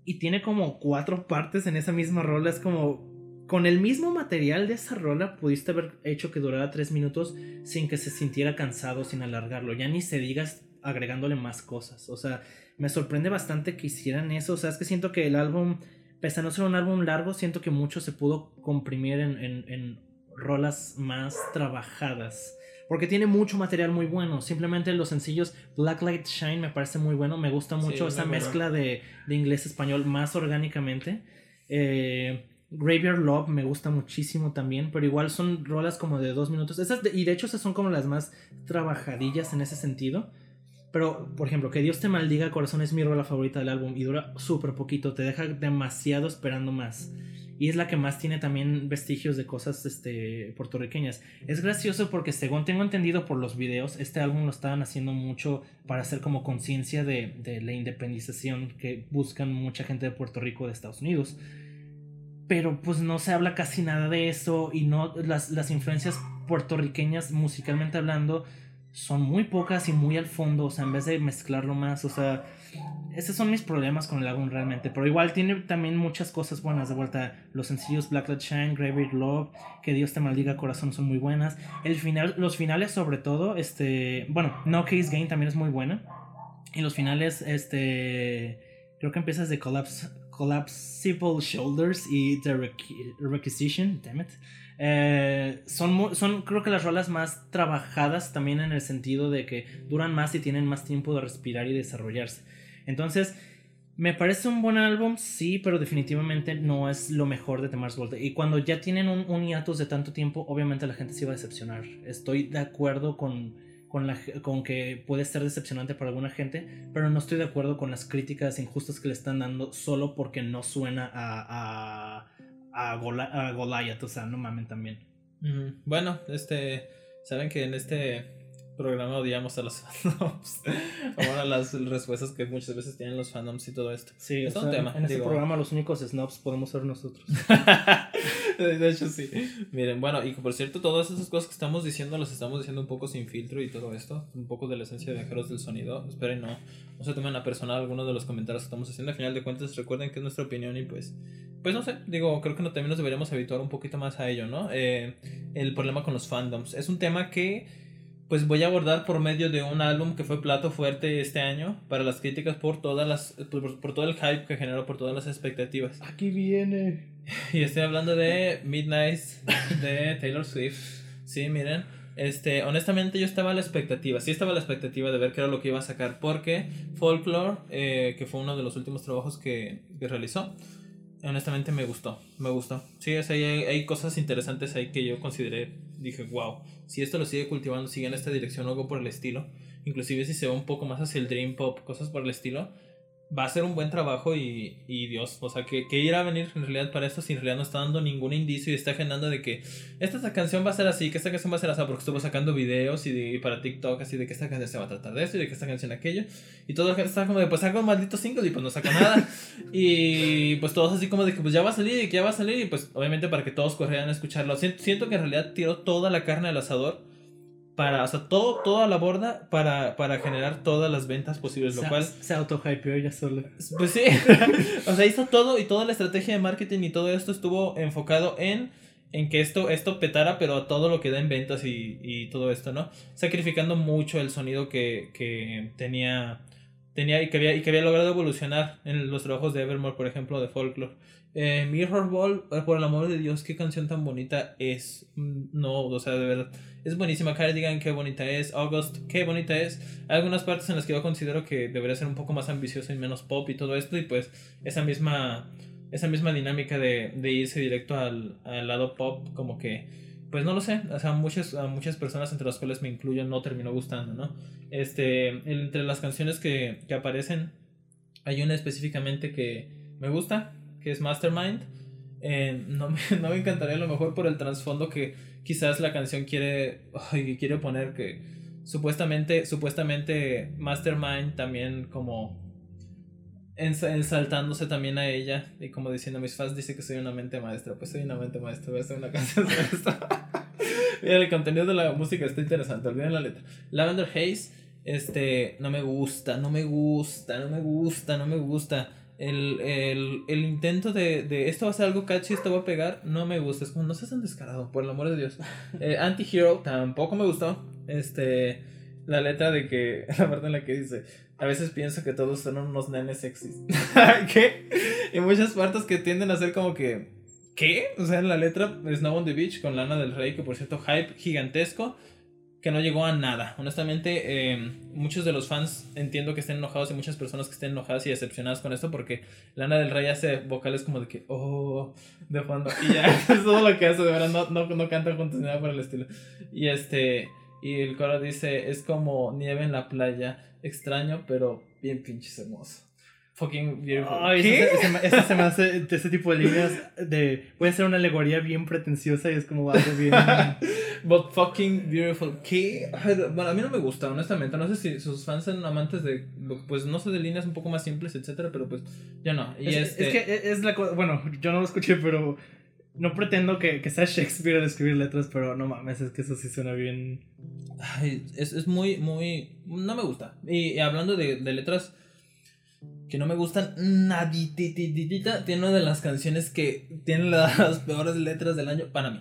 Y tiene como cuatro partes en esa misma rola. Es como, con el mismo material de esa rola pudiste haber hecho que durara tres minutos sin que se sintiera cansado, sin alargarlo. Ya ni se digas agregándole más cosas. O sea, me sorprende bastante que hicieran eso. O sea, es que siento que el álbum, pese a no ser un álbum largo, siento que mucho se pudo comprimir en, en, rolas más trabajadas. Porque tiene mucho material muy bueno. Simplemente los sencillos Blacklight Shine me parece muy bueno. Me gusta mucho esa mezcla de, de inglés-español más orgánicamente. Eh, Graveyard Love me gusta muchísimo también, pero igual son rolas como de dos minutos. Esas y de hecho esas son como las más trabajadillas en ese sentido. Pero, por ejemplo, Que Dios te maldiga, corazón es mi rola favorita del álbum y dura súper poquito, te deja demasiado esperando más. Y es la que más tiene también vestigios de cosas este, puertorriqueñas. Es gracioso porque según tengo entendido por los videos, este álbum lo estaban haciendo mucho para hacer como conciencia de, de la independización que buscan mucha gente de Puerto Rico de Estados Unidos pero pues no se habla casi nada de eso y no las, las influencias puertorriqueñas musicalmente hablando son muy pocas y muy al fondo, o sea, en vez de mezclarlo más, o sea, esos son mis problemas con el álbum realmente, pero igual tiene también muchas cosas buenas de vuelta, los sencillos Black Light Shine, Graveyard Love, Que Dios te maldiga corazón son muy buenas, el final, los finales sobre todo, este, bueno, No Case Game también es muy buena, y los finales, este, creo que empiezas de Collapse Collapsible Shoulders y The Requisition, damn it. Eh, son, son creo que las rolas más trabajadas también en el sentido de que duran más y tienen más tiempo de respirar y desarrollarse. Entonces, me parece un buen álbum, sí, pero definitivamente no es lo mejor de The Mars Volta. Y cuando ya tienen un, un hiatus de tanto tiempo, obviamente la gente se va a decepcionar. Estoy de acuerdo con, con, que puede ser decepcionante para alguna gente, pero no estoy de acuerdo con las críticas injustas que le están dando solo porque no suena a, a, a, Goliath. O sea, no mamen también. Bueno, este. Saben que en este programa odiamos a los [LAUGHS] fandoms. Ahora las respuestas que muchas veces tienen los fandoms y todo esto. Sí, es un tema. En este programa los únicos snobs podemos ser nosotros. [LAUGHS] de hecho, sí. Miren, bueno, y por cierto, todas esas cosas que estamos diciendo las estamos diciendo un poco sin filtro y todo esto. Un poco de la esencia de viajeros del sonido. Esperen, no, no se tomen a personal algunos de los comentarios que estamos haciendo. Al final de cuentas, recuerden que es nuestra opinión y pues pues no sé, digo, creo que no, también nos deberíamos habituar un poquito más a ello, ¿no? Eh, el problema con los fandoms. Es un tema que pues voy a abordar por medio de un álbum que fue plato fuerte este año para las críticas por todas las por, todo el hype que generó por todas las expectativas. Aquí viene. [LAUGHS] Y estoy hablando de Midnight de Taylor Swift. Sí, miren, este, honestamente yo estaba a la expectativa, sí estaba a la expectativa de ver qué era lo que iba a sacar porque Folklore, eh, que fue uno de los últimos trabajos que, que realizó, honestamente me gustó, me gustó. Sí, hay, hay, cosas interesantes ahí que yo consideré, dije, wow, si esto lo sigue cultivando, sigue en esta dirección o algo por el estilo, inclusive si se va un poco más hacia el dream pop, cosas por el estilo, va a ser un buen trabajo y, y Dios, o sea, que, que irá a venir en realidad para esto si en realidad no está dando ningún indicio y está generando de que esta canción va a ser así, que esta canción va a ser así, porque estuvo sacando videos y, de, para TikTok así de que esta canción se va a tratar de esto y de que esta canción aquello. Y todo la gente está como de pues saca un maldito single y pues no saca nada. [LAUGHS] Y pues todos así como de que pues ya va a salir y que ya va a salir y pues obviamente para que todos corrieran a escucharlo, siento, siento que en realidad tiró toda la carne al asador para, o sea, todo, toda la borda para, para generar todas las ventas posibles, lo cual... Se autohypeó ya solo. Pues sí, [LAUGHS] o sea, hizo todo y toda la estrategia de marketing y todo esto estuvo enfocado en, en que esto, esto petara, pero a todo lo que da en ventas y, y todo esto, ¿no? Sacrificando mucho el sonido que, que tenía, tenía y, que había, y que había logrado evolucionar en los trabajos de Evermore, por ejemplo, de Folklore. Eh, Mirror Ball, eh, por el amor de Dios, qué canción tan bonita es. Mm, no, o sea, de verdad. Es buenísima. Cardigan, qué bonita es. August, qué bonita es. Hay algunas partes en las que yo considero que debería ser un poco más ambicioso y menos pop y todo esto. Y pues esa misma, esa misma dinámica de, irse directo al, lado pop, como que, pues no lo sé. O sea, muchas, a muchas personas, entre las cuales me incluyo, no terminó gustando, ¿no? Este, entre las canciones que aparecen, hay una específicamente que me gusta es Mastermind. Eh, no, me, [LAUGHS] no, me, encantaría a lo mejor por el trasfondo que quizás la canción quiere, quiere poner que supuestamente, supuestamente Mastermind también como ensaltándose también a ella y como diciendo mis fans dice que soy una mente maestra, pues soy una mente maestra, voy a hacer una [LAUGHS] canción sobre. Mira, el contenido de la música está interesante, olviden la letra. Lavender Haze, este, no me gusta, no me gusta, no me gusta, no me gusta el, el, el intento de, de, esto va a ser algo catchy, esto va a pegar, no me gusta. Es como, no seas tan descarado, por el amor de Dios. [LAUGHS] Eh, Anti-Hero tampoco me gustó. Este, la letra de que, [LAUGHS] la parte en la que dice, a veces pienso que todos son unos nenes sexys. [LAUGHS] ¿Qué? Y muchas partes que tienden a ser como que, ¿qué? O sea, en la letra Snow on the Beach con Lana del Rey, que por cierto, hype gigantesco que no llegó a nada. Honestamente, eh, muchos de los fans entiendo que estén enojados y muchas personas que estén enojadas y decepcionadas con esto porque Lana del Rey hace vocales como de que, oh, de fondo. Y ya, [LAUGHS] es todo lo que hace, de verdad, no, no, no canta juntos ni nada por el estilo. Y este, y el coro dice, es como nieve en la playa, extraño, pero bien pinches hermoso fucking beautiful. Ay, Ese, se me hace de ese tipo de líneas de voy a hacer una alegoría bien pretenciosa y es como algo bien [LAUGHS] but fucking beautiful. ¿Qué? Bueno, a mí no me gusta, honestamente. No sé si sus fans son amantes de pues no sé de líneas un poco más simples, etcétera, pero pues ya no. Y es, este... es que e, es la cosa, bueno, yo no lo escuché, pero no pretendo que, que sea Shakespeare a escribir letras, pero no mames, es que eso sí suena bien. Ay, es, es muy, muy. No me gusta. Y, hablando de, de letras que no me gustan naditititita, tiene una de las canciones que tiene [LAUGHS] las peores letras del año para mí.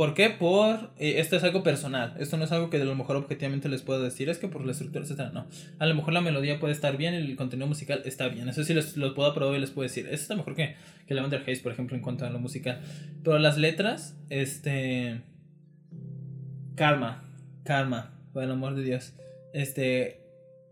¿Por qué? Por. eh, esto es algo personal. Esto no es algo que de lo mejor objetivamente les puedo decir. Es que por la estructura, etcétera. No. A lo mejor la melodía puede estar bien y el contenido musical está bien. Eso sí les, lo puedo aprobar y les puedo decir. Eso está mejor que, que Lavender Haze, por ejemplo, en cuanto a lo musical. Pero las letras, este. Karma. Karma. Por el amor de Dios. Este.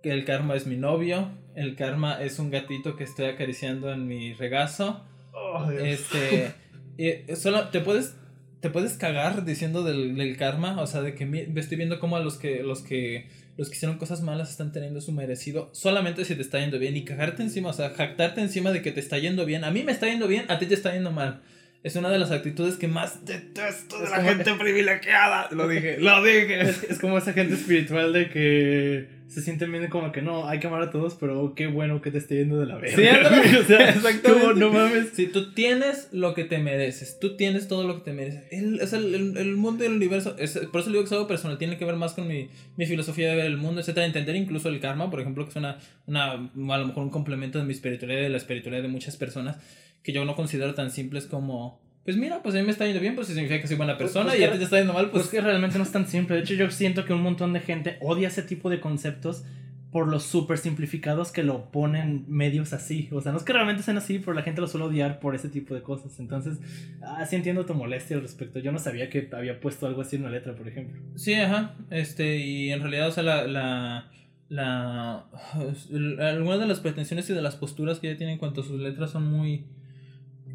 El karma es mi novio. El karma es un gatito que estoy acariciando en mi regazo. Oh, Dios. Este. y [LAUGHS] solo te puedes. Te puedes cagar diciendo del, del karma. O sea, de que estoy viendo cómo a los que. Los que. Los que hicieron cosas malas están teniendo su merecido. Solamente si te está yendo bien. Y cagarte encima. O sea, jactarte encima de que te está yendo bien. A mí me está yendo bien, a ti te está yendo mal. Es una de las actitudes que más detesto de Es la gente privilegiada. Lo dije, lo dije. [LAUGHS] Es, es como esa gente espiritual de que se sienten bien como que no, hay que amar a todos, pero qué bueno que te esté yendo de la verga. Sí, [LAUGHS] o sea, como, no mames. Si tú tienes lo que te mereces, tú tienes todo lo que te mereces. El, es el, el, el mundo y el universo, es, por eso digo que es algo personal, tiene que ver más con mi, mi filosofía de ver el mundo, etcétera. Entender incluso el karma, por ejemplo, que es una, una, a lo mejor un complemento de mi espiritualidad y de la espiritualidad de muchas personas, que yo no considero tan simples como, pues mira, pues a mí me está yendo bien, pues significa que soy buena persona pues y a ti te está yendo mal, Pues pues... que realmente no es tan simple. De hecho, yo siento que un montón de gente odia ese tipo de conceptos por los súper simplificados que lo ponen medios así. O sea, no es que realmente sean así, pero la gente lo suele odiar por ese tipo de cosas. Entonces, ah, sí entiendo tu molestia al respecto. Yo no sabía que había puesto algo así en una letra, por ejemplo. Sí, ajá. Este, y en realidad, o sea, la. la la [SIGHS] algunas de las pretensiones y de las posturas que ella tiene en cuanto a sus letras son muy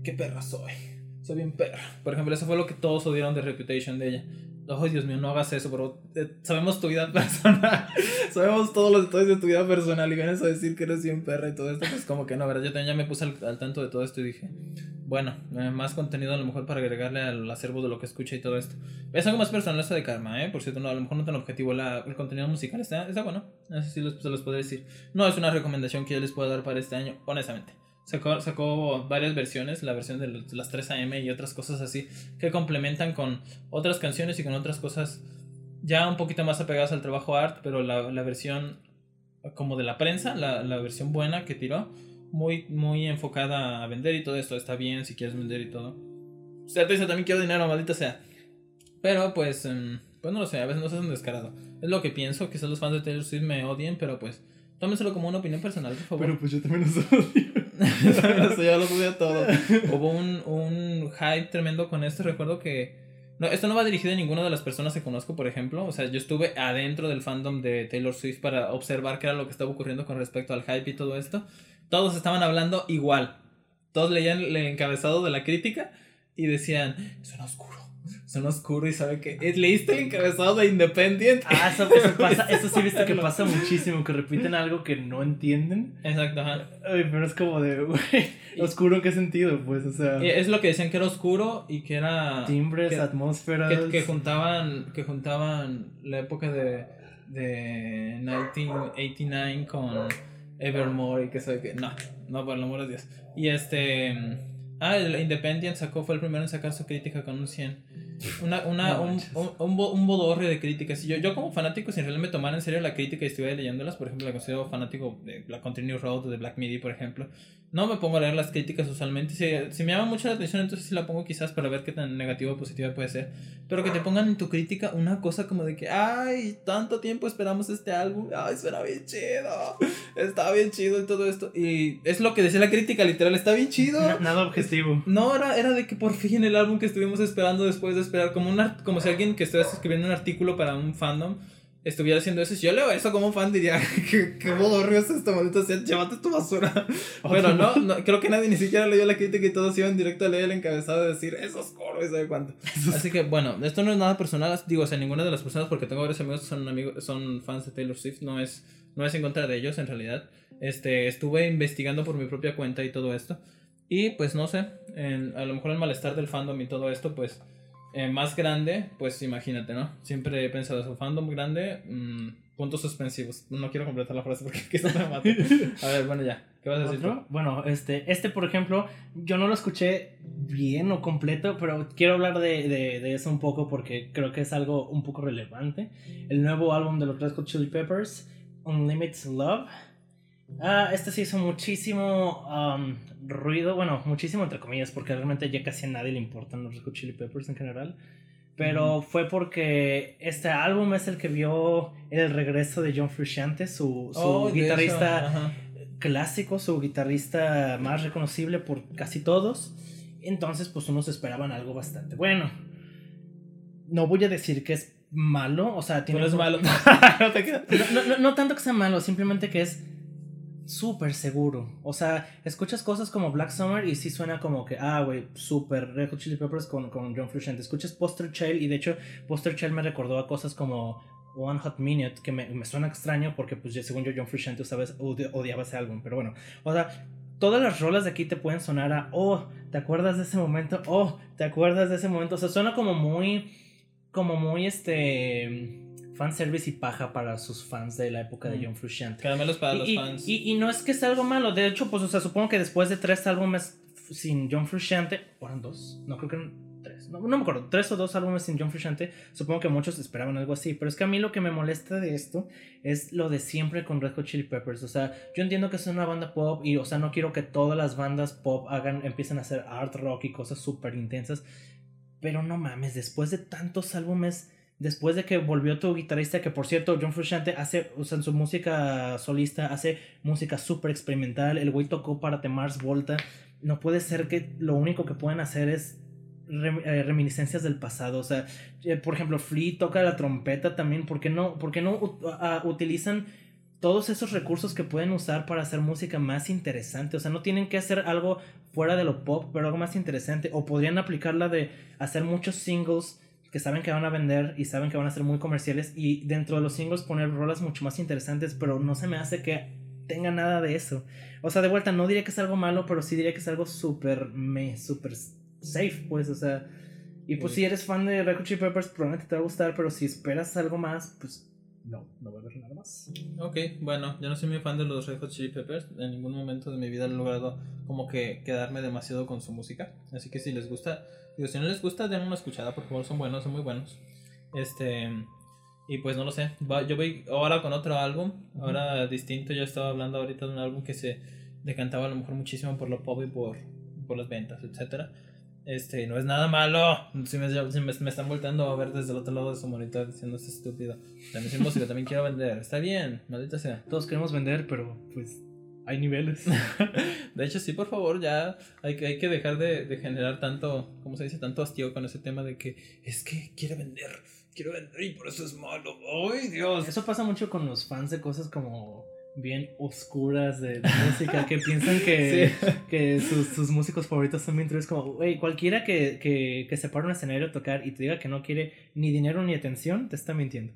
qué perra soy soy bien perra por ejemplo eso fue lo que todos odiaron de Reputation de ella oh Dios mío no hagas eso pero eh, sabemos tu vida [LAUGHS] personal sabemos todos los detalles de tu vida personal y vienes a decir que eres bien perra y todo esto pues como que no verdad yo también ya me puse al, tanto de todo esto y dije bueno eh, más contenido a lo mejor para agregarle al acervo de lo que escucha y todo esto es algo más personal esto de Karma, ¿eh? Por cierto, no, a lo mejor no tan objetivo. La, el contenido musical está, está bueno. Eso sí les- se los decir. No es una recomendación que yo les pueda dar para este año, honestamente. Sacó, sacó varias versiones, la versión de las 3 AM y otras cosas así, que complementan con otras canciones y con otras cosas ya un poquito más apegadas al trabajo art, pero la, la versión como de la prensa, la, la versión buena que tiró, muy, muy enfocada a vender y todo esto. Está bien si quieres vender y todo. O sea, te dice también quiero dinero, maldita sea. Pero pues, em, pues no lo sé, a veces no seas un descarado. Es lo que pienso, quizás los fans de Taylor Swift me odien, pero pues tómenselo como una opinión personal, por favor. Pero pues yo también los [LAUGHS] odio. [LAUGHS] Eso ya lo odio todo. Hubo un, un hype tremendo con esto. Recuerdo que. No, esto no va dirigido a ninguna de las personas que conozco, por ejemplo. O sea, yo estuve adentro del fandom de Taylor Swift para observar qué era lo que estaba ocurriendo con respecto al hype y todo esto. Todos estaban hablando igual. Todos leían el encabezado de la crítica y decían: Suena oscuro. Suena oscuro y sabe que. eh, ¿Leíste el encabezado de Independiente? Ah, eso, eso [LAUGHS] pasa, eso sí he visto que pasa muchísimo, que repiten algo que no entienden. Exacto, ajá. Ay, pero es como de, güey, oscuro qué sentido, pues, o sea, es lo que decían que era oscuro y que era. timbres, que- atmósferas. que, que juntaban que juntaban la época de de 1989 con Evermore y que sabe que no no por el amor de Dios y este ah el Independent sacó fue el primero en sacar su crítica con un 100 una, una, No un, un, un, un bodorrio de críticas. Y yo, yo como fanático, sin realmente tomar en serio la crítica y estuviera leyéndolas, por ejemplo, la considero fanático de la Continue Road o de Black Midi, por ejemplo, no me pongo a leer las críticas usualmente. Si, si me llama mucho la atención, entonces sí la pongo quizás para ver qué tan negativa o positiva puede ser. Pero que te pongan en tu crítica una cosa como de que, ay, tanto tiempo esperamos este álbum, ay, suena bien chido, está bien chido y todo esto. Y es lo que decía la crítica, literal, está bien chido. Na- nada objetivo. No, era, era de que por fin el álbum que estuvimos esperando después de esperar, como, un art- como si alguien que estuviera escribiendo un artículo para un fandom estuviera haciendo eso. Yo leo eso como fan diría, que [LAUGHS] qué bodorrio es esto, maldito sea, llévate tu basura. [LAUGHS] Pero no, no, creo que nadie ni siquiera leyó la crítica y todos iban directo a leer el encabezado y decir, eso es oscuro y sabe cuánto. [LAUGHS] Así que bueno, esto no es nada personal, digo, o sea, ninguna de las personas, porque tengo varios amigos que son, amigos, son fans de Taylor Swift, no es, no es en contra de ellos en realidad. Este, estuve investigando por mi propia cuenta y todo esto. Y pues no sé, en- a lo mejor el malestar del fandom y todo esto, pues eh, más grande, pues imagínate, ¿no? Siempre he pensado eso, fandom grande, mm, puntos suspensivos. No quiero completar la frase porque quizás me mate. A ver, bueno, ya. ¿Qué vas a decir? tú? Bueno, este, este, por ejemplo, yo no lo escuché bien o completo, pero quiero hablar de, de, de eso un poco porque creo que es algo un poco relevante. El nuevo álbum de los Red Hot Chili Peppers, Unlimited Love. Ah, este se hizo muchísimo um, ruido, bueno, muchísimo entre comillas, porque realmente ya casi a nadie le importan los Red Hot Chili Peppers en general. Pero fue porque este álbum es el que vio el regreso de John Frusciante, su, su Oh, guitarrista clásico, su guitarrista más reconocible por casi todos. Entonces, pues unos esperaban algo bastante bueno. No voy a decir que es malo, o sea, tiene Pero es malo. [LAUGHS] [LAUGHS] No no, no- no tanto que sea malo, simplemente que es súper seguro. O sea, escuchas cosas como Black Summer y sí suena como que, ah, güey, súper Red Hot Chili Peppers con, con John Frusciante. Escuchas Poster Child y de hecho Poster Child me recordó a cosas como One Hot Minute, que me, me suena extraño porque pues según yo John Frusciante odiaba ese álbum, pero bueno. O sea, todas las rolas de aquí te pueden sonar a, oh, ¿te acuerdas de ese momento? Oh, ¿te acuerdas de ese momento? O sea, suena como muy, como muy este fanservice y paja para sus fans de la época de Mm. John Frusciante. Caramelos para los y- fans. y- y no es que sea algo malo, de hecho, pues, o sea, supongo que después de tres álbumes sin John Frusciante, ¿o eran dos? No, creo que eran tres, no, no me acuerdo, tres o dos álbumes sin John Frusciante, supongo que muchos esperaban algo así, pero es que a mí lo que me molesta de esto es lo de siempre con Red Hot Chili Peppers, o sea, yo entiendo que es una banda pop y, o sea, no quiero que todas las bandas pop hagan, empiecen a hacer art rock y cosas súper intensas, pero no mames, después de tantos álbumes después de que volvió tu guitarrista, que por cierto, John Frusciante hace, o sea, en su música solista, hace música súper experimental, el güey tocó para The Mars Volta, no puede ser que lo único que pueden hacer es eh, reminiscencias del pasado, o sea, eh, por ejemplo, Flea toca la trompeta también, ¿por qué no, por qué no ut- utilizan todos esos recursos que pueden usar para hacer música más interesante. O sea, no tienen que hacer algo fuera de lo pop, pero algo más interesante. O podrían aplicar la de hacer muchos singles que saben que van a vender y saben que van a ser muy comerciales y dentro de los singles poner rolas mucho más interesantes, pero no se me hace que tenga nada de eso. O sea, de vuelta, no diría que es algo malo, pero sí diría que es algo súper me, súper safe, pues, o sea. Y pues Sí. si eres fan de Red Chili Peppers, probablemente te va a gustar, pero si esperas algo más, pues no, no va a haber nada más. Ok, bueno, yo no soy muy fan de los Red Hot Chili Peppers. En ningún momento de mi vida he logrado como que quedarme demasiado con su música. Así que si les gusta, digo, si no les gusta, den una escuchada, por favor, son buenos, son muy buenos. Este, y pues no lo sé. Yo voy ahora con otro álbum, ahora distinto. Yo estaba hablando ahorita de un álbum que se decantaba a lo mejor muchísimo por lo pop y por, por las ventas, etcétera. Este, no es nada malo. Si me, si me, me están volteando a ver desde el otro lado de su monitor diciendo este estúpido. También soy músico, también quiero vender. Está bien, maldita sea. Todos queremos vender, pero pues hay niveles. [LAUGHS] De hecho, sí, por favor, ya hay que, hay que dejar de, de generar tanto, ¿cómo se dice? Tanto hastío con ese tema de que es que quiere vender, quiero vender y por eso es malo. ¡Ay, Dios! Eso pasa mucho con los fans de cosas como bien oscuras de, de música que piensan que, [LAUGHS] Sí. que sus, sus músicos favoritos son bien como, güey, cualquiera que, que, que se para un escenario a tocar y te diga que no quiere ni dinero ni atención, te está mintiendo.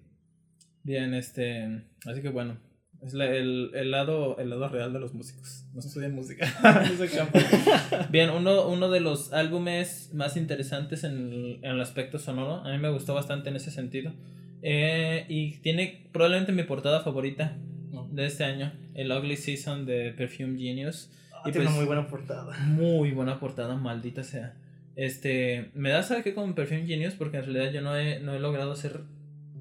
Bien, este, así que bueno, es la- el, el lado, el lado real de los músicos. No estudian música. [LAUGHS] Bien, uno, uno de los álbumes más interesantes en el, en el aspecto sonoro, a mí me gustó bastante en ese sentido. Eh, y tiene probablemente mi portada favorita de este año, el Ugly Season de Perfume Genius. Y Tiene pues- una muy buena portada. Muy buena portada, maldita sea. Este, me da saber que con Perfume Genius porque en realidad yo no he, no he logrado hacer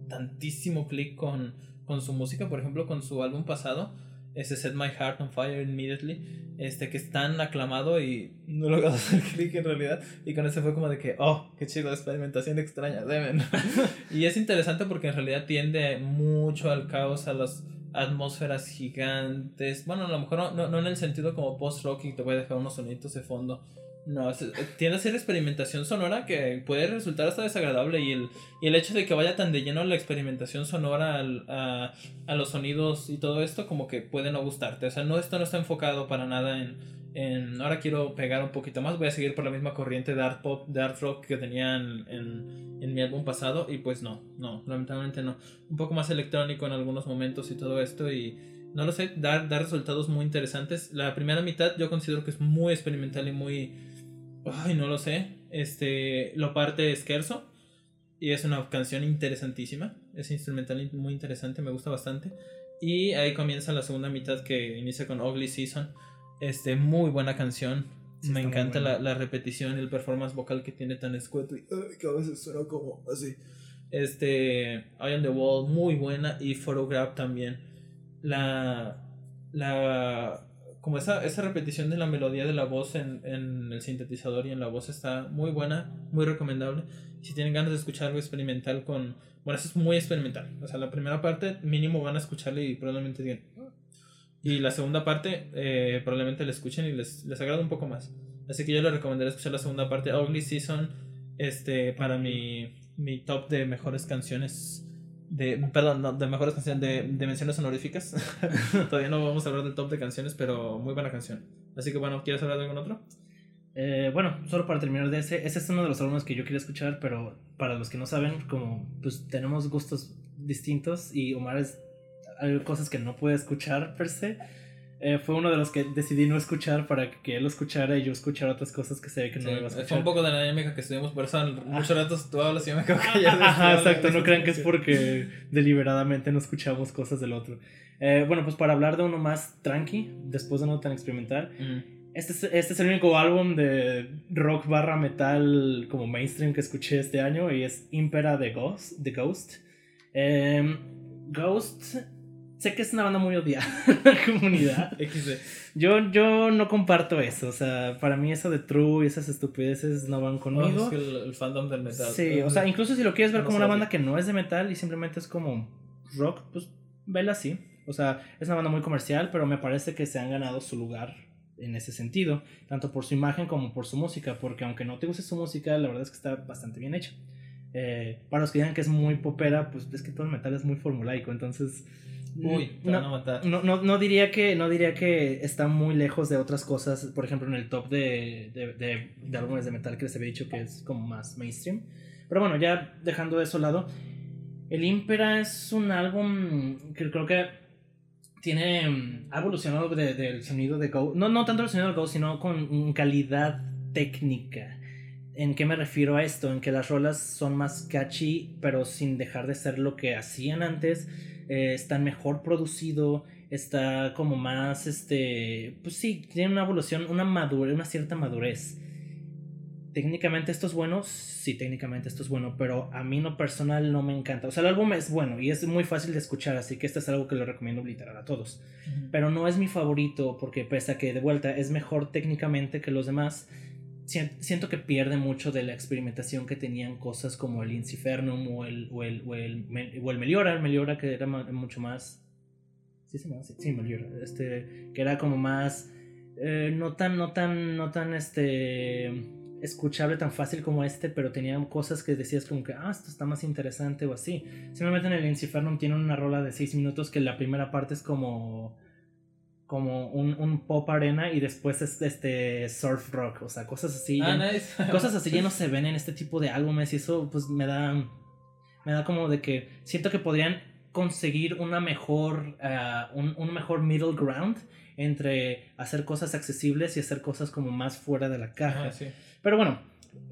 tantísimo clic con, con su música, por ejemplo, con su álbum pasado, ese Set My Heart on Fire Immediately, este que es tan aclamado y no he logrado [LAUGHS] hacer clic en realidad, y con ese fue como de que, oh, qué chido, experimentación extraña, deben. [LAUGHS] y es interesante porque en realidad tiende mucho al caos, a las atmósferas gigantes, bueno, a lo mejor no, no, no en el sentido como post-rock y te voy a dejar unos sonitos de fondo, no, es- tiende a ser experimentación sonora que puede resultar hasta desagradable y el, y el hecho de que vaya tan de lleno la experimentación sonora al- a, a los sonidos y todo esto como que puede no gustarte. O sea, no, esto no está enfocado para nada en, en ahora quiero pegar un poquito más, voy a seguir por la misma corriente de art pop, de art rock que tenía en, en, en mi álbum pasado y pues no, no, lamentablemente no. Un poco más electrónico en algunos momentos y todo esto y no lo sé, dar, dar resultados muy interesantes. La primera mitad yo considero que es muy experimental y muy... Ay, no lo sé. Este, lo parte Scherzo. Y es una canción interesantísima. Es instrumental muy interesante, me gusta bastante. Y ahí comienza la segunda mitad que inicia con Ugly Season. Este, muy buena canción. Sí, me encanta la, la repetición y el performance vocal que tiene tan escueto y ay, que a veces suena como así. Este, Eye on the Wall, muy buena. Y Photograph también. La. La como esa, esa repetición de la melodía de la voz en, en el sintetizador y en la voz está muy buena, muy recomendable. Si tienen ganas de escuchar algo experimental con... Bueno, eso es muy experimental. O sea, la primera parte mínimo van a escucharle y probablemente digan... "Ah". Y la segunda parte eh, probablemente la escuchen y les, les agrada un poco más. Así que yo les recomendaría escuchar la segunda parte. Ugly Season, este, para mi, mi top de mejores canciones de, perdón, no, de mejores canciones, de, de menciones honoríficas. [LAUGHS] Todavía no vamos a hablar del top de canciones, pero muy buena canción. Así que bueno, ¿quieres hablar de algún otro? Eh, bueno, solo para terminar de ese, ese es uno de los álbumes que yo quería escuchar, pero para los que no saben, como pues tenemos gustos distintos y Omar es hay cosas que no puede escuchar per se. Eh, fue uno de los que decidí no escuchar para que él lo escuchara y yo escuchara otras cosas que se ve que no Sí, iba a escuchar. fue un poco de la dinámica que estuvimos, por eso en muchos ratos tú hablas y yo me quedo callado. Ajá, exacto, no crean que es porque deliberadamente no escuchamos cosas del otro. Eh, bueno, pues para hablar de uno más tranqui, después de uno tan experimental, Mm. este es, este es el único álbum de rock barra metal como mainstream que escuché este año y es Impera de Ghost. De Ghost. Em, Ghost, sé que es una banda muy odiada [LAUGHS] en la comunidad. XD. Yo, yo no comparto eso, o sea, para mí eso de True y esas estupideces no van conmigo. Oh, es que el, el fandom del metal. Sí, o sea, incluso si lo quieres ver como una banda que no es de metal y simplemente es como rock, pues vela así. O sea, es una banda muy comercial, pero me parece que se han ganado su lugar en ese sentido, tanto por su imagen como por su música, porque aunque no te guste su música, la verdad es que está bastante bien hecha. Eh, para los que digan que es muy popera, pues es que todo el metal es muy formulaico, entonces... Uy, te no, van a matar. no, no, no diría que no diría que está muy lejos de otras cosas. Por ejemplo, en el top de, de, de, de álbumes de metal que les había dicho que es como más mainstream. Pero bueno, ya dejando eso a lado. El Impera es un álbum que creo que tiene. Ha evolucionado de- del sonido de Go. No, no tanto el sonido de Go, sino con calidad técnica. ¿En qué me refiero a esto? En que las rolas son más catchy, pero sin dejar de ser lo que hacían antes. Eh, están mejor producido, está como más, este, pues sí, tiene una evolución, una madurez, una cierta madurez. Técnicamente esto es bueno, sí, técnicamente esto es bueno, pero a mí no personal no me encanta. O sea, el álbum es bueno y es muy fácil de escuchar, así que esto es algo que le recomiendo literal a todos. Pero no es mi favorito porque pese a que de vuelta es mejor técnicamente que los demás, siento que pierde mucho de la experimentación que tenían cosas como el Incifernum o el, o el, o el, o el Meliora, el Meliora que era mucho más... Sí, sí, sí, sí, Meliora. Este, que era como más... eh, no tan, no tan, no tan, este escuchable tan fácil como este, pero tenían cosas que decías como que, ah, esto está más interesante o así. Simplemente en el Incifernum tienen una rola de 6 minutos que la primera parte es como como un, un pop arena y después es este surf rock, o sea, cosas así. Ah, ya- nice. [LAUGHS] Cosas así ya no se ven en este tipo de álbumes y eso pues me da me da como de que siento que podrían conseguir una mejor ah, un, un mejor middle ground entre hacer cosas accesibles y hacer cosas como más fuera de la caja. Sí. Pero bueno,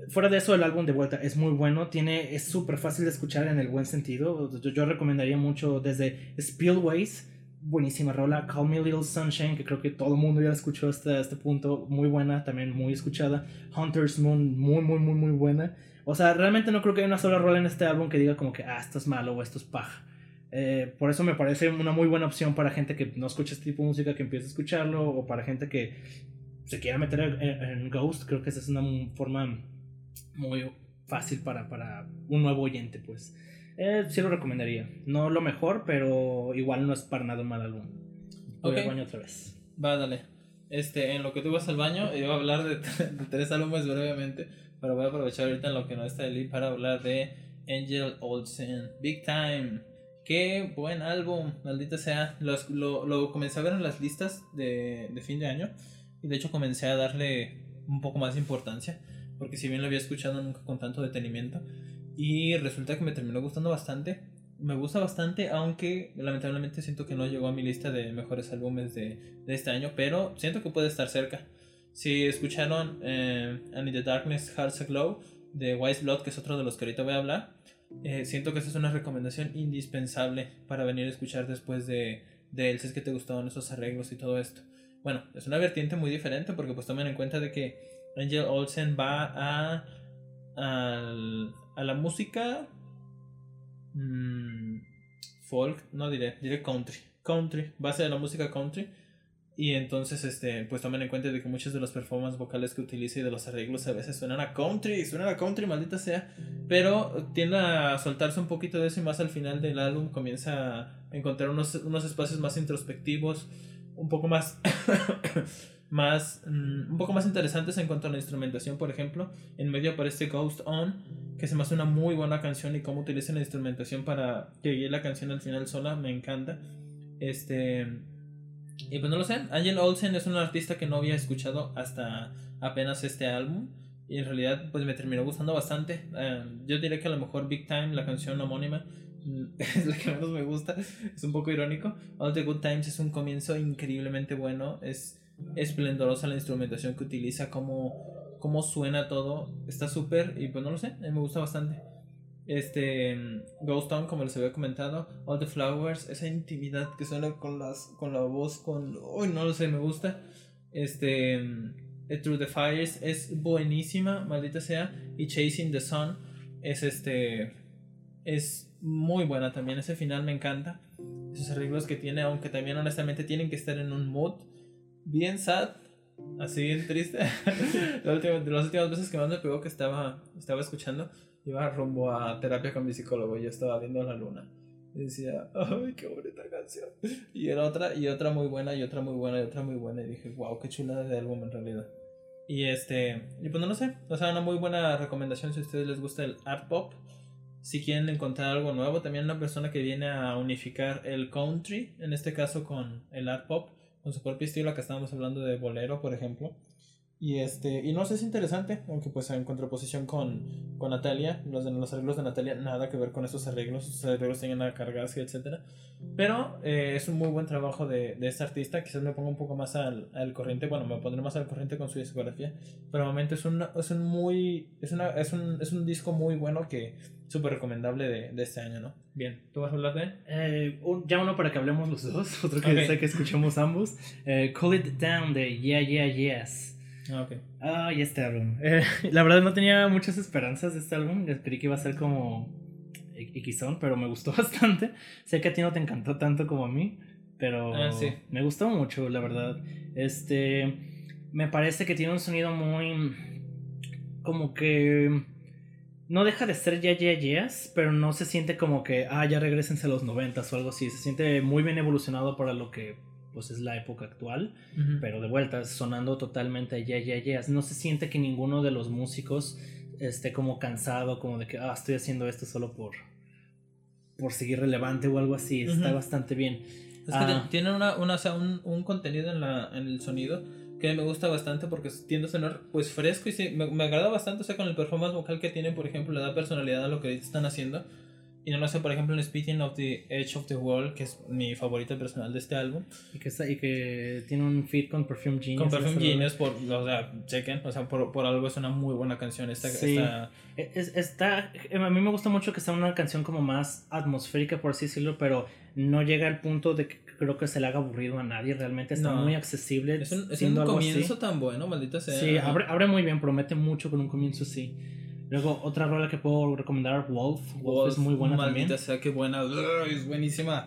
fuera de eso, el álbum de vuelta es muy bueno. Tiene, es súper fácil de escuchar en el buen sentido. Yo, yo recomendaría mucho desde Spillways, buenísima rola. Call Me Little Sunshine, que creo que todo el mundo ya la escuchó hasta este punto. Muy buena, también muy escuchada. Hunter's Moon, muy, muy, muy, muy buena. O sea, realmente no creo que haya una sola rola en este álbum que diga como que, ah, esto es malo o esto es paja. Eh, por eso me parece una muy buena opción para gente que no escucha este tipo de música, que empiece a escucharlo, o para gente que se quiera meter en, en Ghost, creo que esa es una forma muy fácil para, para un nuevo oyente, pues. Eh, sí lo recomendaría. No lo mejor, pero igual no es para nada un mal álbum. Voy Ok. al baño otra vez. Va, dale. Este, en lo que tú vas al baño, yo voy a hablar de, de tres álbumes brevemente, pero voy a aprovechar ahorita en lo que no está Eli para hablar de Angel Olsen, Big Time. Qué buen álbum, maldita sea. Los- lo, lo comencé a ver en las listas de, de fin de año y de hecho comencé a darle un poco más de importancia, porque si bien lo había escuchado nunca con tanto detenimiento, y resulta que me terminó gustando bastante. Me gusta bastante, aunque lamentablemente siento que no llegó a mi lista de mejores álbumes de, este año, pero siento que puede estar cerca. Si escucharon eh, the Darkness Hearts Aglow de Wise Blood, que es otro de los que ahorita voy a hablar, eh, siento que esa es una recomendación indispensable para venir a escuchar después de, de él, si es que te gustaron esos arreglos y todo esto. Bueno, es una vertiente muy diferente porque pues tomen en cuenta de que Angel Olsen va a, al- a la música mm, folk, no diré, diré country. Country, base de la música country. Y entonces, este, pues tomen en cuenta de que muchas de las performances vocales que utiliza y de los arreglos a veces suenan a country, suenan a country, maldita sea. Pero tiende a soltarse un poquito de eso y más al final del álbum comienza a encontrar unos, unos espacios más introspectivos, un poco más, [COUGHS] [COUGHS] más, mm, un poco más interesantes en cuanto a la instrumentación, por ejemplo. En medio aparece Ghost On, que se me hace una muy buena canción y cómo utiliza la instrumentación para que guíe la canción al final sola, me encanta. Este y pues no lo sé, Angel Olsen es un artista que no había escuchado hasta apenas este álbum. Y en realidad pues me terminó gustando bastante. Em, yo diría que a lo mejor Big Time, la canción homónima, [LAUGHS] es la que menos me gusta. Es un poco irónico. All the Good Times es un comienzo increíblemente bueno. Es esplendorosa la instrumentación que utiliza, cómo, cómo suena todo. Está súper y pues no lo sé, me gusta bastante. Este Ghost Town, como les había comentado, All the Flowers, esa intimidad que suena con las con la voz con uy, no lo sé, me gusta. Este Through the Fires es buenísima, maldita sea, y Chasing the Sun es este es muy buena también, ese final me encanta. Esos arreglos que tiene, aunque también honestamente tienen que estar en un mood bien sad, así bien triste. [LAUGHS] las últimas veces que más me pegó que estaba estaba escuchando iba rumbo a terapia con mi psicólogo y yo estaba viendo la luna. Y decía, ay, qué bonita canción. Y era otra, y otra muy buena, y otra muy buena, y otra muy buena. Y dije, wow, qué chulada de álbum en realidad. Y este, y pues no lo sé, o sea, una muy buena recomendación si a ustedes les gusta el art pop. Si quieren encontrar algo nuevo, también una persona que viene a unificar el country, en este caso con el art pop, con su propio estilo, que estábamos hablando de bolero, por ejemplo. Y este, y no sé, es interesante, aunque pues en contraposición con, con Natalia, los, los arreglos de Natalia, nada que ver con esos arreglos, esos arreglos tienen a cargarse, etc. Pero eh, es un muy buen trabajo de, de este artista, quizás me ponga un poco más al, al, corriente, bueno, me pondré más al corriente con su discografía, pero momento es, un es un muy, es, una, es, un, es un disco muy bueno que súper recomendable de, de, este año, ¿no? Bien, ¿tú vas a hablar de él? Eh, ya uno para que hablemos los dos, [LAUGHS] otro que okay. sé que escuchemos ambos, eh, Call It Down de Yeah Yeah Yes. Ah, ok. Ay, este álbum. Eh, la verdad no tenía muchas esperanzas de este álbum. Creí que iba a ser como Xon, pero me gustó [LAUGHS] bastante. Sé que a ti no te encantó tanto como a mí, pero ah, sí. me gustó mucho, la verdad. Este, me parece que tiene un sonido muy, como que no deja de ser ya ya yes, pero no se siente como que ah ya regresense a los noventas o algo así. Se siente muy bien evolucionado para lo que pues es la época actual, uh -huh. pero de vuelta sonando totalmente ya, ya, ya. No se siente que ninguno de los músicos esté como cansado, como de que, ah, estoy haciendo esto solo por, por seguir relevante o algo así. Está uh -huh. bastante bien. Es que ah. tiene una, una, o sea, un, un, contenido en, la, en el sonido que me gusta bastante porque tiende a sonar pues fresco y sí, me, me agrada bastante, o sea, con el performance vocal que tienen, por ejemplo, le da personalidad a lo que están haciendo. Y no lo sé, por ejemplo, en Speaking of the Edge of the World, que es mi favorita personal de este álbum. Y que, está, y que tiene un feat con Perfume Genius. Con Perfume Genius, por, o sea, chequen, o sea, por, por algo es una muy buena canción. Esta, sí. esta... Es, está, a mí me gusta mucho que sea una canción como más atmosférica, por así decirlo, pero no llega al punto de que creo que se le haga aburrido a nadie. Realmente está no. muy accesible. Es un, es un comienzo así. tan bueno, maldita sea. Sí, abre, abre muy bien, promete mucho con un comienzo así. Luego, otra rola que puedo recomendar, Wolf. Wolf, Wolf es muy buena maldita también. sea, qué buena. Es buenísima.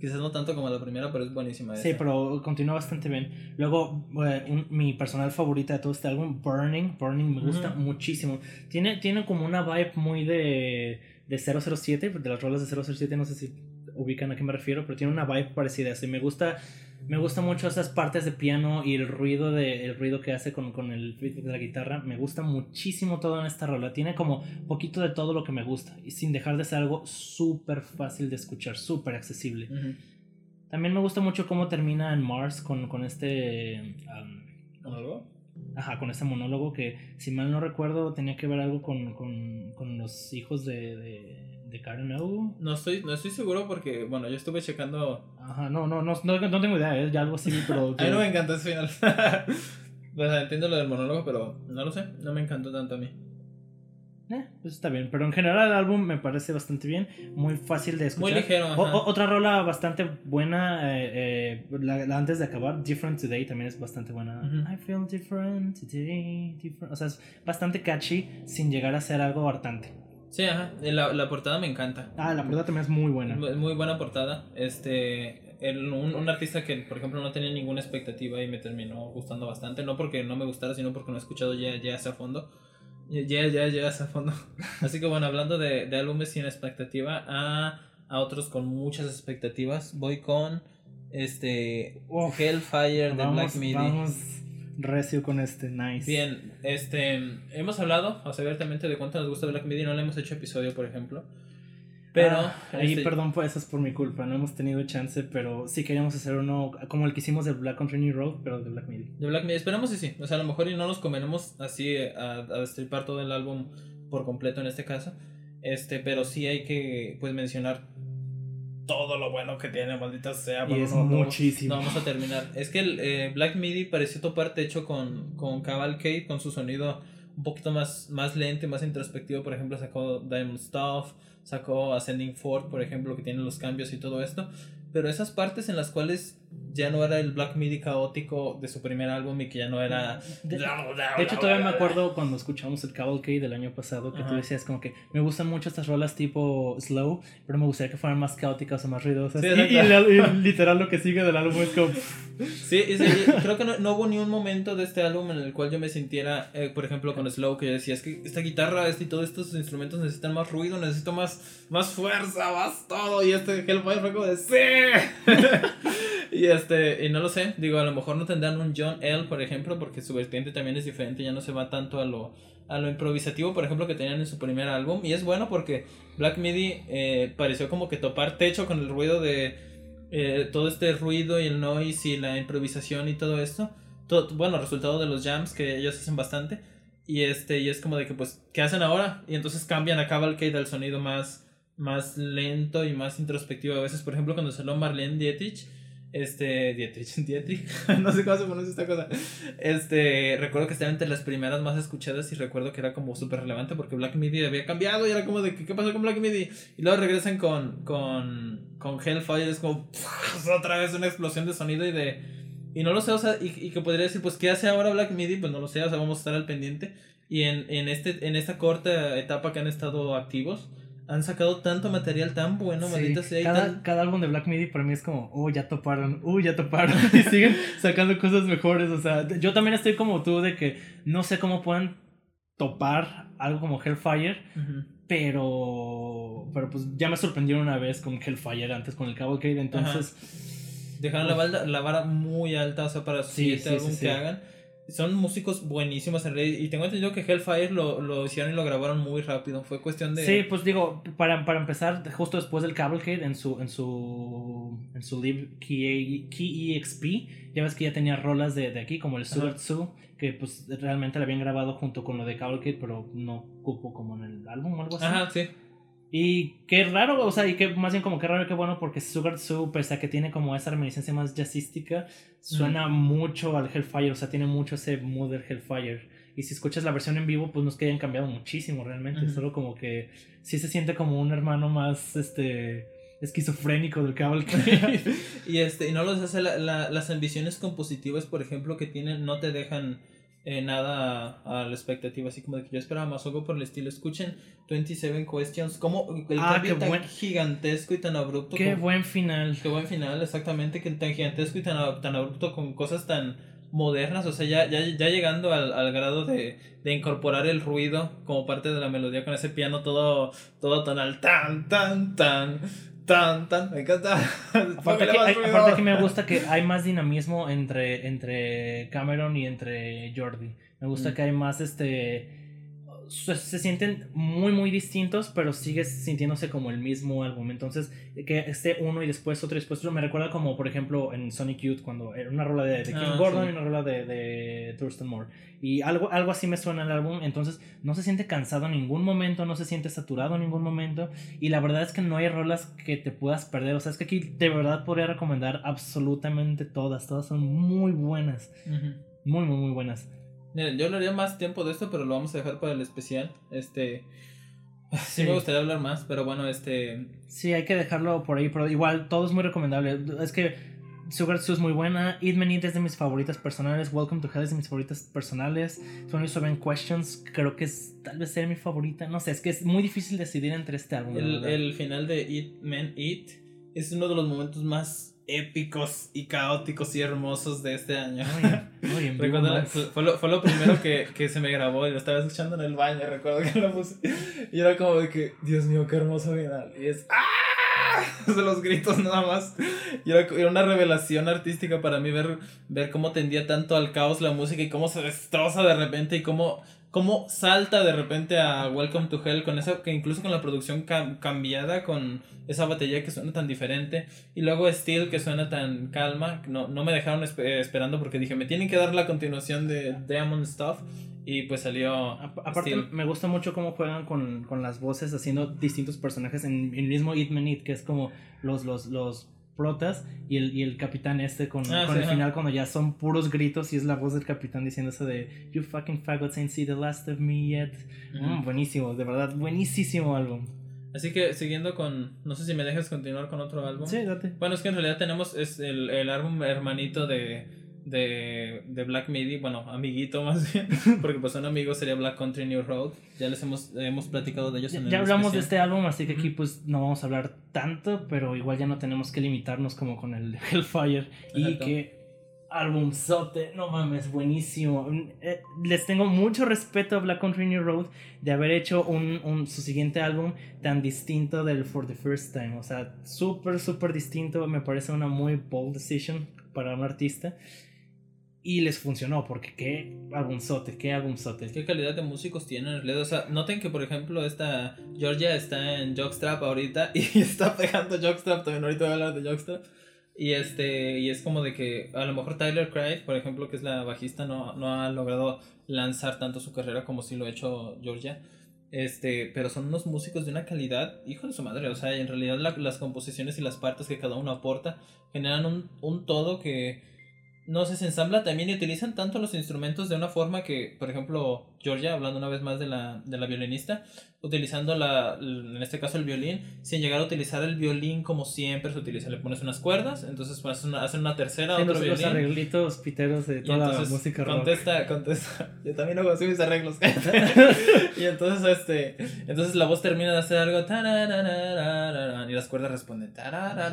Quizás no tanto como la primera, pero es buenísima. Sí, esa. pero continúa bastante bien. Luego, eh, un, mi personal favorita de todo este álbum, Burning. Burning me gusta -huh. muchísimo. Tiene, tiene como una vibe muy de, de 007, de las rolas de 007, no sé si ubican a qué me refiero, pero tiene una vibe parecida. Así me gusta me gusta mucho esas partes de piano y el ruido de el ruido que hace con, con el beat de la guitarra me gusta muchísimo todo en esta rola tiene como poquito de todo lo que me gusta y sin dejar de ser algo súper fácil de escuchar súper accesible uh -huh. también me gusta mucho cómo termina en Mars con, con este um, ¿Monólogo? Ajá, con ese monólogo que, si mal no recuerdo, tenía que ver algo con, con, con los hijos de, de, de O. No estoy, no estoy seguro porque, bueno, yo estuve checando. Ajá, no, no, no, no, no tengo idea, es ya algo así, pero. [LAUGHS] a mí no me encantó ese final. [LAUGHS] o sea, entiendo lo del monólogo, pero no lo sé, no me encantó tanto a mí. Eh, pues está bien, pero en general el álbum me parece bastante bien, muy fácil de escuchar. Muy ligero. O, o, otra rola bastante buena, eh, eh, la, la, antes de acabar, Different Today también es bastante buena. Uh -huh. I feel different today, different. O sea, es bastante catchy sin llegar a ser algo hartante. Sí, ajá, la, la portada me encanta. Ah, la portada también es muy buena. Muy, buena portada. Este, el- un, un artista que, por ejemplo, no tenía ninguna expectativa y me terminó gustando bastante. No porque no me gustara, sino porque no he escuchado ya, ya a fondo. Ya, ya, ya a fondo. [LAUGHS] Así que bueno, hablando de, de álbumes sin expectativa a, a otros con muchas expectativas, voy con este Uf, Hellfire de vamos, Black Midi. vamos recio con este, nice. Bien, este, hemos hablado o sea, abiertamente de cuánto nos gusta Black Midi, no le hemos hecho episodio, por ejemplo. Pero, Ah, ahí este, perdón, pues eso es por mi culpa, no hemos tenido chance, pero sí queríamos hacer uno como el que hicimos de Black Country New Road, pero de Black Midi. de Black Midi, esperamos y sí, o sea, a lo mejor y no nos comeremos así a, a destripar todo el álbum por completo en este caso, este, pero sí hay que, pues, mencionar todo lo bueno que tiene, maldita sea. Y pero es no, muchísimo. No vamos a terminar. Es que el eh, Black Midi pareció topar techo con, con Cavalcade, con su sonido un poquito más, más lento y más introspectivo. Por ejemplo, sacó Diamond Stuff, sacó Ascending Fort, por ejemplo, que tiene los cambios y todo esto. Pero esas partes en las cuales ya no era el Black Midi caótico de su primer álbum y que ya no era... De, de hecho, todavía me acuerdo cuando escuchamos el Cavalcade del año pasado que Ajá. tú decías como que me gustan mucho estas rolas tipo slow, pero me gustaría que fueran más caóticas o más ruidosas. Sí, y, y la- y literal lo que sigue del álbum es como... Sí, sí, creo que no, no hubo ni un momento de este álbum en el cual yo me sintiera, eh, por ejemplo, con Slow, que yo decía, es que esta guitarra este y todos estos instrumentos necesitan más ruido, necesito más, más fuerza, más todo. Y este Hellfire fue como de ¡Sí! [LAUGHS] y este, y no lo sé, digo, a lo mejor no tendrán un John L, por ejemplo, porque su vertiente también es diferente, ya no se va tanto a lo, a lo improvisativo, por ejemplo, que tenían en su primer álbum. Y es bueno porque Black Midi eh, pareció como que topar techo con el ruido de eh, todo este ruido y el noise y la improvisación y todo esto. Todo, bueno, resultado de los jams que ellos hacen bastante. Y este, y es como de que pues, ¿qué hacen ahora? Y entonces cambian a Cavalcade al sonido más, más lento y más introspectivo. A veces, por ejemplo, cuando salió Marlene Dietrich, este, Dietrich, Dietrich, [LAUGHS] no sé cómo se pronuncia esta cosa. Este, recuerdo que estaba entre las primeras más escuchadas y recuerdo que era como súper relevante porque Black Midi había cambiado y era como de ¿qué pasó con Black Midi? Y luego regresan con, con, con Hellfire, es como [LAUGHS] otra vez una explosión de sonido y de... Y no lo sé, o sea, y, y que podría decir, pues, ¿qué hace ahora Black Midi? Pues no lo sé, o sea, vamos a estar al pendiente. Y en, en, este, en esta corta etapa que han estado activos, han sacado tanto material tan bueno, Sí, maldita sea. cada, tan- cada álbum de Black Midi para mí es como, oh, ya toparon, uh, ya toparon. [LAUGHS] y siguen sacando cosas mejores. O sea, yo también estoy como tú de que no sé cómo pueden topar algo como Hellfire, pero. Pero pues ya me sorprendieron una vez con Hellfire antes con el Cavalcade, entonces. Dejaron la, balda- la vara muy alta, o sea, para su Sí, siguiente sí, álbum sí, sí. que hagan. Son músicos buenísimos en realidad. Y tengo entendido que Hellfire lo, lo hicieron y lo grabaron muy rápido. Fue cuestión de. Sí, pues digo, para, para empezar, justo después del Cavalcade en su en su en su Live Key, Key EXP, ya ves que ya tenía rolas de, de aquí, como el Sugar Tzu, que pues realmente la habían grabado junto con lo de Cavalcade, pero no cupo como en el álbum o algo así. Ajá, sí. Y qué raro, o sea, y que más bien como qué raro y qué bueno, porque Sugar Tzu, pese a que tiene como esa reminiscencia más jazzística, suena mucho al Hellfire, o sea, tiene mucho ese mood del Hellfire. Y si escuchas la versión en vivo, pues no es que hayan cambiado muchísimo realmente, solo como que sí se siente como un hermano más, este, esquizofrénico del Cavalcade. [LAUGHS] y este y no los hace la- la- las ambiciones compositivas por ejemplo que tienen no te dejan eh, nada a, la expectativa así como de que yo esperaba más algo por el estilo escuchen 27 questions como el Ah, cambio tan buen- gigantesco y tan abrupto qué buen final. qué buen final exactamente que tan gigantesco y tan, tan abrupto con cosas tan modernas o sea ya, ya, ya llegando al, al grado de, de incorporar el ruido como parte de la melodía con ese piano todo todo tonal tan tan tan tan tan me encanta Aparte que, hay- aparte que me gusta que hay más dinamismo entre, entre Cameron y entre Jordi. Me gusta Mm. que hay más este. Se, se sienten muy muy distintos, pero sigue sintiéndose como el mismo álbum. Entonces, que esté uno y después otro y después otro, me recuerda como, por ejemplo, en Sonic Youth, cuando era una rola de, de Kim Ah, Gordon sí. y una rola de, de Thurston Moore. Y algo, algo así me suena el álbum. Entonces, no se siente cansado en ningún momento, no se siente saturado en ningún momento. Y la verdad es que no hay rolas que te puedas perder. O sea, es que aquí de verdad podría recomendar absolutamente todas. Todas son muy buenas. Muy, muy, muy buenas. Miren, yo hablaría más tiempo de esto, pero lo vamos a dejar para el especial. Este. Sí, Sí. me gustaría hablar más, pero bueno, este. Sí, hay que dejarlo por ahí. Pero igual, todo es muy recomendable. Es que Sugar Tzu es muy buena. Eat Man Eat es de mis favoritas personales. Welcome to Hell es de mis favoritas personales. 27 Questions creo que es tal vez sea mi favorita. No sé, es que es muy difícil decidir entre este álbum. El, el final de Eat Man Eat es uno de los momentos más épicos y caóticos y hermosos de este año. Oye, [LAUGHS] Recuerdo, fue, lo, fue lo primero que, que se me grabó y lo estaba escuchando en el baño, recuerdo que lo puse. Y era como de que, Dios mío, qué hermoso final. Y es ¡Ah! [LAUGHS] De los gritos nada más. Y era, era una revelación artística para mí ver, ver cómo tendía tanto al caos la música y cómo se destroza de repente y cómo, cómo salta de repente a Welcome to Hell con eso, que incluso con la producción cam- cambiada, con esa batería que suena tan diferente. Y luego Steel que suena tan calma. No, no me dejaron eh, esperando porque dije, me tienen que dar la continuación de Diamond Stuff. Y pues salió. A- Aparte, Steel. me gusta mucho cómo juegan con, con las voces haciendo distintos personajes en, el mismo It Man It, que es como los, los, los protas y el, y el capitán este con, Ah, con sí, el ajá. final cuando ya son puros gritos y es la voz del capitán diciendo eso de You fucking faggots ain't see the last of me yet. Mm, buenísimo, de verdad, buenísimo álbum. Así que siguiendo con. No sé si me dejas continuar con otro álbum. Sí, date. Bueno, es que en realidad tenemos es el, el álbum hermanito de, de, de Black Midi, bueno, amiguito más bien, [LAUGHS] porque pues un amigo sería Black Country New Road. Ya les hemos, hemos platicado de ellos Ya, en el ya hablamos de este álbum, así que aquí pues no vamos a hablar tanto, pero igual ya no tenemos que limitarnos como con el [LAUGHS] Hellfire. Y Exacto. que álbumzote, no mames, buenísimo. Eh, les tengo mucho respeto a Black Country New Road de haber hecho un, un- su siguiente álbum tan distinto del For the First Time. O sea, súper, súper distinto. Me parece una muy bold decision para un artista. Y les funcionó, porque qué álbumzote, qué álbumzote. ¿Qué calidad de músicos tienen en realidad? O sea, noten que por ejemplo esta Georgia está en Jockstrap ahorita [LAUGHS] y está pegando Jockstrap también. Ahorita voy a hablar de Jockstrap. Y este, y es como de que a lo mejor Tyler Craig, por ejemplo, que es la bajista, no, no ha logrado lanzar tanto su carrera como si lo ha hecho Georgia. Este, pero son unos músicos de una calidad, hijo de su madre. O sea, en realidad la- las composiciones y las partes que cada uno aporta generan un, un todo que no se ensambla también y utilizan tanto los instrumentos de una forma que, por ejemplo, Georgia, hablando una vez más de la, de la violinista, utilizando la, en este caso el violín, sin llegar a utilizar el violín como siempre se utiliza. Le pones unas cuerdas, entonces pues, una, hacen una tercera, Sí, otro los, los violín. arreglitos piteros de toda la entonces música rock. contesta, contesta. [LAUGHS] Yo también hago así mis arreglos. [LAUGHS] y entonces este, entonces la voz termina de hacer algo y las cuerdas responden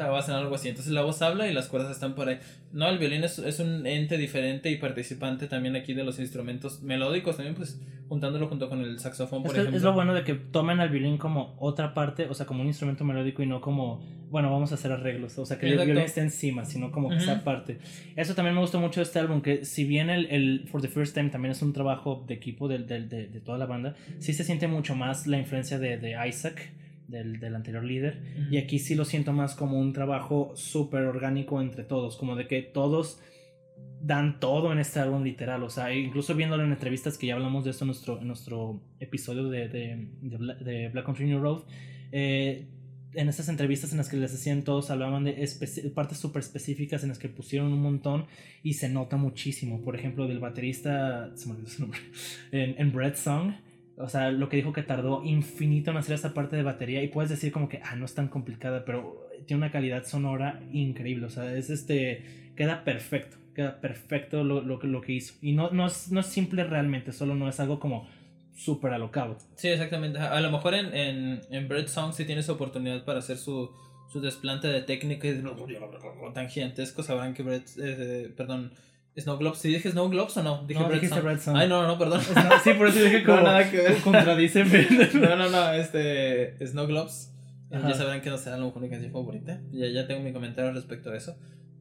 o hacen algo así. Entonces la voz habla y las cuerdas están por ahí. No, el violín es, es un ente diferente y participante también aquí de los instrumentos melódicos también pues juntándolo junto con el saxofón por ejemplo. es lo bueno de que tomen al violín como otra parte, o sea, como un instrumento melódico y no como, bueno, vamos a hacer arreglos, o sea, que el Exacto. violín esté encima, sino como que Ujú. sea parte. Eso también me gustó mucho de este álbum, que si bien el, el For the First Time también es un trabajo de equipo del- del- de, de toda la banda, sí se siente mucho más la influencia de, de Isaac, del, del anterior líder, Ujú. y aquí sí lo siento más como un trabajo súper orgánico entre todos, como de que todos dan todo en este álbum literal, o sea, incluso viéndolo en entrevistas que ya hablamos de esto en nuestro, nuestro episodio de, de, de Bla- de Black Country New Road, eh, en estas entrevistas en las que les hacían todos hablaban de partes súper específicas en las que pusieron un montón y se nota muchísimo, por ejemplo, del baterista, se me olvidó su nombre, [LAUGHS] en, en Bread Song, o sea, lo que dijo que tardó infinito en hacer esa parte de batería y puedes decir como que, ah, no es tan complicada, pero tiene una calidad sonora increíble, o sea, es este, queda perfecto, queda perfecto lo, lo, que- lo que hizo. Y no, no, es, no es simple realmente, solo no es algo como súper alocado. Sí, exactamente. A lo mejor en, en, en Bird Song sí tienes oportunidad para hacer su, su desplante de técnica y de- tan gigantesco. Sabrán que Bird, eh, perdón, Snow Globes. ¿Sí dije Snow Globes o no? Dije No, Bird dijiste Song. Ay, no, no, no, perdón. No, sí, por eso dije [LAUGHS] como No, nada que ver. contradíceme. [LAUGHS] No, no, no, este, Snow Globes. Eh, Ajá. Ya sabrán que no será a lo mejor mi canción favorita. Ya, ya tengo mi comentario respecto a eso.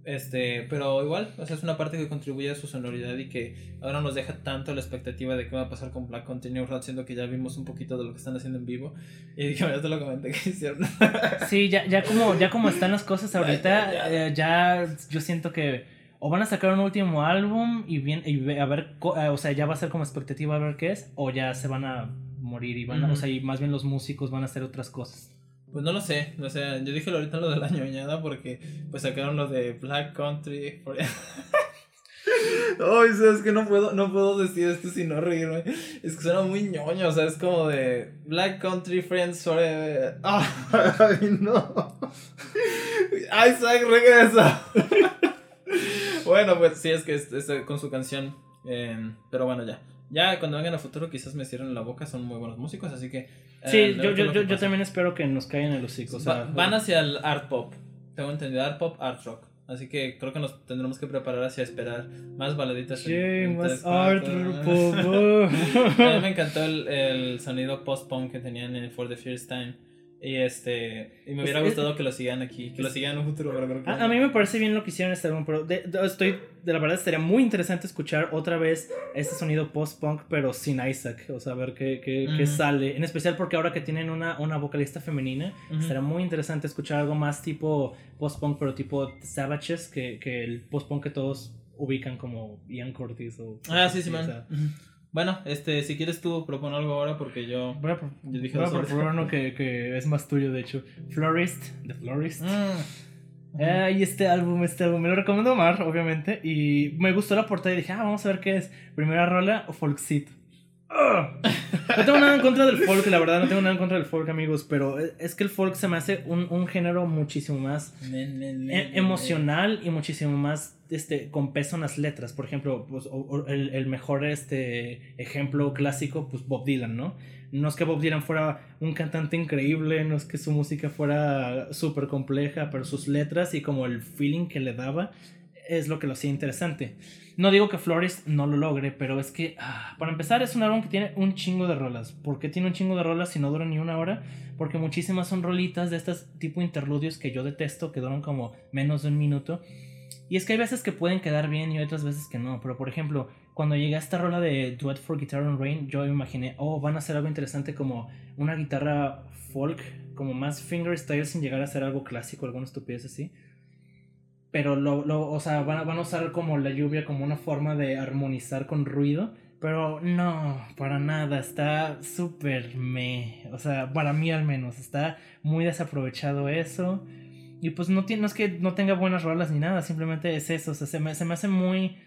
Este, pero igual, o sea, es una parte que contribuye a su sonoridad y que ahora nos deja tanto la expectativa de qué va a pasar con Black Country New Road, siendo que ya vimos un poquito de lo que están haciendo en vivo. Y dije, ya te lo comenté [LAUGHS] que hicieron. Sí, ya, ya, como, ya como están las cosas ahorita, Ya, ya, eh, ya yo siento que o van a sacar un último álbum y, bien, y a ver, eh, o sea, ya va a ser como expectativa a ver qué es, o ya se van a morir y van a, o sea, y más bien los músicos van a hacer otras cosas. Pues no lo sé, o sea, yo dije ahorita lo de la ñoñada porque pues sacaron lo de Black Country. For... [LAUGHS] Ay, sabes que no puedo, no puedo decir esto sin no reírme. Es que suena muy ñoño, o sea, es como de Black Country Friends Forever. [LAUGHS] Ay, no. Isaac regresa. [LAUGHS] bueno, pues sí, es que es, es con su canción. eh, pero bueno, ya. Ya cuando vengan a futuro quizás me cierren la boca, son muy buenos músicos, así que... eh, Sí, yo, yo, yo, yo también espero que nos caigan los hocico. O sea, Va- van hacia el art pop. Tengo entendido, art pop, art rock. Así que creo que nos tendremos que preparar hacia esperar más baladitas. en, más Arthur, por [LAUGHS] A mí me encantó el, el sonido post-punk que tenían en For the First Time. Y este y me hubiera gustado que lo sigan aquí, que lo sigan en un futuro. a, mí me parece bien lo que hicieron este álbum, pero estoy de la verdad estaría muy interesante escuchar otra vez este sonido post-punk, pero sin Isaac, o sea, ver qué, qué, sale. En especial porque ahora que tienen una, una vocalista femenina, estaría muy interesante escuchar algo más tipo post-punk, pero tipo Savages, que, que el post-punk que todos ubican como Ian Curtis o... Ah, sí, sí, man. Bueno, este, si quieres tú propon algo ahora porque yo, voy a, yo dije voy a proponer uno que, que, es más tuyo, de hecho. Florist, The Florist. Mm. Eh, y este álbum, este álbum me lo recomendó Omar, obviamente. Y me gustó la portada y dije, ah, vamos a ver qué es. Primera rola o Folksit. No tengo nada en contra del folk, la verdad, no tengo nada en contra del folk, amigos, pero es que el folk se me hace un, un género muchísimo más e, emocional y muchísimo más este, con peso en las letras. Por ejemplo, pues, el, el, mejor este, ejemplo clásico, pues Bob Dylan, ¿no? No es que Bob Dylan fuera un cantante increíble, no es que su música fuera súper compleja, pero sus letras y como el feeling que le daba es lo que lo hacía interesante. No digo que Flores no lo logre, pero es que, ah, para empezar, es un álbum que tiene un chingo de rolas. ¿Por qué tiene un chingo de rolas si no dura ni una hora? Porque muchísimas son rolitas de estas tipo interludios que yo detesto, que duran como menos de un minuto. Y es que hay veces que pueden quedar bien y otras veces que no. Pero por ejemplo, cuando llegué a esta rola de Duet for Guitar and Rain, yo me imaginé, oh, van a hacer algo interesante como una guitarra folk, como más fingerstyle sin llegar a ser algo clásico, alguna estupidez así pero lo, lo, o sea, van, van, a usar como la lluvia como una forma de armonizar con ruido. Pero no, para nada, está súper me. O sea, para mí al menos, está muy desaprovechado eso. Y pues no, tiene, no es que no tenga buenas rolas ni nada, simplemente es eso. O sea, se me, se me hace muy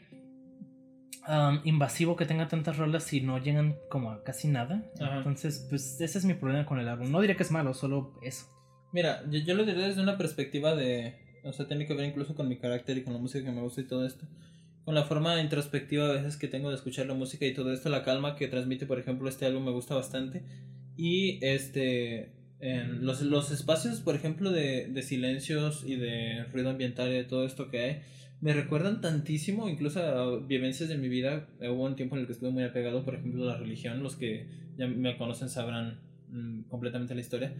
um, invasivo que tenga tantas rolas y no llegan como a casi nada. Entonces, pues ese es mi problema con el álbum. No diría que es malo, solo eso. Mira, yo, yo lo diría desde una perspectiva de o sea, tiene que ver incluso con mi carácter y con la música que me gusta y todo esto. Con la forma introspectiva a veces que tengo de escuchar la música y todo esto, la calma que transmite, por ejemplo, este álbum me gusta bastante. Y este, los, los espacios, por ejemplo, de, de silencios y de ruido ambiental y de todo esto que hay, me recuerdan tantísimo, incluso a vivencias de mi vida. Hubo un tiempo en el que estuve muy apegado, por ejemplo, a la religión. Los que ya me conocen sabrán mm, completamente la historia.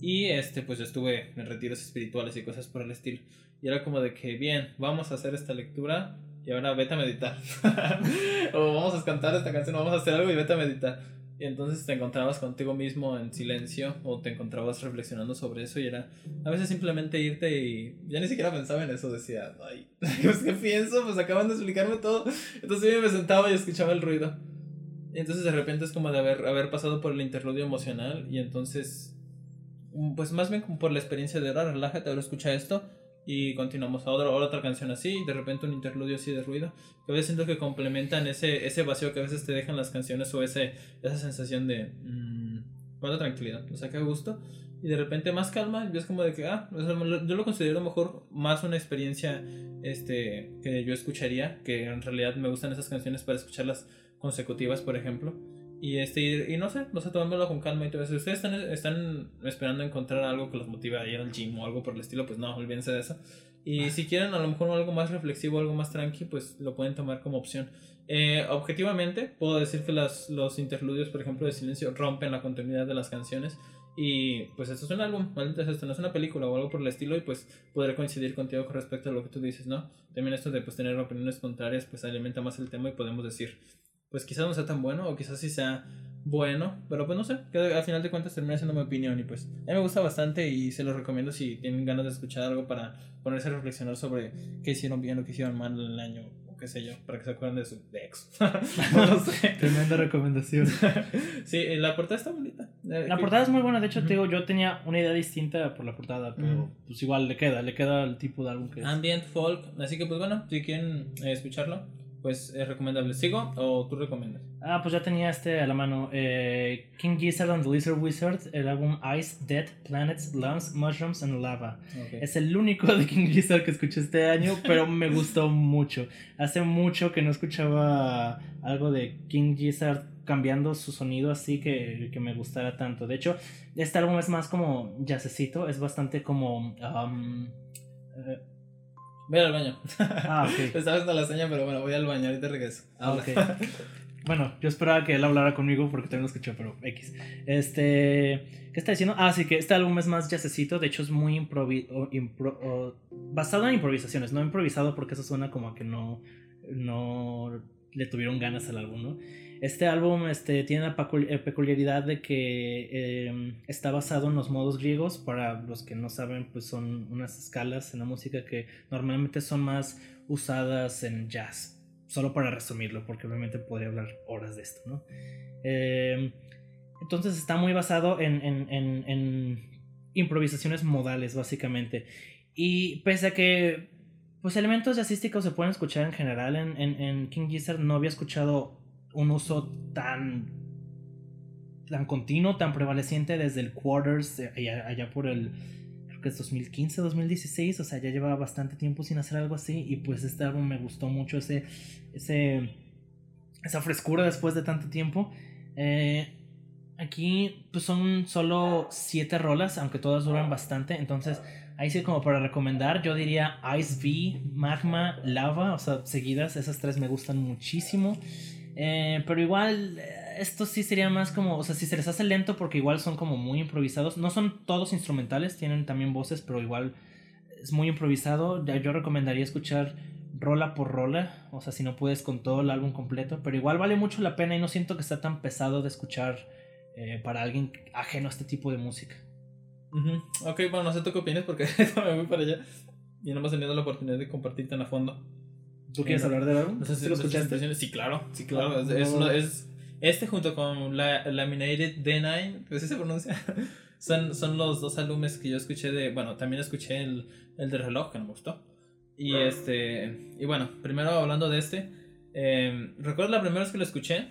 Y este, pues estuve en retiros espirituales y cosas por el estilo. Y era como de que, bien, vamos a hacer esta lectura y ahora vete a meditar. [LAUGHS] o vamos a cantar esta canción, vamos a hacer algo y vete a meditar. Y entonces te encontrabas contigo mismo en silencio o te encontrabas reflexionando sobre eso y era a veces simplemente irte y ya ni siquiera pensaba en eso, decía, ay, [LAUGHS] ¿qué pienso? Pues acaban de explicarme todo. Entonces yo me sentaba y escuchaba el ruido. Entonces de repente es como de haber, haber pasado por el interludio emocional y entonces Mm, pues más bien como por la experiencia de ahora, relájate, ahora escucha esto y continuamos a otra, otra canción así y de repente un interludio así de ruido. Que a veces siento que complementan ese, ese vacío que a veces te dejan las canciones o ese, esa sensación de mmm, cuánta tranquilidad, o sea, qué gusto. Y de repente más calma y es como de que, ah, yo lo considero mejor más una experiencia este, que yo escucharía, que en realidad me gustan esas canciones para escucharlas consecutivas, por ejemplo y, este, y no sé, no sé, tomándolo con calma y todo eso. Si ustedes están, están esperando encontrar algo que los motive a ir al gym o algo por el estilo, pues no, olvídense de eso. Y si quieren a lo mejor algo más reflexivo, algo más tranqui, pues lo pueden tomar como opción. Eh, objetivamente, puedo decir que las, los interludios, por ejemplo, de silencio rompen la continuidad de las canciones. Y pues esto es un álbum, maldita esto no es una película o algo por el estilo. Y pues podré coincidir contigo con respecto a lo que tú dices, ¿no? También esto de pues tener opiniones contrarias, pues alimenta más el tema y podemos decir, pues quizás no sea tan bueno o quizás sí sea bueno, pero pues no sé, que al final de cuentas termina siendo mi opinión y pues a mí me gusta bastante y se lo recomiendo si tienen ganas de escuchar algo para ponerse a reflexionar sobre qué hicieron bien o qué hicieron mal en el año o qué sé yo, para que se acuerden de su ex. [LAUGHS] no sé. [LAUGHS] Tremenda recomendación. [LAUGHS] sí, la portada está bonita. Eh, la portada es muy buena, de hecho te digo, yo tenía una idea distinta por la portada, pero pues igual le queda, le queda el tipo de álbum que es. Ambient folk, así que pues bueno, si quieren eh, escucharlo pues es recomendable. ¿Sigo o tú recomiendas? Ah, pues ya tenía este a la mano. Eh, King Gizzard and the Lizard Wizard, el álbum Ice, Dead, Planets, Lumps, Mushrooms and Lava. Es el único de King Gizzard que escuché este año, [LAUGHS] pero me gustó mucho. Hace mucho que no escuchaba algo de King Gizzard cambiando su sonido así que, que me gustara tanto. De hecho, este álbum es más como jazzecito, es bastante como... Um, eh, Voy al baño. Ah, ok. [LAUGHS] Estaba haciendo la seña, pero bueno, voy al baño, ahorita regreso. Ah, Habla. ok. [LAUGHS] Bueno, yo esperaba que él hablara conmigo porque también lo escuché, pero X. Este. ¿Qué está diciendo? Ah, sí, que este álbum es más jazzecito. De hecho, es muy improvi o impro- o- basado en improvisaciones. No improvisado porque eso suena como a que no. No le tuvieron ganas al álbum, ¿no? Este álbum este, tiene la eh, peculiaridad de que eh, está basado en los modos griegos. Para los que no saben, pues son unas escalas en la música que normalmente son más usadas en jazz. Solo para resumirlo, porque obviamente podría hablar horas de esto, ¿no? Eh, entonces está muy basado en, en- en- en improvisaciones modales, básicamente. Y pese a que, pues, elementos jazzísticos se pueden escuchar en general, en, en- en King Gizzard no había escuchado un uso tan tan continuo, tan prevaleciente desde el Quarters, eh, allá, por el, creo que es 2015, 2016, o sea, ya llevaba bastante tiempo sin hacer algo así, y pues este álbum me gustó mucho, ese, ese, esa frescura después de tanto tiempo. Eh, aquí pues son solo siete rolas, aunque todas duran bastante, entonces ahí sí como para recomendar, yo diría Ice V, Magma, Lava, o sea, seguidas, esas tres me gustan muchísimo. Eh, pero igual, eh, esto sí sería más como, o sea, si se les hace lento porque igual son como muy improvisados. No son todos instrumentales, tienen también voces, pero igual es muy improvisado. Yo recomendaría escuchar rola por rola, o sea, si no puedes con todo el álbum completo, pero igual vale mucho la pena y no siento que está tan pesado de escuchar eh, para alguien ajeno a este tipo de música. Ujú. Ok, bueno, no sé tú qué opinas porque [LAUGHS] me voy para allá. Y no hemos tenido la oportunidad de compartir tan a fondo. ¿Tú quieres no. hablar del álbum? No sé si ¿Sí lo escuchaste? Sí, claro, sí, claro. Ah, es, no. es- este junto con la, Laminated D9, pues así se pronuncia. [LAUGHS] son, son los dos álbumes que yo escuché de. Bueno, también escuché el, el de reloj, que no me gustó. Y este. Y bueno, primero hablando de este. eh, recuerdo la primera vez que lo escuché.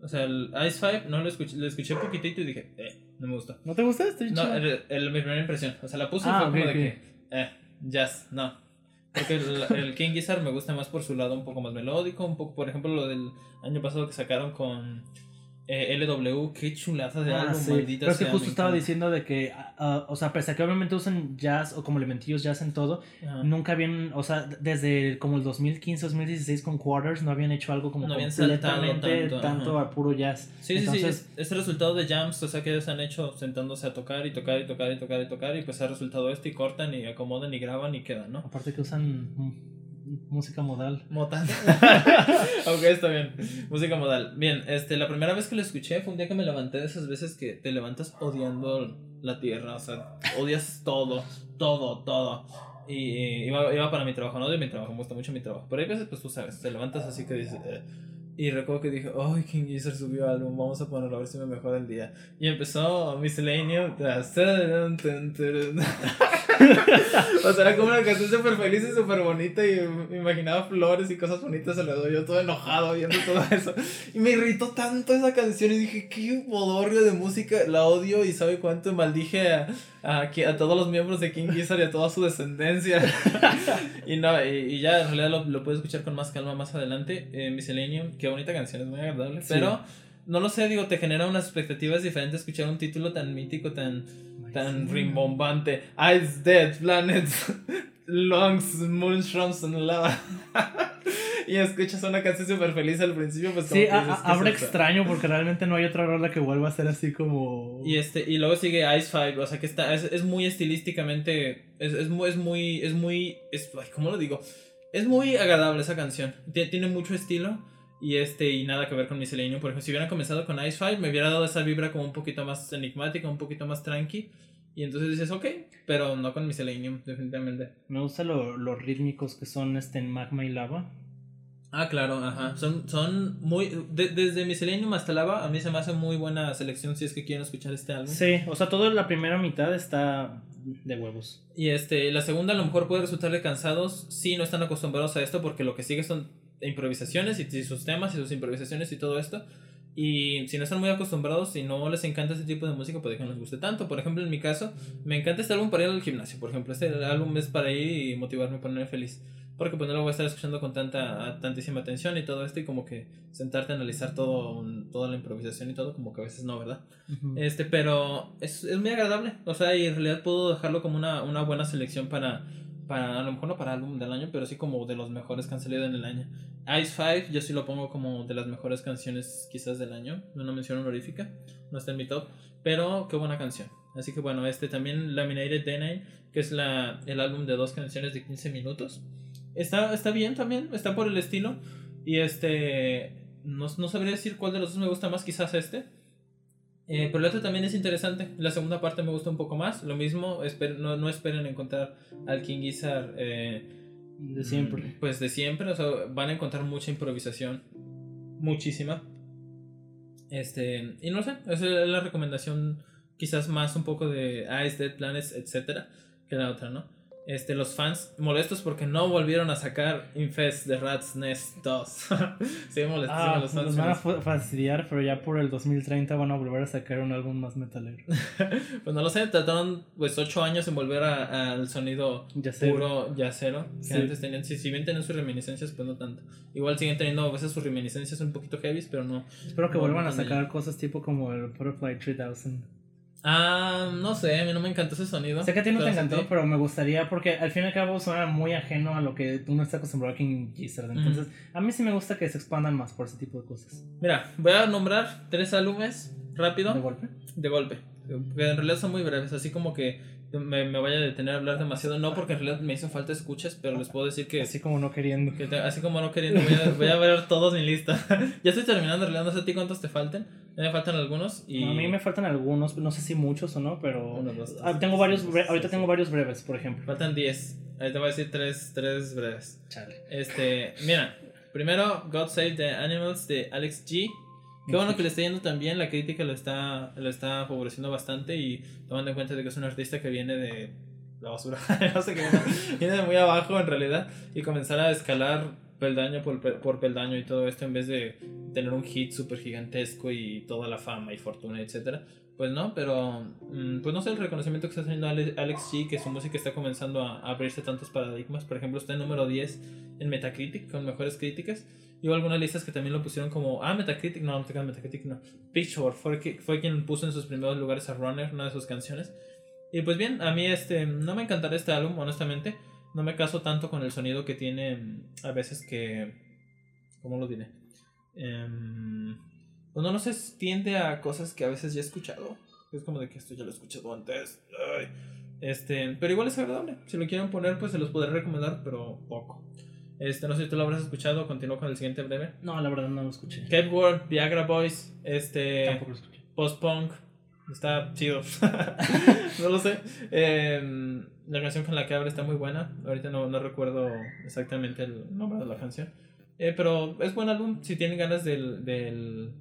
O sea, el Ice Five, no lo escuché, lo escuché poquitito y dije, eh, no me gustó. ¿No te gusta? Está bien No, el, el- mi primera impresión. O sea, la puse y Ah, fue como ok, de que, eh, jazz, no. Porque el, el King Gizzard me gusta más por su lado un poco más melódico, un poco, por ejemplo, lo del año pasado que sacaron con eh, LW, qué chulada de Ah, álbum, sí. maldita Pero es que sea, justo estaba diciendo de que, ah, ah, o sea, pese a que obviamente usan jazz o como elementillos jazz en todo, Ajá. nunca habían, o sea, desde como el 2015, 2016 con Quarters no habían hecho algo como No completamente tanto, tanto, a puro jazz. Sí, sí, Entonces, sí, es, es el resultado de jams, o sea, que ellos han hecho sentándose a tocar y tocar y tocar y tocar y tocar y pues ha resultado esto y cortan y acomodan y graban y quedan, ¿no? Aparte que usan música modal. Motan. [LAUGHS] ok, está bien. Música modal. Bien, este, la primera vez que lo escuché fue un día que me levanté de esas veces que te levantas odiando la tierra, o sea, odias todo, todo, todo. Y, y iba, iba para mi trabajo, no odio mi trabajo, me gusta mucho mi trabajo. Pero hay veces, pues tú sabes, te levantas así que dices. "Eh". Y recuerdo que dije, ay, King Gizzard subió álbum, vamos a ponerlo a ver si me mejora el día. Y empezó Miscellaneous. o sea, [LAUGHS] era como una canción súper feliz y súper bonita y me imaginaba flores y cosas bonitas alrededor. Yo todo enojado viendo todo [LAUGHS] eso. Y me irritó tanto esa canción y dije, qué bodorrio de música, la odio y sabe cuánto maldije a, a, todos los miembros de King Gizzard y a toda su descendencia. [LAUGHS] y no, y, y ya en realidad lo, lo puedes escuchar con más calma más adelante. Eh, Miscellaneum, qué bonita canción, es muy agradable. Sí. Pero no lo sé, digo, te genera unas expectativas diferentes escuchar un título tan mítico, tan tan rimbombante. Ice Dead, Planets, Lungs, Moonshrooms and Lava. [LAUGHS] y escuchas una canción súper feliz al principio, pues como Sí, que a- dices, a- ¿qué es abre esto? extraño porque realmente no hay otra rola que vuelva a ser así como... Y este, y luego sigue Ice Five, o sea que está, es, es muy estilísticamente, es, es muy, es muy, es muy, es, ay, ¿cómo lo digo? Es muy agradable esa canción, Tie- tiene mucho estilo y este, y nada que ver con Miscellaneum, por ejemplo, si hubieran comenzado con Ice Five, me hubiera dado esa vibra como un poquito más enigmática, un poquito más tranqui, y entonces dices, ok, pero no con Miscellaneum, definitivamente. Me gustan lo- los rítmicos que son este en Magma y Lava. Ah, claro, ajá. Son, son muy. de- desde Miscellaneum hasta Lava, a mí se me hace muy buena selección si es que quieren escuchar este álbum. Sí, o sea, toda la primera mitad está de huevos. Y este, la segunda a lo mejor puede resultarle cansados si no están acostumbrados a esto, porque lo que sigue son improvisaciones y, y sus temas y sus improvisaciones y todo esto. Y si no están muy acostumbrados y no les encanta este tipo de música, puede que no les guste tanto. Por ejemplo, en mi caso, me encanta este álbum para ir al gimnasio. Por ejemplo, este álbum es para ir y motivarme, ponerme feliz. Porque pues no lo voy a estar escuchando con tanta tantísima atención y todo esto y como que sentarte a analizar todo, toda la improvisación y todo, como que a veces no, ¿verdad? Este, pero es, es muy agradable. O sea, y en realidad puedo dejarlo como una, una buena selección para, para, a lo mejor no para álbum del año, pero sí como de los mejores que han salido en el año. Ice Five, yo sí lo pongo como de las mejores canciones quizás del año. Una mención honorífica, no está en mi top, pero qué buena canción. Así que bueno, este también Laminated Day que es la, el álbum de dos canciones de 15 minutos. Está, está bien también, está por el estilo. Y este, no, no sabría decir cuál de los dos me gusta más, quizás este. Eh, pero el otro también es interesante. La segunda parte me gusta un poco más. Lo mismo, no, no esperen encontrar al King Gizzard eh, de siempre. Pues de siempre. O sea, van a encontrar mucha improvisación. Muchísima. Este, y no sé, esa es la recomendación quizás más un poco de Ice, Dead Planets, etcétera, que la otra, ¿no? Este, los fans molestos porque no volvieron a sacar Infest de Rat's Nest 2. [LAUGHS] sí, molestísimo ah, los fans. Los van a fastidiar, pero ya por el 2030 van a volver a sacar un álbum más metalero. [LAUGHS] pues no lo sé, trataron pues 8 años en volver al sonido puro yacero. Que antes tenían, si, si bien tenían sus reminiscencias, pues no tanto. Igual siguen teniendo a veces sus reminiscencias un poquito heavy, pero no. Espero que vuelvan a sacar cosas tipo como el Butterfly 3000. Ah, no sé, a mí no me encantó ese sonido. Sé que a ti no te encantó, pero me gustaría porque al fin y al cabo suena muy ajeno a lo que tú no estás acostumbrado aquí en Gizzard. Entonces, a mí sí me gusta que se expandan más por ese tipo de cosas. Mira, voy a nombrar tres álbumes rápido. ¿De golpe? De golpe. Que en realidad son muy breves, así como que me, me, vaya a detener a hablar demasiado. No, porque en realidad me hizo falta escuchas, pero les puedo decir que. Así como no queriendo. Que así como no queriendo, voy a, voy a ver todos mi lista. [LAUGHS] ya estoy terminando, en realidad no sé a ti cuántos te falten. Me faltan algunos. Y... a mí me faltan algunos, no sé si muchos o no, pero. Ah, tengo varios, ahorita tengo varios breves, por ejemplo. Faltan 10. Ahí te voy a decir tres, tres breves. Chale. Este, mira, primero God Save the Animals de Alex G. Qué bueno que le esté yendo también, la crítica lo está, lo está favoreciendo bastante y tomando en cuenta de que es un artista que viene de la basura, [LAUGHS] no sé qué, viene de muy abajo en realidad y comenzar a escalar peldaño por, por peldaño y todo esto en vez de tener un hit súper gigantesco y toda la fama y fortuna, etcétera. Pues no, pero mm, pues no sé el reconocimiento que está haciendo Alex G, que su música está comenzando a abrirse tantos paradigmas. Por ejemplo, está en número 10 en Metacritic con mejores críticas. Y hubo algunas listas que también lo pusieron como, ah, Metacritic, no, no Metacritic, no. Pitchfork fue, fue quien puso en sus primeros lugares a Runner, una de sus canciones. Y pues bien, a mí este, no me encantará este álbum, honestamente. No me caso tanto con el sonido que tiene mm, a veces que... ¿Cómo lo diré? Eh, pues no, se tiende a cosas que a veces ya he escuchado. Es como de que esto ya lo he escuchado antes. Este, pero igual es agradable. Si lo quieren poner, pues se los podré recomendar, pero poco. Este, no sé si tú lo habrás escuchado, continúo con el siguiente breve. No, la verdad no lo escuché. Cape World, Viagra Boys, este. Tampoco lo escuché. Post Punk. Está chido. [LAUGHS] no lo sé. Em, la canción con la que abre está muy buena. Ahorita no, no recuerdo exactamente el nombre de la canción. Eh, pero es buen álbum. Si tienen ganas del, del.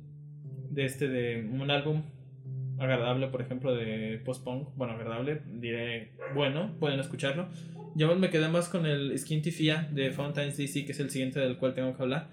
de este. de un álbum agradable, por ejemplo, de post-punk. Bueno, agradable, diré bueno, pueden escucharlo. Yo me quedé más con el Skin Fia de Fountains DC, que es el siguiente del cual tengo que hablar.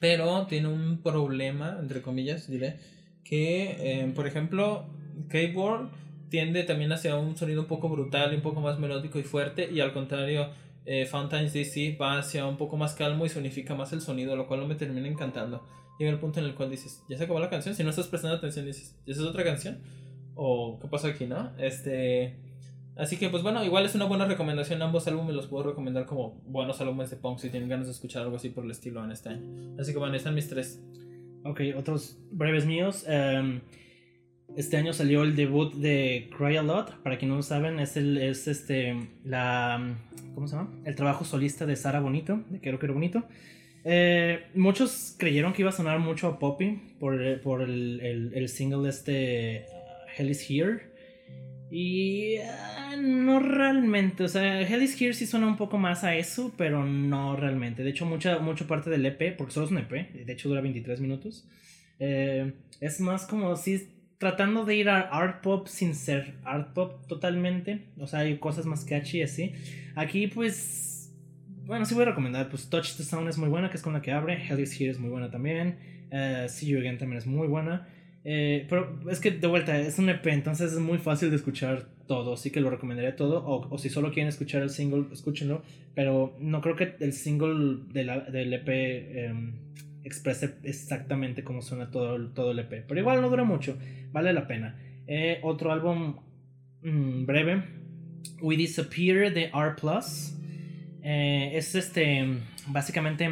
Pero tiene un problema, entre comillas, diré, que, eh, por ejemplo, K-World tiende también hacia un sonido un poco brutal, un poco más melódico y fuerte, y al contrario, eh, Fountains DC va hacia un poco más calmo y se unifica más el sonido, lo cual no me termina encantando. Llega el punto en el cual dices, ya se acabó la canción, si no estás prestando atención dices, ¿esa es otra canción? ¿O qué pasa aquí, no? Este... Así que, pues bueno, igual es una buena recomendación. Ambos álbumes los puedo recomendar como buenos álbumes de punk si tienen ganas de escuchar algo así por el estilo en este año. Así que bueno, están mis tres. Ok, otros breves míos. Em, este año salió el debut de Cry a Lot. Para quien no lo saben, es el es este la ¿cómo se llama? El trabajo solista de Sara Bonito, de Quiero Quiero Bonito. Eh, muchos creyeron que iba a sonar mucho a Poppy por, por el, el, el single este Hell is Here. Y ah, no realmente, o sea, Hell is Here sí suena un poco más a eso, pero no realmente. De hecho, mucha, mucha parte del EP, porque solo es un EP, de hecho dura 23 minutos, eh, es más como si tratando de ir a art pop sin ser art pop totalmente. O sea, hay cosas más catchy así. Aquí pues, bueno, sí voy a recomendar, pues Touch the Sound es muy buena, que es con la que abre. Hell is Here es muy buena también. Uh, See You Again también es muy buena. Eh, pero es que de vuelta, es un EP, entonces es muy fácil de escuchar todo, así que lo recomendaría todo. O, o si solo quieren escuchar el single, escúchenlo. Pero no creo que el single de la, del EP em, exprese exactamente cómo suena todo, todo el EP. Pero igual no dura mucho, vale la pena. Eh, otro álbum mm, breve We Disappear de R. Eh, es este básicamente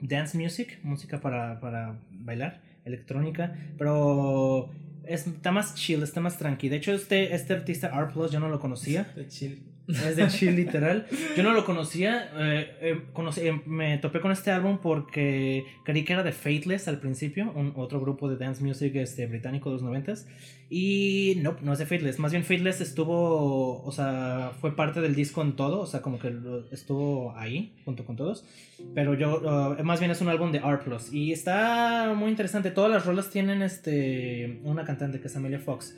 dance music, música para, para bailar, electrónica, pero está más chill, está más tranqui. De hecho, este, este artista R Plus yo no lo conocía. De chill. Es de chill literal. Yo no lo conocía. eh, eh, conocí- eh, me topé con este álbum porque creí que era de Fateless al principio, un, otro grupo de dance music este, británico de los noventas. Y no, no es de Fateless. Más bien Fateless estuvo, o sea, fue parte del disco en todo, o sea, como que estuvo ahí junto con todos. Pero yo, uh, más bien es un álbum de R+. Y está muy interesante. Todas las rolas tienen este, una cantante que es Amelia Fox.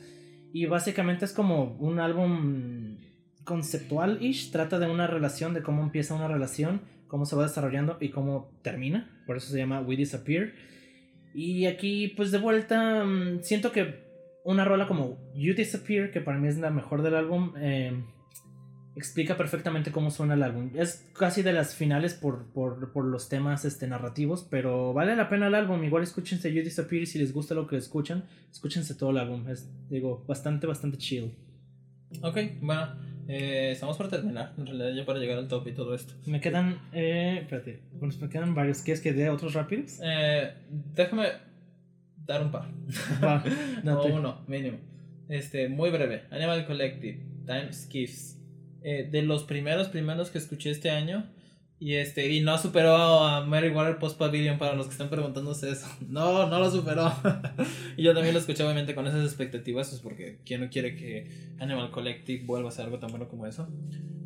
Y básicamente es como un álbum conceptual-ish. Trata de una relación, de cómo empieza una relación, cómo se va desarrollando y cómo termina. Por eso se llama We Disappear. Y aquí, pues de vuelta, mm, siento que una rola como You Disappear, que para mí es la mejor del álbum, eh, explica perfectamente cómo suena el álbum. Es casi de las finales por, por, por los temas este, narrativos, pero vale la pena el álbum. Igual escúchense You Disappear si les gusta lo que escuchan, escúchense todo el álbum. Es, digo, bastante, bastante chill. Ok, bueno. Eh, estamos por terminar. En realidad, ya para llegar al top y todo esto. Me quedan, eh, espérate, bueno, me quedan varios. ¿Quieres que dé otros rápidos? Eh, déjame dar un par. Va, [LAUGHS] No, uno, mínimo. Este, muy breve. Animal Collective, Time Skiffs. Eh, de los primeros, primeros que escuché este año. Y este, y no superó a Mary Water Post Pavilion para los que están preguntándose eso. [LAUGHS] No, no lo superó. [LAUGHS] y yo también lo escuché obviamente con esas expectativas, pues porque quién no quiere que Animal Collective vuelva a ser algo tan bueno como eso.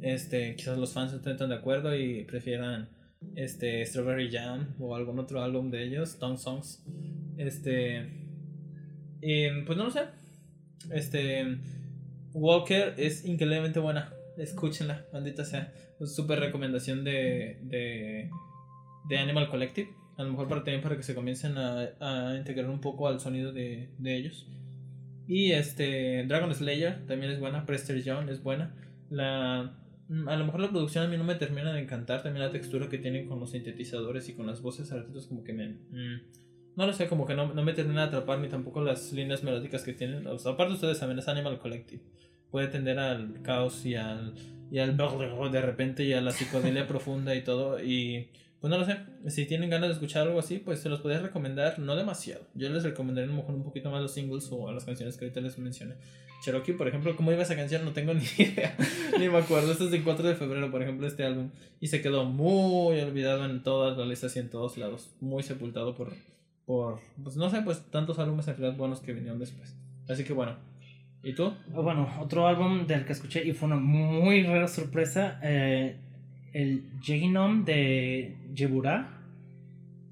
Este, quizás los fans estén tan de acuerdo y prefieran este Strawberry Jam o algún otro álbum de ellos, Tongue Songs. Este, y, pues no lo sé. Este, Walker es increíblemente buena. Escúchenla, maldita sea. Súper recomendación de, de, de Animal Collective. A lo mejor para también para que se comiencen a, a integrar un poco al sonido de, de ellos. Y este, Dragon Slayer también es buena. Prester John es buena. La, mm, a lo mejor la producción a mí no me termina de encantar. También la textura que tienen con los sintetizadores y con las voces artistas como que me... mm, no lo sé, como que no, no me termina de atrapar ni tampoco las líneas melódicas que tienen. O sea, aparte ustedes saben, es Animal Collective. Puede tender al caos y al, y al de repente y a la psicodelia [LAUGHS] profunda y todo. Y pues no lo sé, si tienen ganas de escuchar algo así, pues se los podría recomendar, no demasiado. Yo les recomendaría a lo mejor un poquito más los singles o a las canciones que ahorita les mencioné. Cherokee, por ejemplo, ¿cómo iba esa canción? No tengo [LAUGHS] ni idea, ni me acuerdo. Esto es del 4 de febrero, por ejemplo, este álbum. Y se quedó muy olvidado en todas las listas y en todos lados. Muy sepultado por, por, pues no sé, pues tantos álbumes en realidad buenos que vinieron después. Así que bueno. ¿Y tú? Bueno, otro álbum del que escuché y fue una muy rara sorpresa, eh, el Genome de Jebura.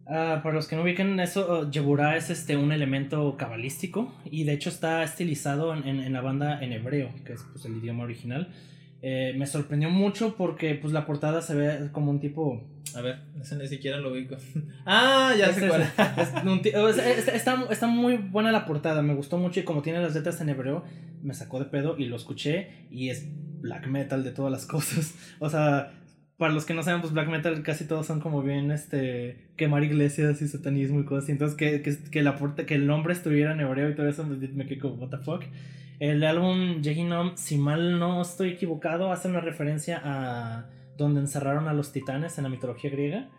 Ah, para los que no ubican eso, uh, Jebura es este, un elemento cabalístico y de hecho está estilizado en, en- en la banda en hebreo, que es pues, el idioma original. Eh, me sorprendió mucho porque pues la portada se ve como un tipo A ver, ese ni siquiera lo ubico. [LAUGHS] ah, ya sé cuál. es- está, está- muy buena la portada, me gustó mucho y como tiene las letras en hebreo, me sacó de pedo y lo escuché y es black metal de todas las [LAUGHS] cosas. O sea, para los que no saben, pues black metal casi todos son como bien este quemar iglesias y satanismo y cosas así. Entonces que, que, que la porta, que el nombre estuviera en hebreo y todo eso me, quedé como what the fuck. El álbum Yehinom, si mal no estoy equivocado, hace una referencia a donde encerraron a los titanes en la mitología griega.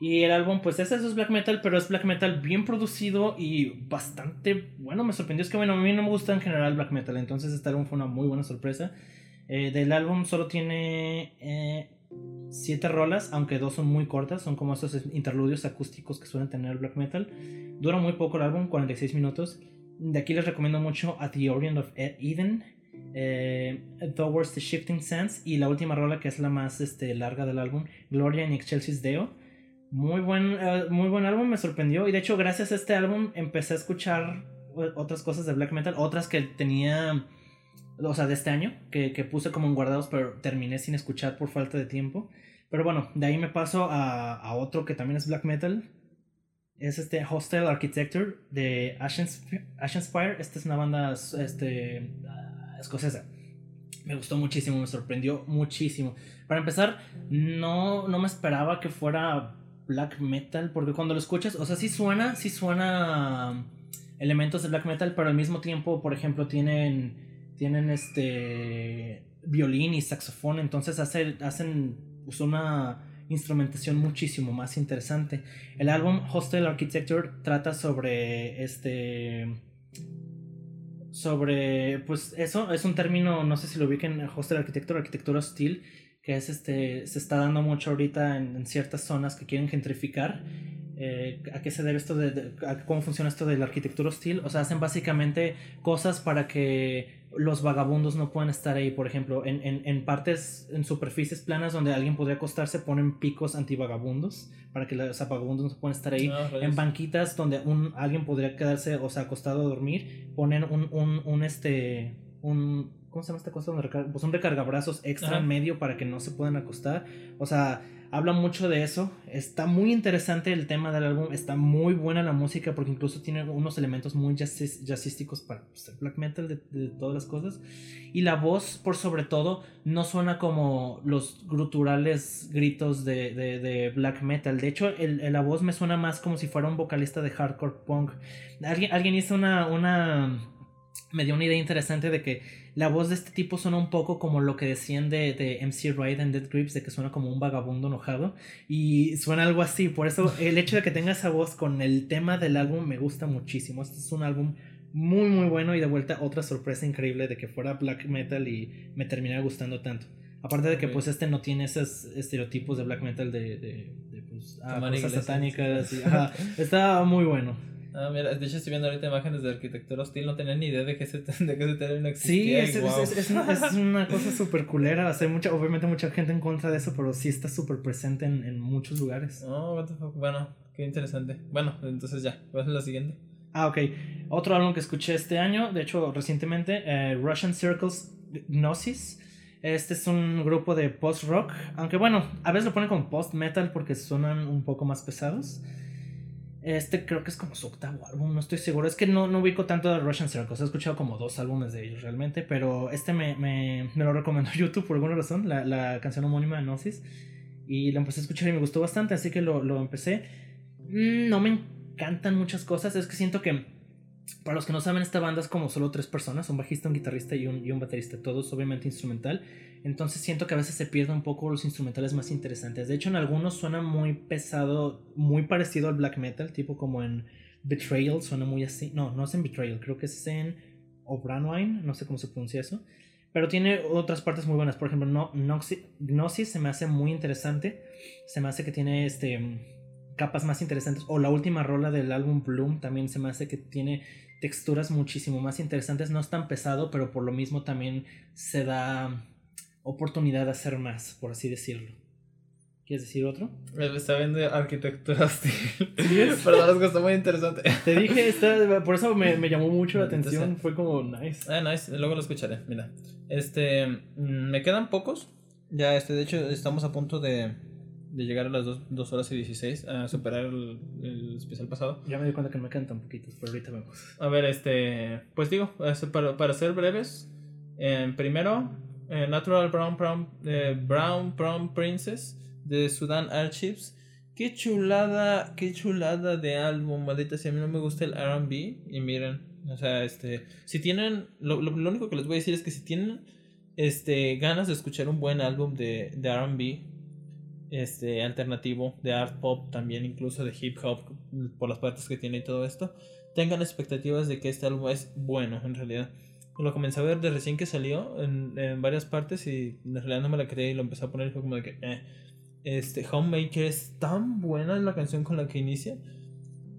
Y el álbum, pues es eso, es black metal, pero es black metal bien producido y bastante bueno. Me sorprendió, es que bueno, a mí no me gusta en general black metal, entonces este álbum fue una muy buena sorpresa. Eh, del álbum solo tiene eh, siete rolas, aunque dos son muy cortas, son como esos interludios acústicos que suelen tener el black metal. Dura muy poco el álbum, 46 minutos. De aquí les recomiendo mucho At the Orient of Eden, eh, Towards the Shifting Sands y la última rola que es la más este, larga del álbum, Gloria in Excelsis Deo. Muy buen, eh, muy buen álbum, me sorprendió. Y de hecho, gracias a este álbum empecé a escuchar eh, otras cosas de black metal, otras que tenía, o sea, de este año, que, que puse como en guardados, pero terminé sin escuchar por falta de tiempo. Pero bueno, de ahí me paso a, otro que también es black metal. Es este Hostile Architecture de Ashenspire. Esta es una banda este, escocesa. Me gustó muchísimo, me sorprendió muchísimo. Para empezar, no, no me esperaba que fuera black metal, porque cuando lo escuchas, o sea, sí suena, sí suena um, elementos de black metal, pero al mismo tiempo, por ejemplo, tienen, tienen este violín y saxofón, entonces hace, hacen pues, una instrumentación muchísimo más interesante. El álbum Hostel Architecture trata sobre este sobre pues eso es un término no sé si lo ubiquen hostel architecture arquitectura hostil que es este se está dando mucho ahorita en, ciertas zonas que quieren gentrificar. Eh, a qué se debe esto de, cómo funciona esto de la arquitectura hostil o sea hacen básicamente cosas para que los vagabundos no pueden estar ahí, por ejemplo, en, en, en, partes, en superficies planas donde alguien podría acostarse, ponen picos antivagabundos para que los vagabundos no puedan estar ahí. Ah, en banquitas donde un, alguien podría quedarse, o sea, acostado a dormir, ponen un, un, un este, un, ¿cómo se llama esta cosa? Pues un recargabrazos extra en medio para que no se puedan acostar. O sea, habla mucho de eso. Está muy interesante el tema del álbum, está muy buena la música porque incluso tiene unos elementos muy jazzísticos para ser black metal de, todas las cosas. Y la voz, por sobre todo, no suena como los gruturales gritos de, black metal. De hecho, el, la voz me suena más como si fuera un vocalista de hardcore punk. Alguien, alguien hizo una, una... me dio una idea interesante de que la voz de este tipo suena un poco como lo que decían de, de MC Wright en Dead Grips, de que suena como un vagabundo enojado. Y suena algo así. Por eso [LAUGHS] el hecho de que tenga esa voz con el tema del álbum me gusta muchísimo. Este es un álbum muy muy bueno y de vuelta otra sorpresa increíble de que fuera black metal y me terminara gustando tanto. Aparte de que pues este no tiene esos estereotipos de black metal de, de, de pues, ah, cosas satánicas. [LAUGHS] está muy bueno. Ah, mira, de hecho estoy viendo ahorita imágenes de arquitectura hostil, no tenía ni idea de que ese, [LAUGHS] de que ese término existía. Sí, es, es, una, es, [LAUGHS] una, cosa súper culera, o sea, mucha, obviamente mucha gente en contra de eso, pero sí está súper presente en, en, muchos lugares. Oh, what the fuck. bueno, qué interesante. Bueno, entonces ya, ¿cuál es la siguiente? Ah, ok. Otro álbum que escuché este año, de hecho recientemente, eh, Russian Circles Gnosis. Este es un grupo de post-rock, aunque bueno, a veces lo ponen como post-metal porque suenan un poco más pesados. Este creo que es como su octavo álbum, no estoy seguro. Es que no, no ubico tanto de Russian Circles. He escuchado como dos álbumes de ellos realmente. Pero este me, me, me lo recomendó [LAUGHS] YouTube por alguna razón, la, la, canción homónima de Gnosis. Y la empecé a escuchar y me gustó bastante, así que lo, lo empecé. Mm, no me encantan muchas cosas. Es que siento que para los que no saben, esta banda es como solo tres personas, un bajista, un guitarrista y un, y un baterista, todos obviamente instrumental. Entonces siento que a veces se pierden un poco los instrumentales más interesantes. De hecho, en algunos suena muy pesado, muy parecido al black metal, tipo como en Betrayal, suena muy así. No, no es en Betrayal, creo que es en O'Branwine, no sé cómo se pronuncia eso. Pero tiene otras partes muy buenas. Por ejemplo, no, Gnosis se me hace muy interesante. Se me hace que tiene este capas más interesantes. O la última rola del álbum Bloom también se me hace que tiene texturas muchísimo más interesantes. No es tan pesado, pero por lo mismo también se da oportunidad de hacer más, por así decirlo. ¿Quieres decir otro? Está viendo arquitectura hostil. [LAUGHS] Perdón, es que está muy interesante. [LAUGHS] Te dije, por eso me, me, llamó mucho la atención. Fue como nice. Ah, nice. Luego lo escucharé. Mira. Este. Mm, me quedan pocos. Ya, este, de hecho, estamos a punto de, de llegar a las 2 horas y 16 a superar el, el, especial pasado. Ya me di cuenta que me quedan tan poquitos, pero ahorita vemos. A ver, este. Pues digo, este, para, para ser breves. Eh, primero, eh, Natural Brown Brown, eh, Brown Brown Princess de Sudan Archives. Qué chulada, qué chulada de álbum, maldita si a mí no me gusta el RB. Y miren, o sea, este, si tienen, lo, lo, único que les voy a decir es que si tienen este, ganas de escuchar un buen álbum de, de RB, este, alternativo, de art pop, también incluso de hip hop, por las partes que tiene y todo esto, tengan expectativas de que este álbum es bueno en realidad. Lo comencé a ver de recién que salió en, varias partes y en realidad no me la creí y lo empecé a poner y fue como de que eh. este Homemaker es tan buena la canción con la que inicia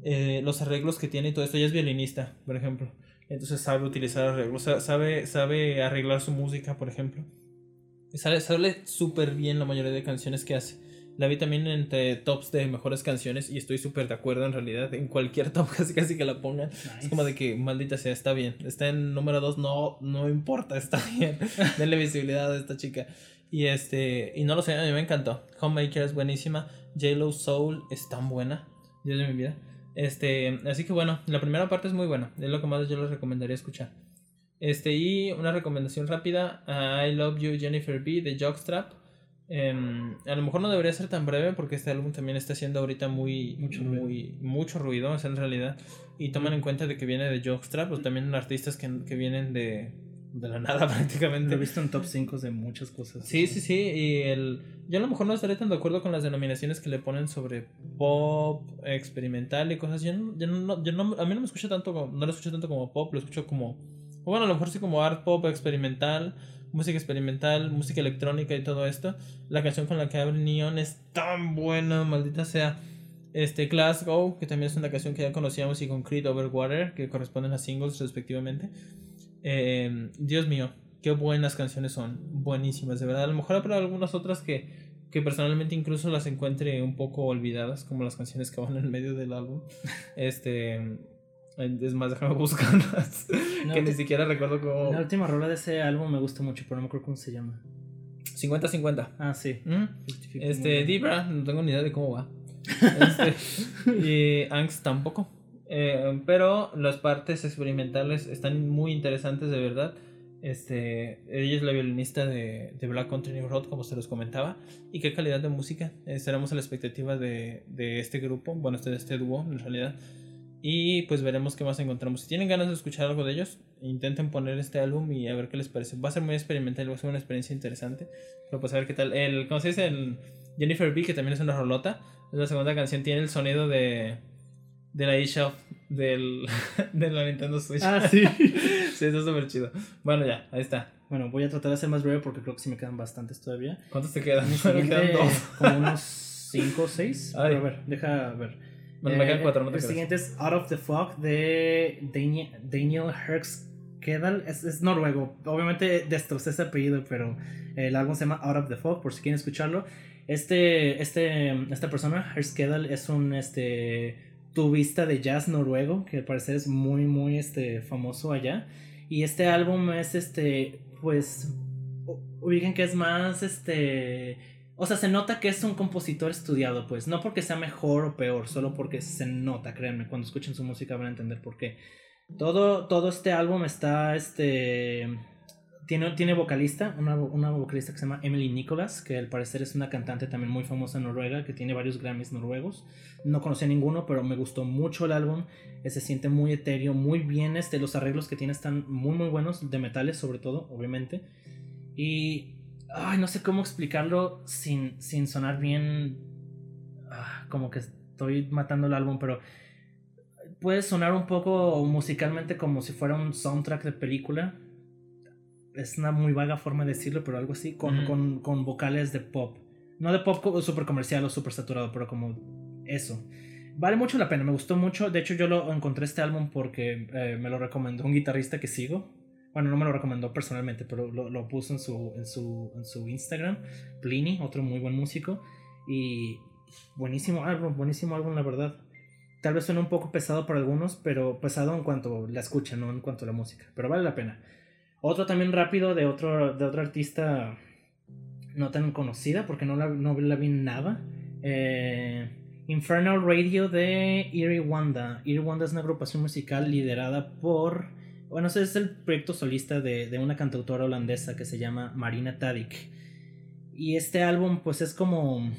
eh, los arreglos que tiene y todo esto ella es violinista por ejemplo. Entonces sabe utilizar arreglos sabe sabe arreglar su música por ejemplo. Sale súper bien la mayoría de canciones que hace la vi también entre tops de mejores canciones y estoy súper de acuerdo en realidad. En cualquier top [LAUGHS] casi casi que la pongan. Es como de que maldita sea, está bien. Está en número 2, no, no importa, está [LAUGHS] bien. Denle visibilidad a esta chica. Y este, y no lo sé, a mí me encantó. Homemaker es buenísima. J-Lo Soul es tan buena. Dios de mi vida. Este, así que bueno, la primera parte es muy buena. Es lo que más yo les recomendaría escuchar. Este, y una recomendación rápida: I Love You Jennifer B de Jockstrap Em, a lo mejor no debería ser tan breve porque este álbum también está haciendo ahorita muy mucho ruido, muy, mucho ruido en realidad. Y toman en cuenta de que viene de Jockstrap, o también artistas que, que vienen de, de la nada [LAUGHS] prácticamente. Lo he visto en top 5 de muchas cosas. Sí, sí, sí. Y el. Yo a lo mejor no estaré tan de acuerdo con las denominaciones que le ponen sobre pop, experimental y cosas. Yo no, yo no, yo no a mí no me escucho tanto como, no lo escucho tanto como pop, lo escucho como. Bueno, a lo mejor sí como art pop, experimental, música experimental, música electrónica y todo esto. La canción con la que abre Neon es tan buena, maldita sea. Este, Glasgow, que también es una canción que ya conocíamos, y con Creed Overwater, que corresponden a singles respectivamente. Eh, Dios mío, qué buenas canciones son, buenísimas, de verdad. A lo mejor habrá algunas otras que, que personalmente incluso las encuentre un poco olvidadas, como las canciones que van en medio del álbum. [LAUGHS] Este. Es más, déjame buscarlas. [LAUGHS] que ni siquiera recuerdo cómo. La última rola de ese álbum me gusta mucho, pero no me acuerdo cómo se llama. 50-50. Ah, sí. ¿Mm? Este, Dibra, no tengo ni idea de cómo va. [LAUGHS] Este, y Angst tampoco. Eh, pero las partes experimentales están muy interesantes de verdad. Este, ella es la violinista de, de, Black Country New Road, como se los comentaba. Y qué calidad de música. Estaremos a la expectativa de, de este grupo, bueno, este, de este dúo en realidad. Y pues veremos qué más encontramos. Si tienen ganas de escuchar algo de ellos, intenten poner este álbum y a ver qué les parece. Va a ser muy experimental, va a ser una experiencia interesante. Pero pues a ver qué tal. El, como se dice, el Jennifer B, que también es una rolota. La segunda canción tiene el sonido de, de la eShop del, [LAUGHS] de la Nintendo Switch. Ah, sí. [LAUGHS] sí, está súper chido. Bueno, ya, ahí está. Bueno, voy a tratar de ser más breve porque creo que sí me quedan bastantes todavía. ¿Cuántos te quedan? Me [LAUGHS] quedan dos. Como unos 5 o 6. A ver, deja ver. Bueno, me quedan 4, no te El siguiente es Out of the Fog de Daniel, Daniel Kedal. Es, es, noruego. Obviamente destrocé ese apellido, pero el álbum se llama Out of the Fog, por si quieren escucharlo. Este, este, esta persona, Kedal, es un este, tubista de jazz noruego, que al parecer es muy, muy este, famoso allá. Y este álbum es, este, pues, ubiquen que es más, este, o sea, se nota que es un compositor estudiado, pues, no porque sea mejor o peor, solo porque se nota, créanme, cuando escuchen su música van a entender por qué. Todo, todo este álbum está, este, tiene, tiene vocalista, una, una, vocalista que se llama Emily Nicholas, que al parecer es una cantante también muy famosa en Noruega, que tiene varios Grammys noruegos. No conocí a ninguno, pero me gustó mucho el álbum. Se siente muy etéreo, muy bien. Este, los arreglos que tiene están muy, muy buenos, de metales sobre todo, obviamente. Y. Ay, no sé cómo explicarlo sin, sin sonar bien. Ah, como que estoy matando el álbum, pero puede sonar un poco musicalmente como si fuera un soundtrack de película es una muy vaga forma de decirlo, pero algo así, con, con, con vocales de pop. No de pop super comercial o super saturado, pero como eso. Vale mucho la pena, me gustó mucho. De hecho, yo lo encontré este álbum porque eh, me lo recomendó un guitarrista que sigo. Bueno, no me lo recomendó personalmente, pero lo, puso en su, en, su, en su Instagram. Pliny, otro muy buen músico. Y buenísimo álbum, buenísimo álbum, la verdad. Tal vez suene un poco pesado para algunos, pero pesado en cuanto la escuchan, no en cuanto a la música. Pero vale la pena. Otro también rápido de otro, de otro artista no tan conocida porque no la, no la vi nada. Eh, Infernal Radio de Eerie Wanda. Eerie Wanda es una agrupación musical liderada por. Bueno, ese es el proyecto solista de, de una cantautora holandesa que se llama Marina Tadik. Y este álbum, pues es como.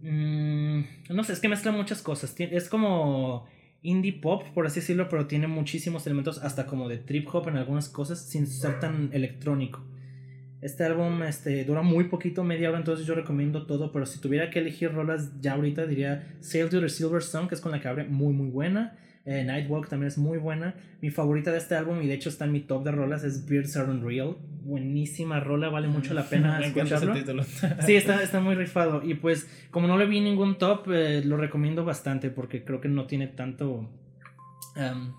Mmm, no sé, es que mezcla muchas cosas. Es como indie pop, por así decirlo, pero tiene muchísimos elementos, hasta como de trip hop en algunas cosas, sin ser tan electrónico. Este álbum este, dura muy poquito, media hora, entonces yo recomiendo todo, pero si tuviera que elegir rolas ya ahorita diría Sail to the Silver Song, que es con la que abre muy muy buena. Eh, Nightwalk también es muy buena. Mi favorita de este álbum, y de hecho está en mi top de rolas, es Beards Are Unreal. Buenísima rola, vale mucho la pena [LAUGHS] escucharlo. [LAUGHS] sí, está, está muy rifado. Y pues, como no le vi ningún top, eh, lo recomiendo bastante porque creo que no tiene tanto. Um,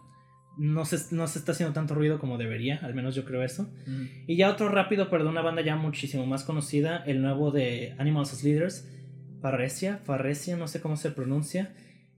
no, se, no se está haciendo tanto ruido como debería, al menos yo creo eso. Mm. Y ya otro rápido, pero de una banda ya muchísimo más conocida, el nuevo de Animals as Leaders, Farresia, Farresia, no sé cómo se pronuncia.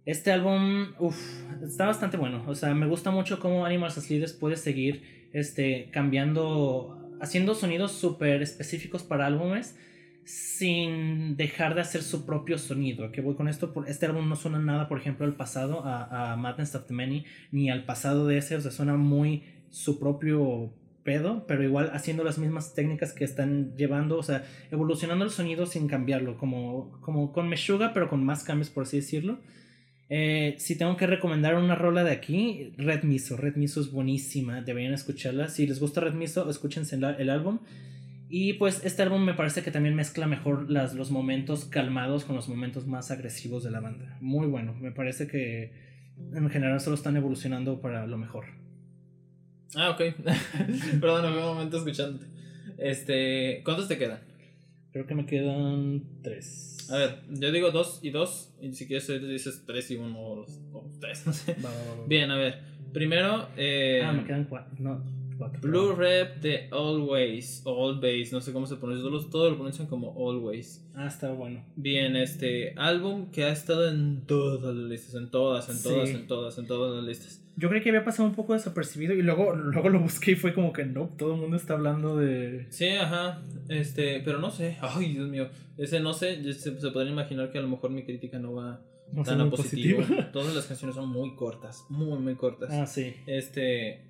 Este álbum, uff, está bastante bueno. O sea, me gusta mucho cómo Animals as Leaders puede seguir este, cambiando, haciendo sonidos súper específicos para álbumes sin dejar de hacer su propio sonido. que voy con esto? Este álbum no suena nada, por ejemplo, al pasado, a, a Madness of the Many, ni al pasado de ese. O sea, suena muy su propio pedo, pero igual haciendo las mismas técnicas que están llevando, o sea, evolucionando el sonido sin cambiarlo, como, como con Meshuga, pero con más cambios, por así decirlo. Eh, si tengo que recomendar una rola de aquí, Red Miso. Red Miso es buenísima, deberían escucharla. Si les gusta Red Miso, escúchense el, el álbum. Y pues este álbum me parece que también mezcla mejor las, los momentos calmados con los momentos más agresivos de la banda. Muy bueno, me parece que en general solo están evolucionando para lo mejor. Ah, ok. [LAUGHS] Perdón, un momento escuchándote. Este, ¿cuántos te quedan? Creo que me quedan tres. A ver, yo digo dos y dos, y si quieres dices tres y uno o, tres, no sé. Bien, a ver. Primero, eh, Ah, me quedan cuatro. No, cuatro. Blue Rep de Always, Always, no sé cómo se pronuncia, todos, todos lo pronuncian como Always. Ah, está bueno. Bien, este álbum que ha estado en todas las listas, en todas, en todas, Sí. en todas, en todas las listas. Yo creí que había pasado un poco desapercibido y luego, luego lo busqué y fue como que no, todo el mundo está hablando de... Sí, ajá, este, pero no sé, [LAUGHS] ay Dios mío, ese no sé, se, se podrían imaginar que a lo mejor mi crítica no va No tan a positivo. positiva. [LAUGHS] Todas las canciones son muy cortas, muy, muy cortas. Ah, sí. Este,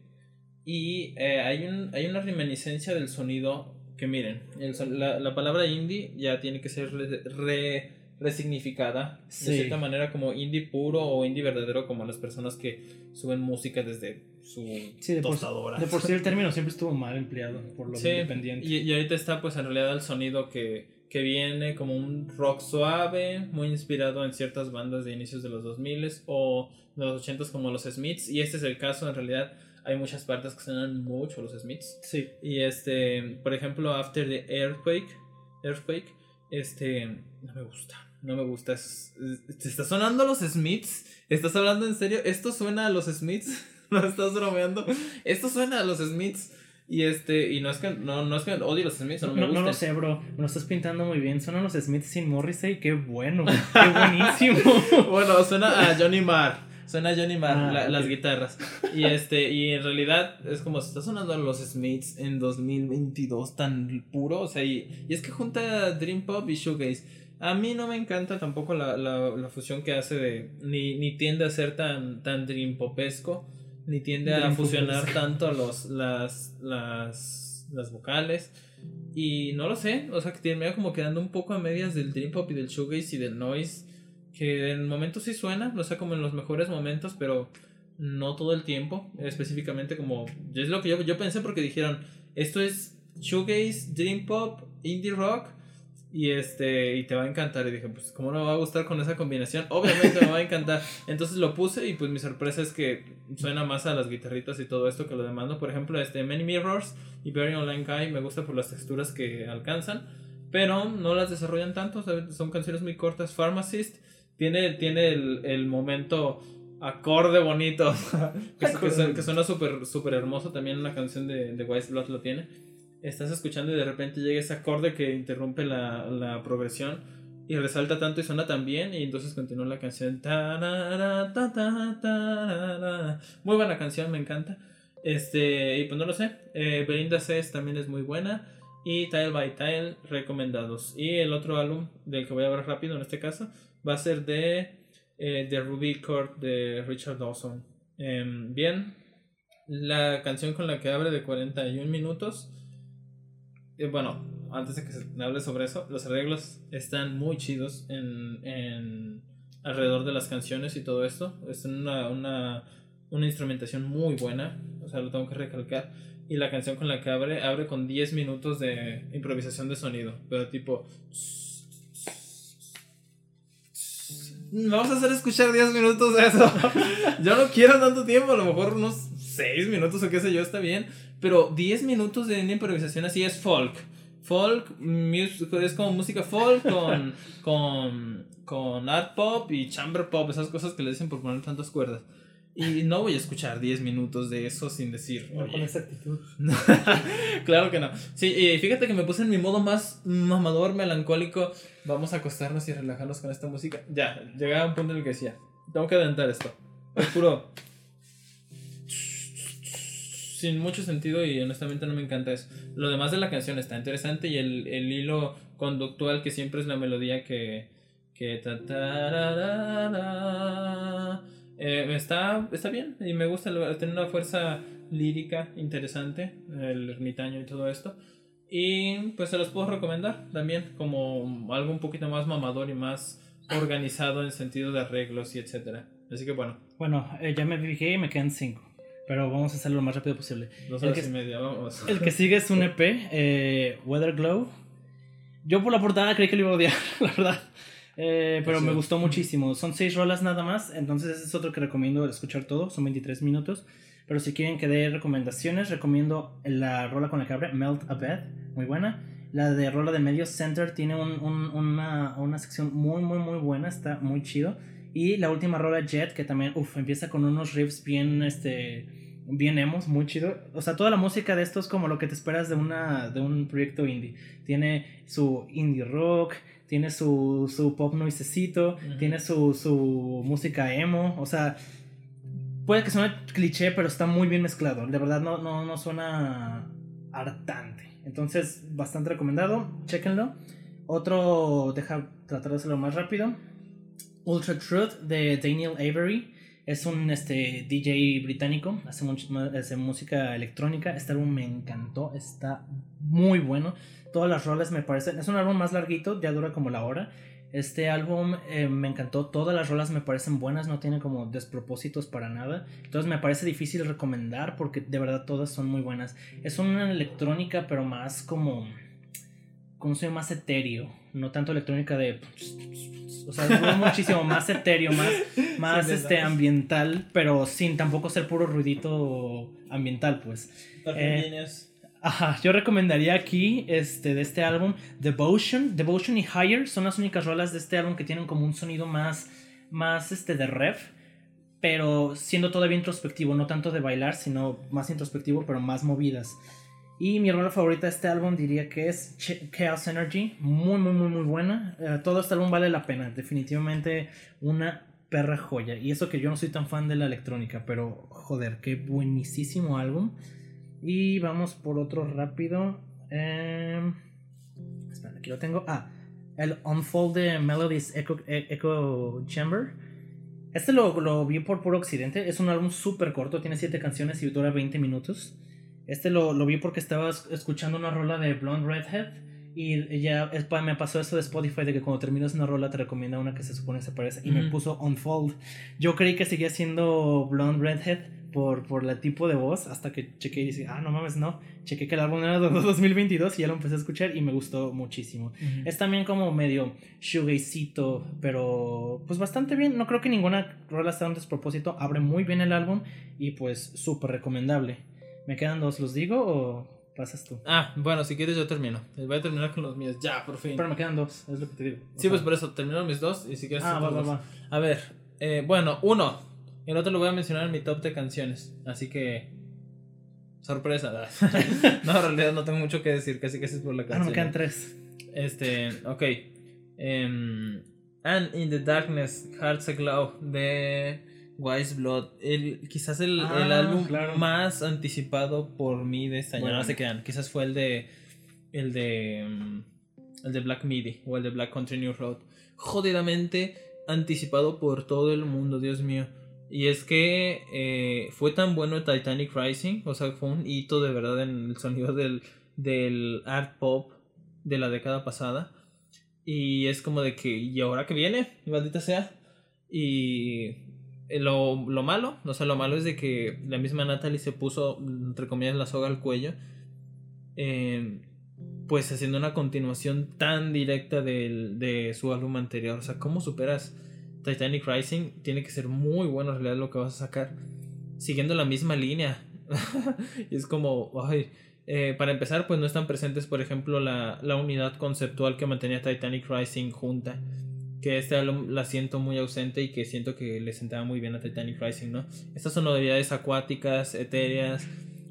y eh, hay, un, hay una reminiscencia del sonido que miren, el la, la palabra indie ya tiene que ser re, re- resignificada Sí. de cierta manera como indie puro o indie verdadero como las personas que suben música desde su Sí, de por, tostadora. de por sí el [LAUGHS] término siempre estuvo mal empleado por lo Sí, independiente. Y, y ahorita está pues en realidad el sonido que, que viene como un rock suave, muy inspirado en ciertas bandas de inicios de los 2000 o de los 80s como los Smiths. Y este es el caso, en realidad hay muchas partes que suenan mucho los Smiths. Sí. Y este, por ejemplo, After the Earthquake, Earthquake, este, no me gusta. No me gusta. Es- es- ¿Te está sonando los Smiths? ¿Estás hablando en serio? ¿Esto suena a los Smiths? [LAUGHS] ¿No estás bromeando? Esto suena a los Smiths. Y este, y no es que, no, no es que odie los Smiths, no, No, me no gusten. lo sé, bro. Me lo estás pintando muy bien. Suenan los Smiths sin Morrissey. Qué bueno. Qué buenísimo. [LAUGHS] Bueno, suena a Johnny Marr. Suena a Johnny Marr, Ah, la- las guitarras. Y este, y en realidad es como si está sonando a los Smiths en 2022 tan puro. O sea, y, y es que junta Dream Pop y Shoegaze. A mí no me encanta tampoco la, la, la fusión que hace de. Ni, ni tiende a ser tan, tan Dream Popesco. Ni tiende a fusionar Popesco. tanto los, las, las, las vocales. Y no lo sé, o sea, que termina como quedando un poco a medias del Dream Pop y del Shoegaze y del Noise. Que en momentos sí suena, o sea, como en los mejores momentos, pero no todo el tiempo. Específicamente como. Es lo que yo, yo pensé porque dijeron: esto es Shoegaze, Dream Pop, Indie Rock. Y este, y te va a encantar. Y dije, pues, ¿cómo no me va a gustar con esa combinación? Obviamente me va a encantar. [LAUGHS] Entonces lo puse y pues mi sorpresa es que suena más a las guitarritas y todo esto que lo demando. Por ejemplo, este Many Mirrors y Very Online Guy me gusta por las texturas que alcanzan. Pero no las desarrollan tanto, son canciones muy cortas. Pharmacist tiene, tiene el, el momento acorde bonito. [LAUGHS] que, que suena súper super hermoso. También una canción de, de Wise Blood lo tiene. Estás escuchando y de repente llega ese acorde que interrumpe la, la progresión y resalta tanto y suena tan bien. Y entonces continúa la canción. Muy buena canción, me encanta. Este, y pues no lo sé. Eh, Belinda Says también es muy buena. Y Tile by Tile, recomendados. Y el otro álbum del que voy a hablar rápido en este caso va a ser de eh, The Ruby Court de Richard Dawson. Em, bien, la canción con la que abre de 41 minutos. Eh, bueno, antes de que se hable sobre eso, los arreglos están muy chidos en, en alrededor de las canciones y todo esto. Es una, una, una instrumentación muy buena, o sea, lo tengo que recalcar. Y la canción con la que abre, abre con 10 minutos de improvisación de sonido, pero tipo... Vamos a hacer escuchar 10 minutos de eso. [LAUGHS] Yo no quiero tanto tiempo, a lo mejor unos 6 minutos o qué sé yo, está bien. Pero 10 minutos de una improvisación así es folk. Folk es como música folk con, [LAUGHS] con, con art pop y chamber pop, esas cosas que le dicen por poner tantas cuerdas. Y no voy a escuchar 10 minutos de eso sin decir. No, con "Oye". esa actitud. [LAUGHS] claro que no. Sí, y fíjate que me puse en mi modo más mamador, melancólico. Vamos a acostarnos y relajarnos con esta música. Ya, llegaba un punto en el que decía, tengo que adelantar esto. Es puro... Sin mucho sentido y honestamente no me encanta eso. Lo demás de la canción está interesante y el, el hilo conductual que siempre es la melodía que... que eh, está, está bien y me gusta, tiene una fuerza lírica interesante, el ermitaño y todo esto. Y pues se los puedo recomendar también como algo un poquito más mamador y más organizado en sentido de arreglos y etcétera. Así que bueno. Bueno, eh, ya me fijé y me quedan cinco. Pero vamos a hacerlo lo más rápido posible. Dos El horas que- y media, vamos. El que sigue es un EP, eh, Weather Glow. Yo por la portada creí que lo iba a odiar, [LAUGHS] la verdad. Eh, pero Sí. me gustó muchísimo. Son seis rolas nada más, entonces ese es otro que recomiendo escuchar todo. Son 23 minutos. Pero si quieren que dé recomendaciones, recomiendo la rola con la que abre, Melt a Bed, muy buena. La de rola de medio Center tiene un- un- una, una sección muy, muy, muy buena, está muy chido. Y la última rola Jet, que también, uff, empieza con unos riffs bien, este, bien emos, muy chido. O sea, toda la música de esto es como lo que te esperas de, una, de un proyecto indie. Tiene su indie rock, tiene su, su pop noisecito, tiene su, su música emo, o sea... Puede que suene cliché, pero está muy bien mezclado. De verdad no, no, no suena hartante. Entonces, bastante recomendado. Chéquenlo. Otro, deja tratar de hacerlo más rápido. Ultra Truth de Daniel Avery. Es un este, DJ británico. Hace, much- hace música electrónica. Este álbum me encantó. Está muy bueno. Todas las rolas me parecen. Es un álbum más larguito. Ya dura como la hora. Este álbum eh, me encantó. Todas las rolas me parecen buenas. No tiene como despropósitos para nada. Entonces me parece difícil recomendar. Porque de verdad todas son muy buenas. Es una electrónica, pero más como. Como soy más etéreo. No tanto electrónica de. O sea, es muchísimo más etéreo, más, [LAUGHS] más Sí, este, ambiental, pero sin tampoco ser puro ruidito ambiental, pues. Eh. Ajá, yo recomendaría aquí este, de este álbum Devotion. Devotion y Higher son las únicas rolas de este álbum que tienen como un sonido más, más este, de rev, pero siendo todavía introspectivo, no tanto de bailar, sino más introspectivo, pero más movidas. Y mi rola favorita de este álbum diría que es Ch- Chaos Energy, muy, muy, muy, muy buena. Eh, todo este álbum vale la pena, definitivamente una perra joya. Y eso que yo no soy tan fan de la electrónica, pero joder, qué buenísimo álbum. Y vamos por otro rápido. Eh, aquí lo tengo. Ah, el Unfold de Melodies Echo, E- Echo Chamber. Este lo, lo vi por puro occidente. Es un álbum súper corto, tiene 7 canciones y dura 20 minutos. Este lo, lo vi porque estaba es- escuchando una rola de Blonde Redhead. Y ya me pasó eso de Spotify de que cuando terminas una rola te recomienda una que se supone se parece. Y me puso Unfold. Yo creí que seguía siendo Blonde Redhead por, por el tipo de voz. Hasta que chequé y dije, ah, no mames, no. Chequé que el álbum era de [LAUGHS] 2022 y ya lo empecé a escuchar y me gustó muchísimo. Es también como medio shoegazito, pero pues bastante bien. No creo que ninguna rola sea un despropósito. Abre muy bien el álbum y pues súper recomendable. ¿Me quedan dos, los digo o pasas tú? Ah, bueno, si quieres yo termino. Voy a terminar con los míos. Ya, por fin. Pero me quedan dos, es lo que te digo. O Sí, pues por eso termino mis dos y si quieres. Ah, va, va, va. A ver, eh, bueno, uno. El otro lo voy a mencionar en mi top de canciones. Así que. Sorpresa. [LAUGHS] [LAUGHS] no, en realidad no tengo mucho que decir. Casi casi es por la Ah, no, canción. me quedan tres. Este, ok. Em, And in the Darkness, Hearts Aglow de Wise Blood. El, quizás el, Ah, el álbum claro. más anticipado por mí de este año. Bueno. No se quedan. Quizás fue el de. El de. em, El de Black Midi o el de Black Country New Road. Jodidamente anticipado por todo el mundo, Dios mío. Y es que eh, fue tan bueno Titanic Rising, o sea, fue un hito de verdad en el sonido del, del art pop de la década pasada. Y es como de que, ¿y ahora que viene? Maldita sea. Y lo, lo malo, o sea, lo malo es de que la misma Natalie se puso, entre comillas, la soga al cuello. eh, pues haciendo una continuación tan directa de su álbum anterior. O sea, ¿cómo superas Titanic Rising? Tiene que ser muy bueno en realidad lo que vas a sacar. Siguiendo la misma línea. [LAUGHS] y es como, ay, eh, para empezar, pues no están presentes, por ejemplo, la, la unidad conceptual que mantenía Titanic Rising junta. Que este álbum la siento muy ausente y que siento que le sentaba muy bien a Titanic Rising, ¿no? Estas sonoridades acuáticas, etéreas,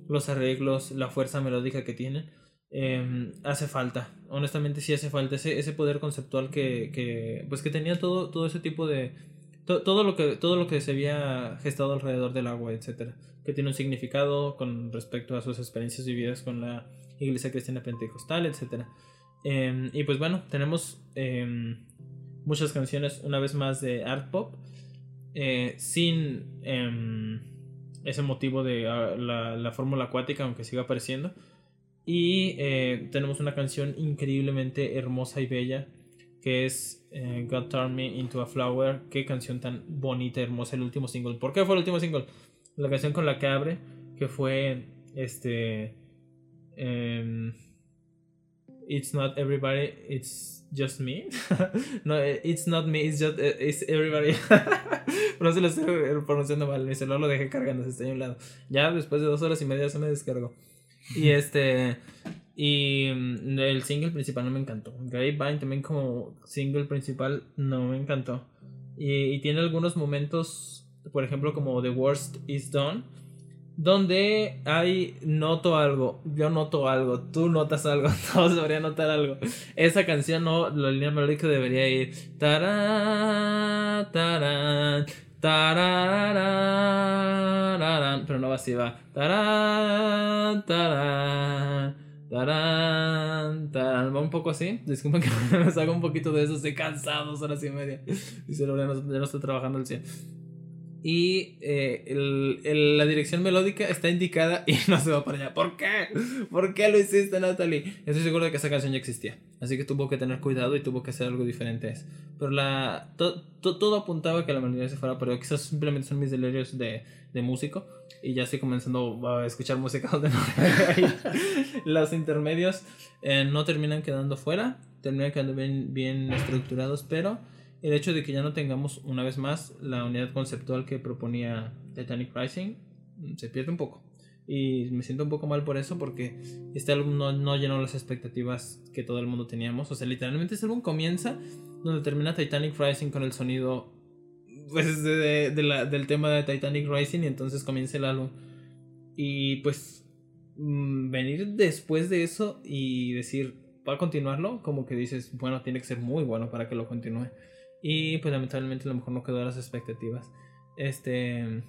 los arreglos, la fuerza melódica que tienen, eh, hace falta. Honestamente sí hace falta ese, ese poder conceptual que, que, pues que tenía todo, todo ese tipo de... to- todo, lo que, todo lo que se había gestado alrededor del agua, etcétera que tiene un significado con respecto a sus experiencias vividas con la iglesia cristiana pentecostal, etc. Eh, y pues bueno, tenemos eh, muchas canciones una vez más de art pop, eh, sin eh, ese motivo de ah, la, la fórmula acuática, aunque siga apareciendo. Y eh, tenemos una canción increíblemente hermosa y bella que es eh, God Turned Me Into a Flower. Qué canción tan bonita, hermosa, el último single. ¿Por qué fue el último single? La canción con la que abre, que fue este... Em, it's not everybody, it's just me. [LAUGHS] no, it's not me, it's just eh, it's everybody. [LAUGHS] no se lo estoy pronunciando mal, mi celular lo dejé cargando, se está a un lado. Ya después de dos horas y media se me descargó. Y este. Y mm, el single principal no me encantó. Grapevine también como single principal no me encantó. Y, y, tiene algunos momentos, por ejemplo, como The Worst Is Done, donde hay noto algo, yo noto algo, tú notas algo, [LAUGHS] todos deberían notar algo. Esa canción no, la línea melódica debería ir tarán, tarán, pero no va así, va tarán, tarán, tarán, tarán, va un poco así. Disculpen que me salga un poquito de eso, estoy cansado, dos horas y media. Y ya no, ya no estoy trabajando el 100 y eh, el, la dirección melódica está indicada [LAUGHS] y no se va para allá. ¿Por qué? ¿Por qué lo hiciste, Natalie? Estoy seguro de que esa canción ya existía. Así que tuvo que tener cuidado y tuvo que hacer algo diferente. Pero la, todo apuntaba a que la melodía se fuera, pero quizás simplemente son mis delirios de, de músico. Y ya estoy comenzando a escuchar música [LAUGHS] donde no Los intermedios eh, no terminan quedando fuera, terminan quedando bien, bien estructurados, pero el hecho de que ya no tengamos una vez más la unidad conceptual que proponía Titanic Rising mm, se pierde un poco. Y me siento un poco mal por eso porque este álbum no, llenó las expectativas que todo el mundo teníamos. O sea, literalmente este álbum comienza donde termina Titanic Rising con el sonido pues, del tema de Titanic Rising y entonces comienza el álbum. Y pues mm, venir después de eso y decir, ¿va a continuarlo? Como que dices, bueno, tiene que ser muy bueno para que lo continúe. Y pues lamentablemente a lo mejor no quedó a las expectativas. Este.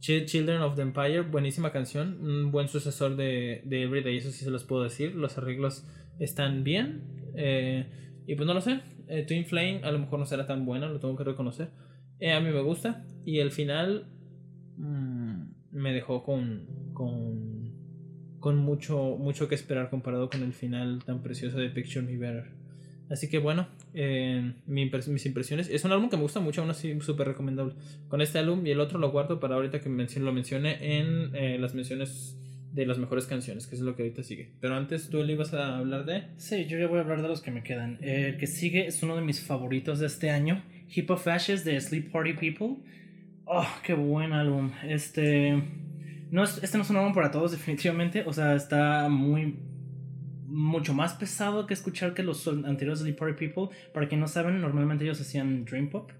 Children of the Empire, buenísima canción, un buen sucesor de, de Everyday, eso sí se los puedo decir. Los arreglos están bien. Eh, y pues no lo sé. Eh, Twin Flame a lo mejor no será tan buena, lo tengo que reconocer. Eh, a mí me gusta. Y el final mm, me dejó con, con, con mucho, mucho que esperar comparado con el final tan precioso de Picture Me Better. Así que bueno, eh, mis impresiones. Es un álbum que me gusta mucho, aún así súper recomendable. Con este álbum y el otro lo guardo para ahorita que lo mencione en eh, las menciones de las mejores canciones, que es lo que ahorita sigue. Pero antes, ¿tú le ibas a hablar de? Sí, yo ya voy a hablar de los que me quedan. El que sigue es uno de mis favoritos de este año, Hip of Ashes de Sleep Party People. Oh, qué buen álbum. Este... No este no es un álbum para todos, definitivamente. O sea, está muy mucho más pesado que escuchar que los anteriores de People. Para quien no saben, normalmente ellos hacían Dream Pop.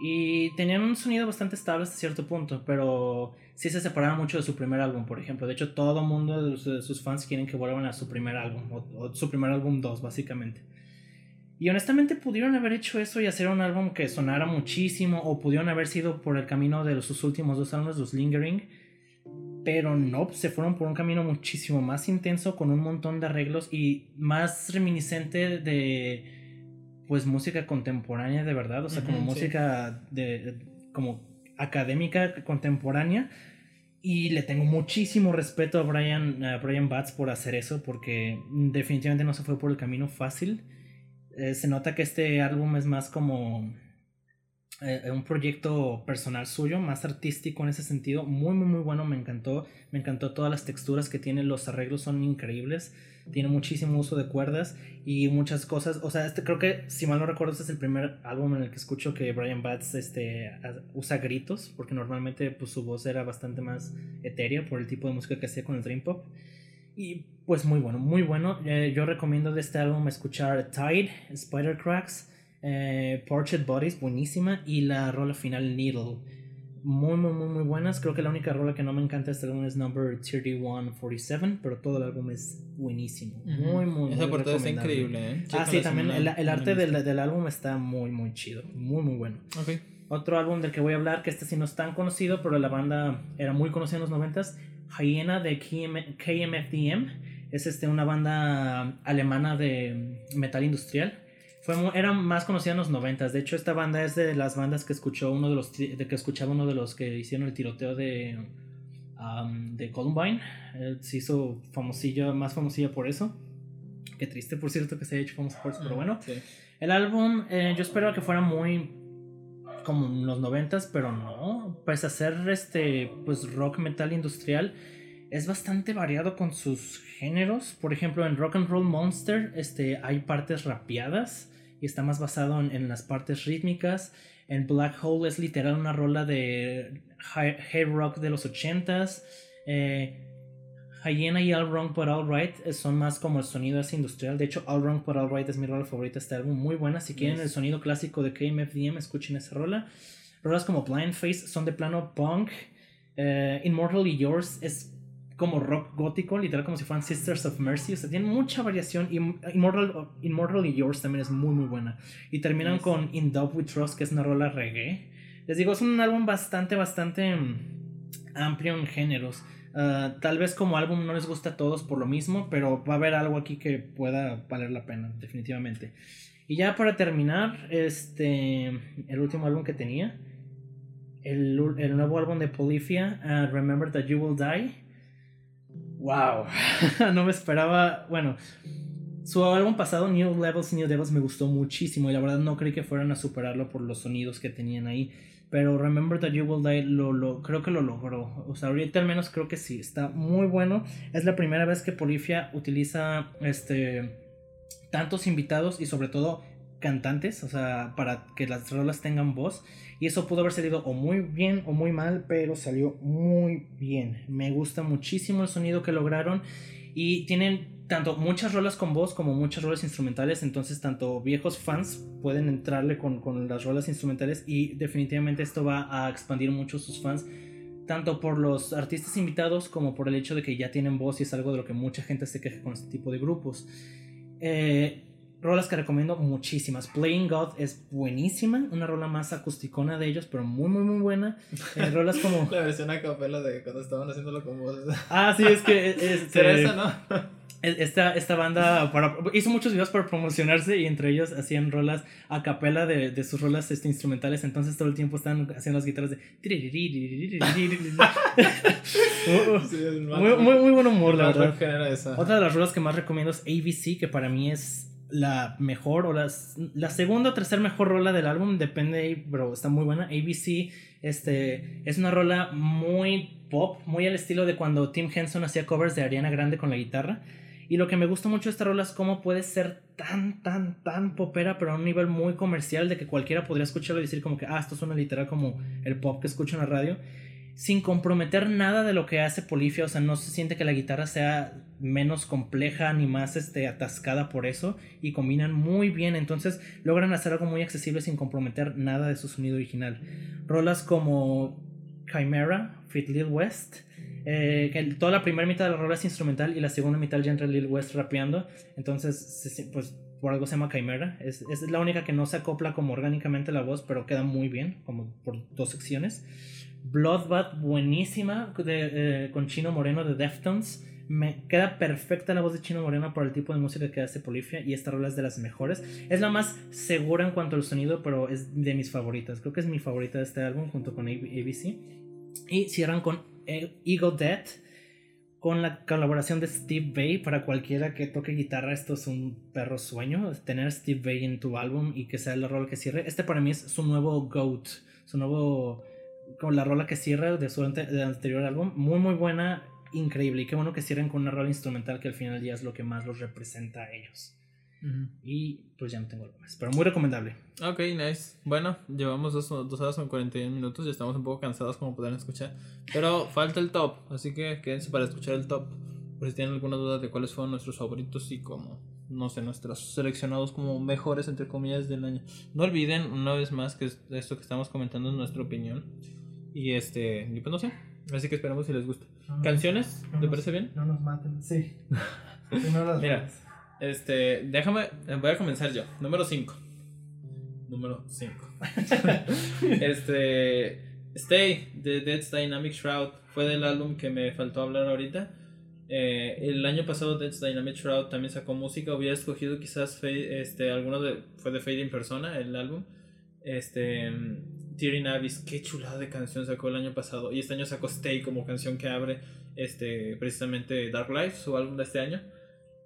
Y tenían un sonido bastante estable hasta cierto punto, pero sí se separaron mucho de su primer álbum, por ejemplo. De hecho, todo el mundo de sus fans quieren que vuelvan a su primer álbum, o, su primer álbum 2, básicamente. Y honestamente pudieron haber hecho eso y hacer un álbum que sonara muchísimo, o pudieron haber sido por el camino de sus últimos dos álbumes, los Lingering, pero no, se fueron por un camino muchísimo más intenso con un montón de arreglos y más reminiscente de pues música contemporánea de verdad, o sea, como música de como académica contemporánea y le tengo muchísimo respeto a Brian, a Brian Batts por hacer eso porque definitivamente no se fue por el camino fácil. Eh, se nota que este álbum es más como eh, un proyecto personal suyo, más artístico en ese sentido, muy muy muy bueno, me encantó, me encantó todas las texturas que tiene, los arreglos son increíbles, tiene muchísimo uso de cuerdas y muchas cosas, o sea, este creo que si mal no recuerdo este es el primer álbum en el que escucho que Brian Batts este, usa gritos, porque normalmente pues su voz era bastante más etérea por el tipo de música que hacía con el Dream Pop. Y pues muy bueno, muy bueno. Eh, yo recomiendo de este álbum escuchar Tide, Spider Cracks, eh, Portrait Bodies, buenísima. Y la rola final, Needle. Muy, muy, muy, muy buenas. Creo que la única rola que no me encanta de este álbum es Number 3147, pero todo el álbum es buenísimo. Muy, muy, Esa portada está increíble, ¿eh? ah, sí, también el, arte del, del, álbum está muy, muy chido. Muy, muy bueno. Okay. Otro álbum del que voy a hablar, que este sí no es tan conocido, pero la banda era muy conocida en los 90s, Hyena de KMFDM. Es este, una banda alemana de metal industrial fue era más conocida en los noventas. De hecho, esta banda es de las bandas que escuchó uno de los de que escuchaba uno de los que hicieron el tiroteo de, de Columbine. se hizo famosilla, más famosilla por eso. Qué triste, por cierto, que se haya hecho famoso por eso, pero bueno. Sí. El álbum, eh, yo esperaba que fuera muy como en los noventas, pero no. Pese a ser este, pues rock metal industrial, es bastante variado con sus géneros. Por ejemplo, en Rock and Roll Monster, este, hay partes rapeadas y está más basado en, en las partes rítmicas. En Black Hole es literal una rola de high, rock de los ochentas. Eh, Hyena y All Wrong But All Right son más como el sonido así industrial. De hecho, All Wrong But All Right es mi rola favorita de este álbum. Muy buena. Si quieren el sonido clásico de KMFDM, escuchen esa rola. Rolas como Blind Face son de plano punk. Uh, Immortally Yours es como rock gótico, literal como si fueran Sisters of Mercy. O sea, tienen mucha variación. Y Immortal, Immortally Yours también es muy, muy buena. Y terminan con In Dove We Trust, que es una rola reggae. Les digo, es un álbum bastante, bastante um, amplio en géneros. Uh, tal vez como álbum no les gusta a todos por lo mismo, pero va a haber algo aquí que pueda valer la pena, definitivamente. Y ya para terminar, este, el último álbum que tenía, el, el nuevo álbum de Polyphia, uh, Remember That You Will Die. ¡Wow! [LAUGHS] no me esperaba, bueno, su álbum pasado, New Levels, New Devils, me gustó muchísimo y la verdad no creí que fueran a superarlo por los sonidos que tenían ahí. Pero Remember That You Will Die lo, lo, creo que lo logró. O sea, ahorita al menos creo que sí. Está muy bueno. Es la primera vez que Polifia utiliza este tantos invitados y sobre todo cantantes. O sea, para que las rolas tengan voz. Y eso pudo haber salido o muy bien o muy mal. Pero salió muy bien. Me gusta muchísimo el sonido que lograron. Y tienen tanto muchas rolas con voz como muchas rolas instrumentales, entonces tanto viejos fans pueden entrarle con, con, las rolas instrumentales y definitivamente esto va a expandir mucho sus fans, tanto por los artistas invitados como por el hecho de que ya tienen voz y es algo de lo que mucha gente se queja con este tipo de grupos. Eh, rolas que recomiendo muchísimas. Playing God es buenísima, una rola más acusticona de ellos, pero muy, muy, muy buena. Eh, [LAUGHS] rolas como... La versión a capela de cuando estaban haciéndolo con voz. Ah, sí, es que... [LAUGHS] Es, Pero esa no. Esta, esta banda para, hizo muchos videos para promocionarse y entre ellos hacían rolas a capela de, de sus rolas este, instrumentales. Entonces todo el tiempo estaban haciendo las guitarras de. [LAUGHS] muy, muy, muy buen humor, la verdad. Otra de las rolas que más recomiendo es ABC, que para mí es la mejor o las, la segunda o tercera mejor rola del álbum. Depende, pero está muy buena. ABC este, es una rola muy pop, muy al estilo de cuando Tim Henson hacía covers de Ariana Grande con la guitarra. Y lo que me gusta mucho de esta rola es cómo puede ser tan, tan, tan popera, pero a un nivel muy comercial, de que cualquiera podría escucharlo y decir como que, ah, esto suena literal como el pop que escucho en la radio, sin comprometer nada de lo que hace Polifia, o sea, no se siente que la guitarra sea menos compleja ni más este, atascada por eso, y combinan muy bien, entonces logran hacer algo muy accesible sin comprometer nada de su sonido original. Rolas como Chimera, Fit Lil West, eh, que toda la primera mitad de la rola es instrumental y la segunda mitad ya entra Lil West rapeando. Entonces, pues por algo se llama Chimera. Es, es, la única que no se acopla como orgánicamente la voz, pero queda muy bien, como por dos secciones. Bloodbath, buenísima, eh, con Chino Moreno de Deftones. Me queda perfecta la voz de Chino Moreno por el tipo de música que hace Polifia y esta rola es de las mejores. Es la más segura en cuanto al sonido, pero es de mis favoritas. Creo que es mi favorita de este álbum junto con ABC. Y cierran con Eagle Dead con la colaboración de Steve Vai. Para cualquiera que toque guitarra, esto es un perro sueño. Tener Steve Vai en tu álbum y que sea el rol que cierre. Este para mí es su nuevo GOAT, su nuevo. Con la rola que cierra de su anterior álbum. Muy, muy buena, increíble. Y qué bueno que cierren con una rola instrumental que al final del día es lo que más los representa a ellos. Y pues ya no tengo algo más. Pero muy recomendable. Ok, nice. Bueno, llevamos dos, dos horas con 41 minutos y estamos un poco cansados como podrán escuchar. Pero falta el top, así que quédense para escuchar el top. Por si tienen alguna duda de cuáles fueron nuestros favoritos y como, no sé, nuestros seleccionados como mejores, entre comillas, del año. No olviden, una vez más, que esto que estamos comentando es nuestra opinión. Y este, y pues no sé. Así que esperamos si les gusta. ¿Canciones? ¿Te parece bien? No nos maten, sí. [LAUGHS] Mira, este, déjame, voy a comenzar yo. Número 5. Número 5. [LAUGHS] este, Stay de Dead's Dynamic Shroud fue del álbum que me faltó hablar ahorita. Eh, el año pasado Dead's Dynamic Shroud también sacó música. Hubiera escogido quizás este, alguno de. Fue de Fade in Persona, el álbum. Este. Tearing Abyss, qué chulada de canción sacó el año pasado. Y este año sacó Stay como canción que abre este, precisamente Dark Life, su álbum de este año.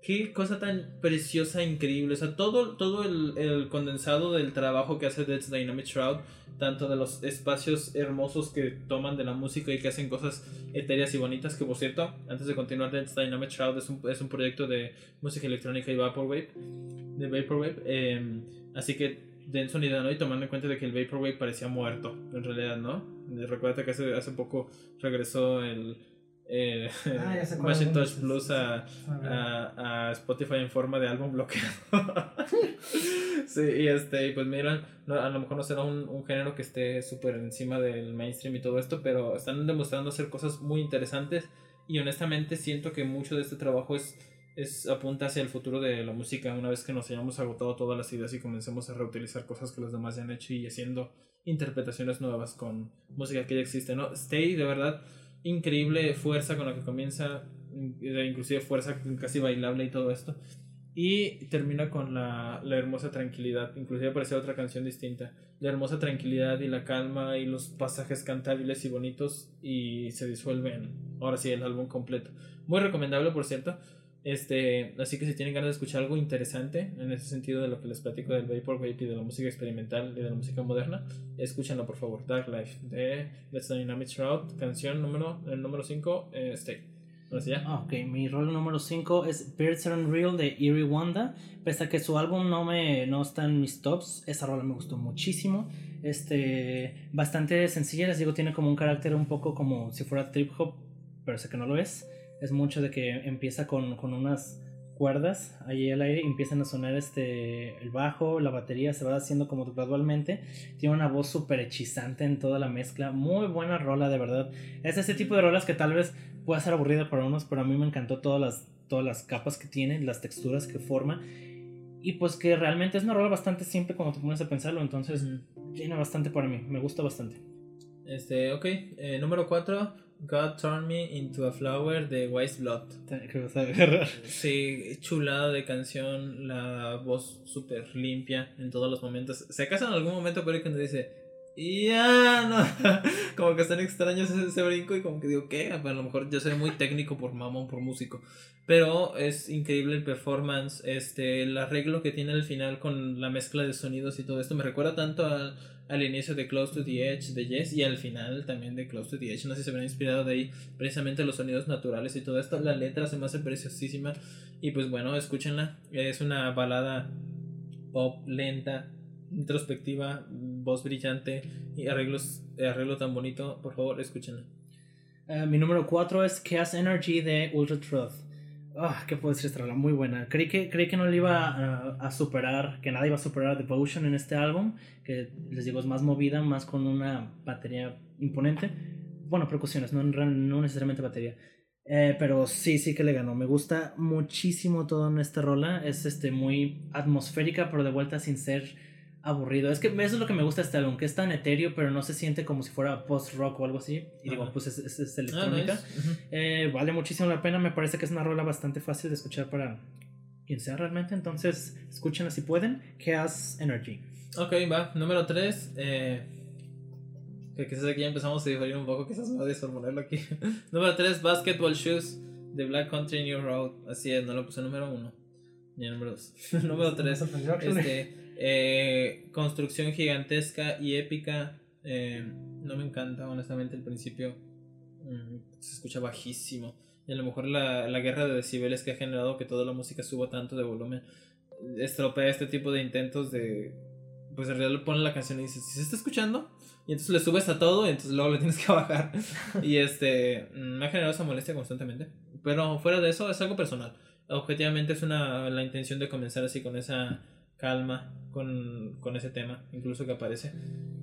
qué cosa tan preciosa, increíble. O sea, todo, todo el, el condensado del trabajo que hace Death's Dynamic Shroud, tanto de los espacios hermosos que toman de la música y que hacen cosas etéreas y bonitas, que por cierto, antes de continuar, Death's Dynamic Shroud es un, es un proyecto de música electrónica y Vaporwave, de Vaporwave. Eh, así que den sonido, ¿no? Y tomando en cuenta de que el Vaporwave parecía muerto, en realidad, ¿no? Recuerda que hace, hace poco regresó el eh, Ah, sé cuál Machine Touch. Blues a, A Spotify en forma de álbum bloqueado. [LAUGHS] sí, y este, y pues miran, no, a lo mejor no será un, un género que esté súper encima del mainstream y todo esto, pero están demostrando hacer cosas muy interesantes y honestamente siento que mucho de este trabajo es, es apunta hacia el futuro de la música una vez que nos hayamos agotado todas las ideas y comencemos a reutilizar cosas que los demás ya han hecho y haciendo interpretaciones nuevas con música que ya existe, ¿no? Stay, de verdad, increíble fuerza con la que comienza, in- inclusive fuerza casi bailable y todo esto. Y termina con la, la hermosa tranquilidad, inclusive aparece otra canción distinta. La hermosa tranquilidad y la calma y los pasajes cantables y bonitos y se disuelven, ahora sí, el álbum completo. Muy recomendable, por cierto. Este, así que si tienen ganas de escuchar algo interesante en ese sentido de lo que les platico del Vaporwave y de la música experimental y de la música moderna, escúchenlo por favor. Dark Life de Let's Dynamic Shroud, canción número el número 5, eh, Stay. Ok, mi rol número 5 es Birds Are Unreal de Eerie Wanda. Pese a que su álbum no, me, no está en mis tops, esa rola me gustó muchísimo. Este, bastante sencilla, les digo, tiene como un carácter un poco como si fuera trip hop, pero sé que no lo es. Es mucho de que empieza con, con unas cuerdas ahí al aire y empiezan a sonar este, el bajo, la batería se va haciendo como gradualmente. Tiene una voz súper hechizante en toda la mezcla. Muy buena rola, de verdad. Es ese tipo de rolas que tal vez pueda ser aburrida para unos, pero a mí me encantó todas las, todas las capas que tiene, las texturas que forma. Y pues que realmente es una rola bastante simple cuando te pones a pensarlo, entonces tiene bastante para mí, me gusta bastante. Este, ok. eh, número 4, God Turned Me Into a Flower de Wise Blood. Que vas a agarrar. Sí, chulada de canción, la voz súper limpia en todos los momentos. Se acaso en algún momento pero cuando dice, ya no, [LAUGHS] como que están extraños ese, ese brinco y como que digo, ¿qué? A lo mejor yo soy muy técnico por mamón, por músico. Pero es increíble el performance, este, el arreglo que tiene al final con la mezcla de sonidos y todo esto. Me recuerda tanto al, al inicio de Close to the Edge de Yes y al final también de Close to the Edge. No sé si se habrán inspirado de ahí precisamente los sonidos naturales y todo esto. La letra se me hace preciosísima. Y pues bueno, escúchenla. Es una balada pop lenta, introspectiva, voz brillante y arreglos, arreglo tan bonito. Por favor, escúchenla. Eh, mi número 4 es Chaos Energy de Ultra Truth. Ah, ¿Qué puedo decir esta rola? Muy buena. Creí que, creí que no le iba a, superar, que nadie iba a superar a Devotion en este álbum, que les digo es más movida, más con una batería imponente. Bueno, percusiones, no, no necesariamente batería. Eh, pero sí, sí que le ganó. Me gusta muchísimo todo en esta rola. Es este, muy atmosférica, pero de vuelta sin ser aburrido. Es que eso es lo que me gusta de este álbum, que es tan etéreo, pero no se siente como si fuera post-rock o algo así. Y digo, pues es, es- es Ah, electrónica. Eh, vale muchísimo la pena, me parece que es una rola bastante fácil de escuchar para quien sea realmente, entonces escúchenla si pueden. Chaos Energy. Ok, va. Número 3. Eh, que quizás aquí ya empezamos a diferir un poco. Quizás me odies por ponerlo aquí. [LAUGHS] número 3, Basketball Shoes de Black Country New Road. Así es, no lo puse número 1. Ni número 2. [LAUGHS] número 3. Me sorprendió, actually. Este, eh, construcción gigantesca y épica. eh, no me encanta, honestamente, el principio. mm, se escucha bajísimo. Y a lo mejor la, la guerra de decibeles que ha generado que toda la música suba tanto de volumen estropea este tipo de intentos de. Pues en realidad le ponen la canción y dices, ¿si se está escuchando? Y entonces le subes a todo y entonces luego le tienes que [LAUGHS] bajar. y este. mm, Me ha generado esa molestia constantemente. Pero fuera de eso, es algo personal. Objetivamente es una la intención de comenzar así con esa calma, con, con ese tema, incluso que aparece.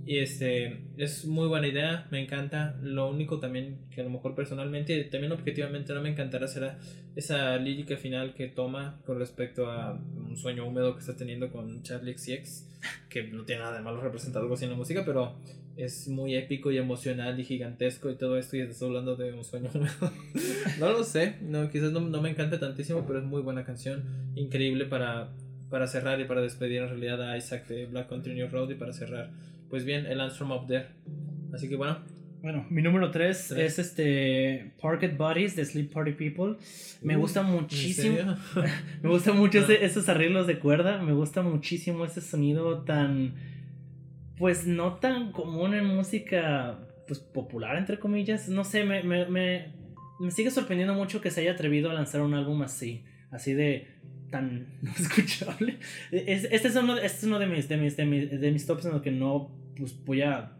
Y este, es muy buena idea, me encanta. Lo único también que a lo mejor personalmente, y también objetivamente no me encantará será esa lírica final que toma con respecto a un sueño húmedo que está teniendo con Charlie XCX, que no tiene nada de malo representar algo así en la música, pero es muy épico y emocional y gigantesco y todo esto y estás hablando de un sueño húmedo. [LAUGHS] no lo sé, no, quizás no, no me encante tantísimo, pero es muy buena canción, increíble para, para cerrar y para despedir en realidad a Isaac de Black Country New Road y para cerrar, pues bien, el Answer Up There. Así que bueno, Bueno, mi número 3 es este Parked Bodies de Sleep Party People. Me gusta muchísimo. [LAUGHS] me gusta mucho esos arreglos de cuerda. Me gusta muchísimo ese sonido tan. Pues no tan común en música pues popular, entre comillas. No sé, me, me, me, me sigue sorprendiendo mucho que se haya atrevido a lanzar un álbum así. Así de tan [LAUGHS] no escuchable. Este es uno, este es uno de, mis, de, mis, de, mis, de mis tops en los que no pues, voy a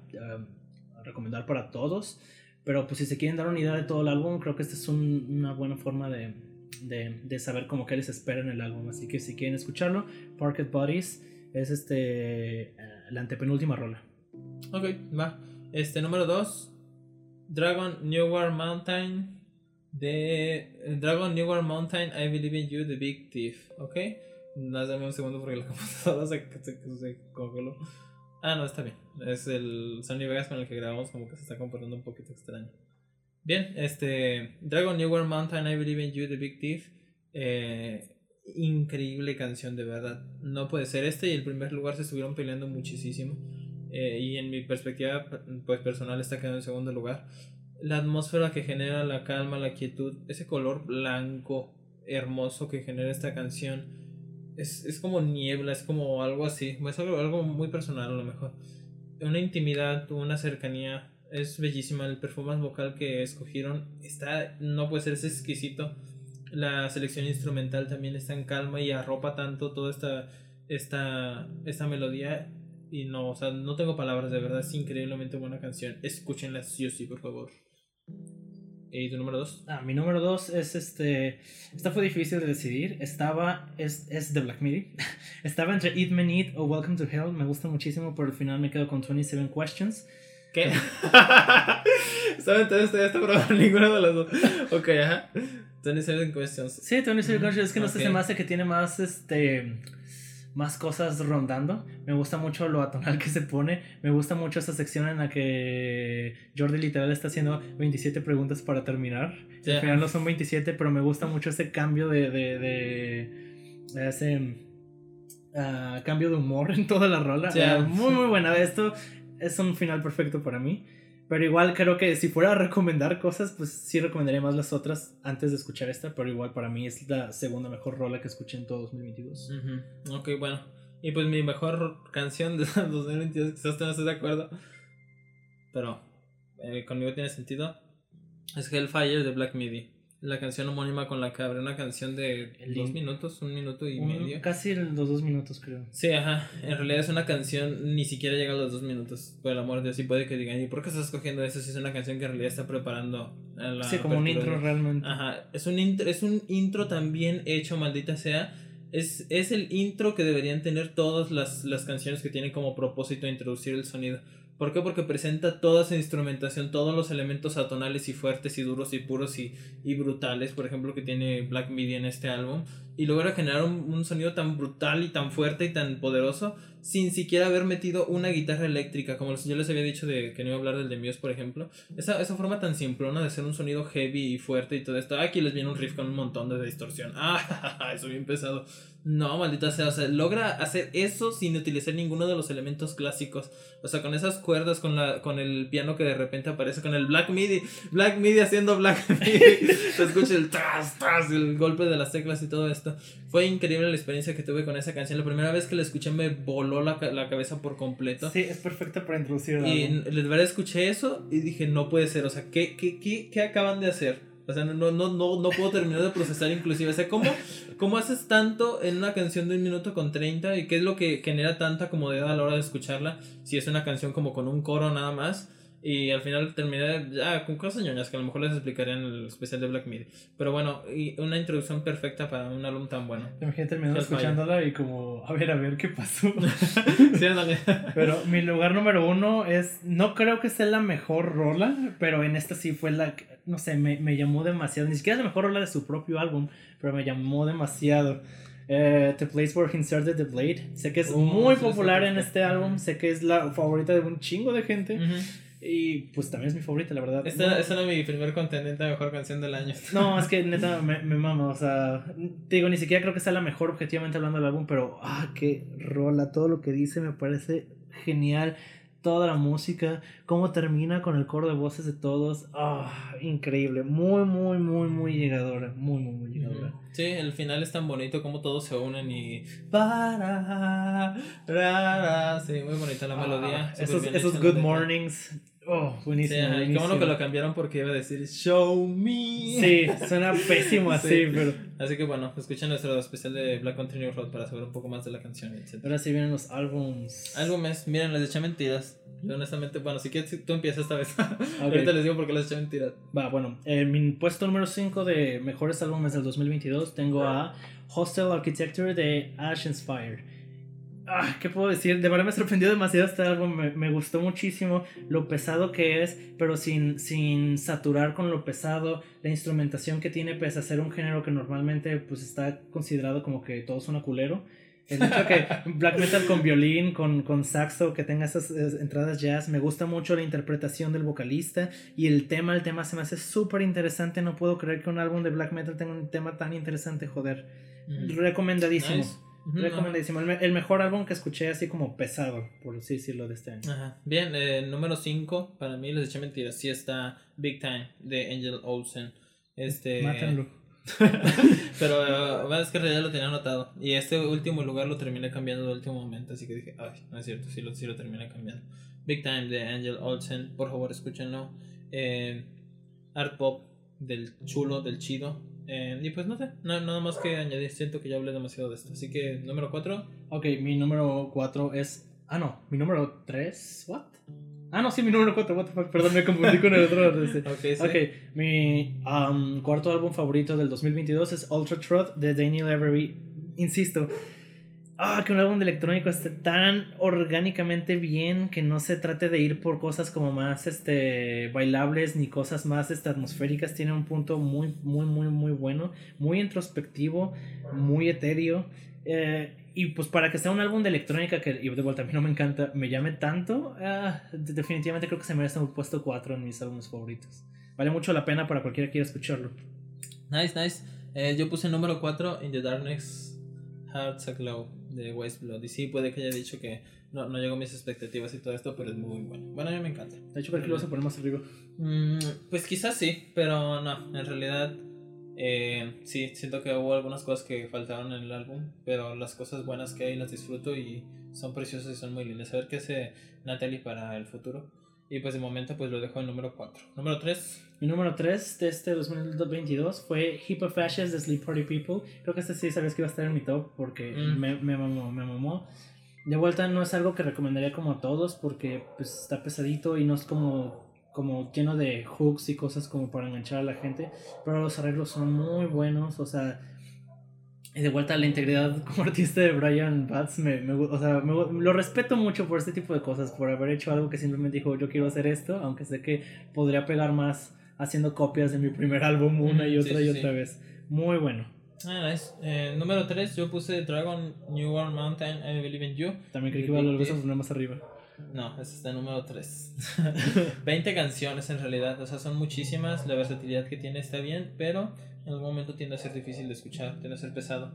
recomendar para todos. Pero pues si se quieren dar una idea de todo el álbum, creo que esta es una buena forma de, de, de, saber cómo que les espera en el álbum. Así que si quieren escucharlo, Parked Bodies es este la antepenúltima rola. Ok, va. Este número 2, Dragon New World Mountain de Dragon New World Mountain I Believe in You The Big Thief, ¿ok? Dame un segundo porque la [LAUGHS] computadora se, se, se congeló. Ah, no, está bien. Es el Sony Vegas con el que grabamos, como que se está comportando un poquito extraño. Bien, este. Dragon New World Mountain, I Believe in You, The Big Thief. Eh, increíble canción, de verdad. No puede ser. Este y el primer lugar se estuvieron peleando muchísimo. Eh, y en mi perspectiva, pues personal, está quedando en segundo lugar. La atmósfera que genera, la calma, la quietud, ese color blanco hermoso que genera esta canción es, es como niebla, es como algo así. Es algo, algo muy personal a lo mejor. Una intimidad, una cercanía. Es bellísima. El performance vocal que escogieron está, no puede ser, es exquisito. La selección instrumental también está en calma y arropa tanto toda esta, esta, esta melodía. Y no, o sea, no tengo palabras, de verdad, es increíblemente buena canción. Escúchenla sí o sí, por favor. ¿Y tu número 2? Ah, mi número 2 es este. Esta fue difícil de decidir. Estaba. Es, es de Black Midi. [LAUGHS] Estaba entre Eat Me Eat o Welcome to Hell. Me gusta muchísimo, pero al final me quedo con 27 Questions. ¿Qué? Estaba [LAUGHS] entonces ya está probando [LAUGHS] ninguna de las dos. Ok, ajá. 27 Questions. Sí, 27 Questions. Es que no sé, se me hace que tiene más este más cosas rondando. Me gusta mucho lo atonal que se pone. Me gusta mucho esa sección en la que Jordi literal está haciendo 27 preguntas para terminar. Al final no son 27, pero me gusta mucho ese cambio de. de, de, ese ah, cambio de humor en toda la rola. muy, muy buena. Esto es un final perfecto para mí. Pero igual creo que si fuera a recomendar cosas, pues sí recomendaría más las otras antes de escuchar esta. Pero igual para mí es la segunda mejor rola que escuché en todo 2022. Ok, bueno. Y pues mi mejor canción de [LAUGHS] 2022, quizás no estés de acuerdo. Pero eh, conmigo tiene sentido. Es Hellfire de Black Midi la canción homónima con la que abre una canción de dos minutos, un minuto y medio. Casi los dos minutos, creo. Sí, ajá. En realidad es una canción, ni siquiera llega a los dos minutos. Por el amor de Dios, y puede que digan, ¿y por qué estás escogiendo eso si es una canción que en realidad está preparando la. Sí, como un intro realmente. Ajá. Es un intro, es un intro también hecho, maldita sea. Es, es el intro que deberían tener todas las, las canciones que tienen como propósito introducir el sonido. ¿Por qué? Porque presenta toda esa instrumentación, todos los elementos atonales y fuertes y duros y puros y, y brutales, por ejemplo, que tiene Black Midi en este álbum, y logra generar un, sonido tan brutal y tan fuerte y tan poderoso sin siquiera haber metido una guitarra eléctrica, como yo les había dicho de que no iba a hablar del de Muse, por ejemplo. Esa, esa forma tan simplona de hacer un sonido heavy y fuerte y todo esto. Aquí les viene un riff con un montón de distorsión. [LAUGHS] Ah, eso bien pesado. No, maldita sea, o sea, logra hacer eso sin utilizar ninguno de los elementos clásicos. O sea, con esas cuerdas, con la con el piano que de repente aparece, con el Black MIDI, Black MIDI haciendo Black [LAUGHS] MIDI. Se escucha el tras, tras, el golpe de las teclas y todo esto. Fue increíble la experiencia que tuve con esa canción. La primera vez que la escuché me voló la, la cabeza por completo. Sí, es perfecta para introducir. Y de verdad escuché eso y dije, no puede ser, o sea, ¿qué, qué, qué, qué acaban de hacer? O sea, no, no, no, no puedo terminar de procesar inclusive. O sea, ¿cómo, ¿cómo haces tanto en una canción de un minuto con 30? ¿Y qué es lo que genera tanta comodidad a la hora de escucharla? Si es una canción como con un coro nada más. Y al final terminé ya con cosas ñoñas que a lo mejor les explicaré en el especial de Black Midi. Pero bueno, y una introducción perfecta para un álbum tan bueno. Imagínate terminando escuchándola y como, a ver, a ver qué pasó. [LAUGHS] sí, Pero mi lugar número uno es, no creo que sea la mejor rola, pero en esta sí fue la, no sé, me, me llamó demasiado. Ni siquiera es la mejor rola de su propio álbum, pero me llamó demasiado. Eh, the Place Where He Inserted the Blade. Sé que es oh, muy popular en este álbum. Sé que es la favorita de un chingo de gente. Y pues también es mi favorita, la verdad. Esta, esta era mi primer contendiente a mejor canción del año. No, es que [LAUGHS] neta me, me mama, o sea, te digo, ni siquiera creo que sea la mejor objetivamente hablando del álbum, pero ah, qué rola, todo lo que dice me parece genial. Toda la música, cómo termina con el coro de voces de todos. Ah, increíble. Muy, muy, muy, muy llegadora. Muy, muy, muy llegadora. Sí, el final es tan bonito como todos se unen y. Para. Sí, muy bonita la melodía. Ah, esos esos good mornings. Oh, buenísimo. Sí, buenísimo. Bueno que lo cambiaron porque iba a decir Show me. Sí, suena pésimo así, pero. Así que bueno, escuchen nuestro especial de Black Country New Road para saber un poco más de la canción, etc. Ahora sí vienen los álbums. Álbumes, miren, les eché mentiras. Yo honestamente, bueno, si quieres, tú empiezas esta vez. [LAUGHS] Ahorita les digo por qué les eché mentiras. Va, bueno, en mi puesto número 5 de mejores álbumes del 2022 tengo a Hostel Architecture de Ash Inspire. Ah, ¿Qué puedo decir? De verdad me sorprendió demasiado este álbum, me, me, gustó muchísimo lo pesado que es, pero sin, sin saturar con lo pesado, la instrumentación que tiene pese a ser un género que normalmente pues está considerado como que todo suena culero. El hecho que [LAUGHS] black metal con violín, con, con saxo, que tenga esas entradas jazz, me gusta mucho la interpretación del vocalista y el tema, el tema se me hace súper interesante, no puedo creer que un álbum de black metal tenga un tema tan interesante, joder. Mm. Recomendadísimo. Recomendadísimo. El, mejor álbum que escuché así como pesado, por así decirlo, de este año. Ajá. Bien, eh, número 5, para mí les eché mentiras. Sí está Big Time de Angel Olsen. Este... [LAUGHS] Mátenlo. [LAUGHS] Pero uh, es que en realidad lo tenía anotado. Y este último lugar lo terminé cambiando en último momento. Así que dije, ay, no es cierto, sí lo, sí lo terminé cambiando. Big Time de Angel Olsen, por favor escúchenlo. Eh, Art Pop del chulo, del chido. Eh, y pues no sé, no, nada más que añadir, siento que ya hablé demasiado de esto. Así que, número 4. Ok, mi número 4 es... Ah, no, mi número 3, ¿what? Ah, no, sí, mi número 4, what the fuck, perdón, me confundí con el otro. [LAUGHS] ok, sí. okay, mi um, cuarto álbum favorito del 2022 es Ultra Truth de Daniel Avery. Insisto, ah, que un álbum de electrónico esté tan orgánicamente bien que no se trate de ir por cosas como más este bailables ni cosas más este, atmosféricas. Tiene un punto muy muy muy muy bueno muy introspectivo muy etéreo. Eh, y pues para que sea un álbum de electrónica que de vuelta a mí no me encanta me llame tanto ah, definitivamente creo que se merece un puesto 4 en mis álbumes favoritos. Vale mucho la pena para cualquiera que quiera escucharlo. Nice nice. Eh, yo puse el número 4 In the Darkness Hearts Aglow de West Blood. Y sí, puede que haya dicho que no, no llegó a mis expectativas y todo esto, pero es muy bueno. Bueno, a mí me encanta. De hecho, ¿por qué lo vas a poner más arriba? Mm, pues quizás sí, pero no, en realidad eh, sí, siento que hubo algunas cosas que faltaron en el álbum, pero las cosas buenas que hay las disfruto y son preciosas y son muy lindas. A ver qué hace Natalie para el futuro. Y pues de momento pues lo dejo en número 4. Número 3. Mi número 3 de este 2022 fue Hip of Ashes de Sleep Party People. Creo que este sí sabes que iba a estar en mi top porque mm. me, me mamó, me mamó. De vuelta no es algo que recomendaría como a todos porque pues está pesadito y no es como como lleno de hooks y cosas como para enganchar a la gente, pero los arreglos son muy buenos, o sea, de vuelta a la integridad [LAUGHS] como artista de Brian Batts, me, me, o sea, lo respeto mucho por este tipo de cosas, por haber hecho algo que simplemente dijo yo quiero hacer esto, aunque sé que podría pegar más haciendo copias de mi primer álbum una y otra y otra vez. Muy bueno. Ah, nice. Eh, número 3, yo puse Dragon New World Mountain, I Believe in You. También creí que iba a volver a poner más arriba. No, ese está número 3. 20 [LAUGHS] canciones en realidad, o sea, son muchísimas. La versatilidad que tiene está bien, pero en algún momento tiende a ser difícil de escuchar, tiende a ser pesado.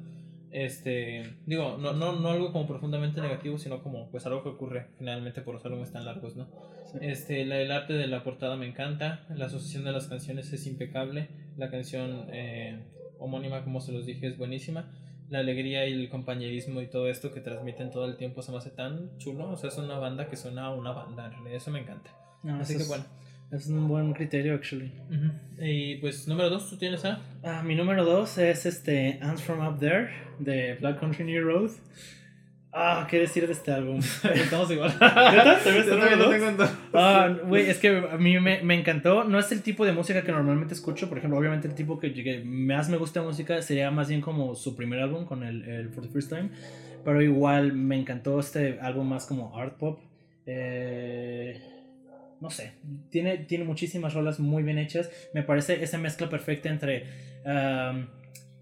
Este, digo, no, no, no algo como profundamente negativo, sino como pues algo que ocurre finalmente por los álbumes tan largos, ¿no? Este, la, el arte de la portada me encanta, la asociación de las canciones es impecable, la canción eh, homónima, como se los dije, es buenísima la alegría y el compañerismo y todo esto que transmiten todo el tiempo se me hace tan chulo. O sea, es una banda que suena a una banda, en realidad eso me encanta. Así que bueno. Es un buen criterio, actually. Y pues, número dos, ¿tú tienes a? Ah, mi número dos es este Ants From Up There de Black Country New Road. Ah, ¿qué decir de este álbum? [LAUGHS] Estamos igual. [LAUGHS] Ah, güey, es que a mí me, me, encantó. No es el tipo de música que normalmente escucho. Por ejemplo, obviamente el tipo que, más me gusta música sería más bien como su primer álbum con el, el For the First Time. Pero igual me encantó este álbum más como art pop. Eh, no sé, tiene, tiene muchísimas rolas muy bien hechas. Me parece esa mezcla perfecta entre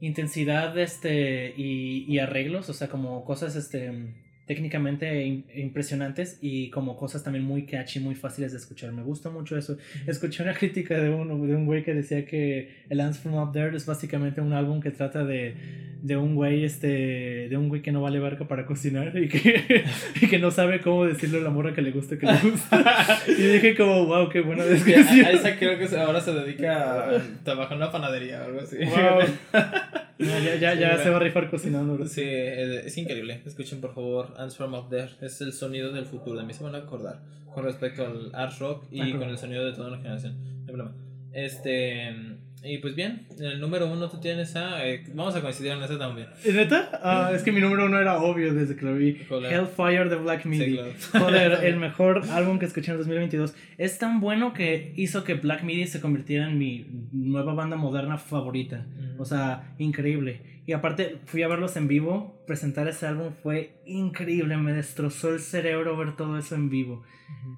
intensidad este, y, y, arreglos, o sea, como cosas este, técnicamente impresionantes y como cosas también muy catchy, muy fáciles de escuchar. Me gusta mucho eso. Escuché una crítica de un, de un güey que decía que el Ants From Up There es básicamente un álbum que trata de, de un güey este de un güey que no vale barca para cocinar y que, [LAUGHS] y que no sabe cómo decirle a la morra que le gusta que le gusta. y dije como, wow, qué buena descripción. A esa creo que ahora se dedica a trabajar en una panadería o algo así. [LAUGHS] ya, ya, ya se va a rifar cocinando. Sí, es, increíble. Escuchen por favor Ants From Up There. Es el sonido del futuro. De mí se van a acordar con respecto al art rock y con el sonido de toda una generación. Este y pues bien, el número uno tú tienes a. Eh, vamos a coincidir en ese también. ¿Neta? Ah, es que mi número uno era obvio desde que lo vi. Hellfire de Black Midi. [LAUGHS] Joder, el [LAUGHS] mejor álbum que escuché en el 2022. Es tan bueno que hizo que Black Midi se convirtiera en mi nueva banda moderna favorita. O sea, increíble. Y aparte, fui a verlos en vivo. Presentar ese álbum fue increíble. Me destrozó el cerebro ver todo eso en vivo.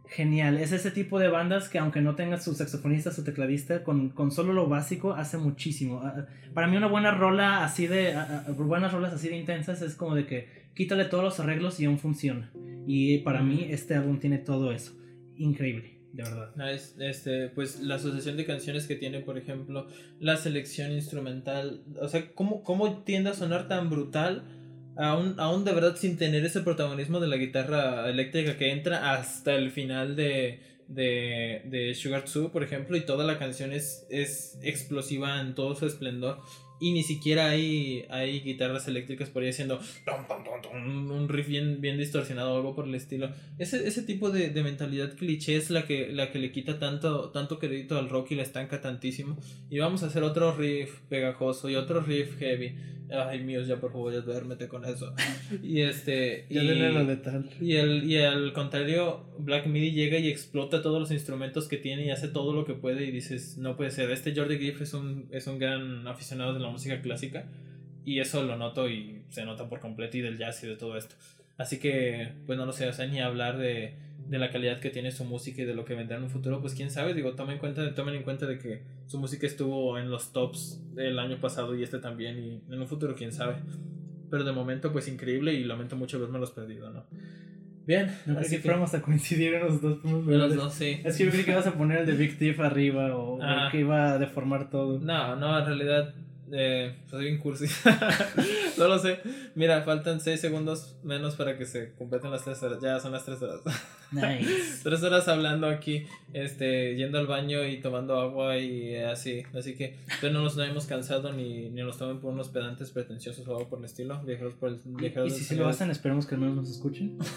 Genial. Es ese tipo de bandas que, aunque no tenga su saxofonista, su tecladista, con, con solo lo básico, hace muchísimo. Ah, para mí, una buena rola así de. Ah, ah, buenas rolas así de intensas es como de que quítale todos los arreglos y aún funciona. Y para mí, este álbum tiene todo eso. Increíble de verdad. este, pues la asociación de canciones que tiene, por ejemplo, la selección instrumental, o sea, ¿cómo, cómo tiende a sonar tan brutal? Aún, aún de verdad sin tener ese protagonismo de la guitarra eléctrica que entra hasta el final de, de, de Sugar 2, por ejemplo, y toda la canción es, es explosiva en todo su esplendor y ni siquiera hay, hay guitarras eléctricas por ahí haciendo un riff bien, bien distorsionado o algo por el estilo. Ese, ese tipo de, de, mentalidad cliché es la que, la que le quita tanto, tanto crédito al rock y la estanca tantísimo. Y vamos a hacer otro riff pegajoso y otro riff heavy. Ay, míos, ya por favor, ya duérmete con eso. [LAUGHS] Y este. ya y, y, el, y al contrario, Black Midi llega y explota todos los instrumentos que tiene y hace todo lo que puede. Y dices, no puede ser. Este Jordi Griff es un, es un gran aficionado de la música clásica. Y eso lo noto y se nota por completo y del jazz y de todo esto. Así que, pues no lo sé, o sea, ni hablar de, de la calidad que tiene su música y de lo que vendrá en un futuro, pues quién sabe, digo, tomen en cuenta, tomen en cuenta de que su música estuvo en los tops del año pasado y este también, y en un futuro quién sabe. Pero de momento, pues increíble y lamento mucho haberme los perdido, ¿no? Bien, así que vamos a coincidir en los dos. los dos, sí. Es que yo creí que ibas a poner el de Big Thief arriba o, o [LAUGHS] ah. que iba a deformar todo. No, no, en realidad eh, soy bien cursi. [LAUGHS] no lo sé. Mira, faltan 6 segundos menos para que se completen las 3 horas. Ya son las 3 horas. [LAUGHS] Nice. 3 horas hablando aquí, este, yendo al baño y tomando agua y así. Así que pero no nos no hemos cansado ni, ni nos tomen por unos pedantes pretenciosos o algo por el estilo. Viajeros por el, viajeros y, si lo hacen, esperemos que al menos nos escuchen. [LAUGHS]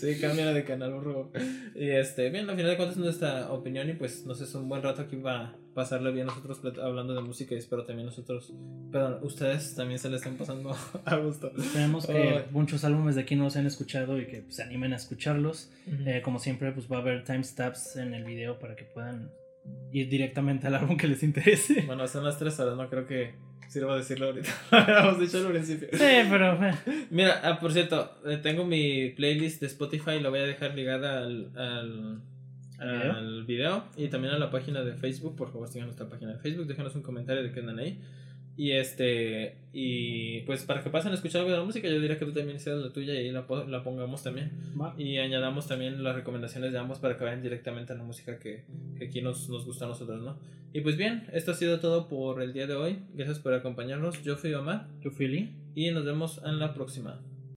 Sí, cambia de canal, por favor. Y este, bien, al final de cuentas nuestra opinión y pues no sé, es un buen rato aquí va a pasarle bien nosotros hablando de música y espero también nosotros, perdón, ustedes también se le estén pasando [LAUGHS] a gusto. Esperemos que muchos álbumes de aquí no se han escuchado y que se animen a escucharlos. Eh, como siempre, pues va a haber timestamps en el video para que puedan ir directamente al álbum que les interese. Bueno, son las tres horas, no creo que sirva decirlo ahorita. [LAUGHS] Habíamos dicho al principio. Sí, pero. Mira, ah, por cierto, eh, tengo mi playlist de Spotify, lo voy a dejar ligada al, al, al video y también a la página de Facebook. Por favor, sigan nuestra página de Facebook, déjanos un comentario de qué andan ahí. Y este, y pues para que pasen a escuchar algo de la música, yo diría que tú también hicieras la tuya y ahí la, la pongamos también. Y añadamos también las recomendaciones de ambos para que vayan directamente a la música que, que aquí nos, nos, gusta a nosotros, ¿no? Y pues bien, esto ha sido todo por el día de hoy. Gracias por acompañarnos. Yo fui Omar. Yo fui Lee. Y nos vemos en la próxima.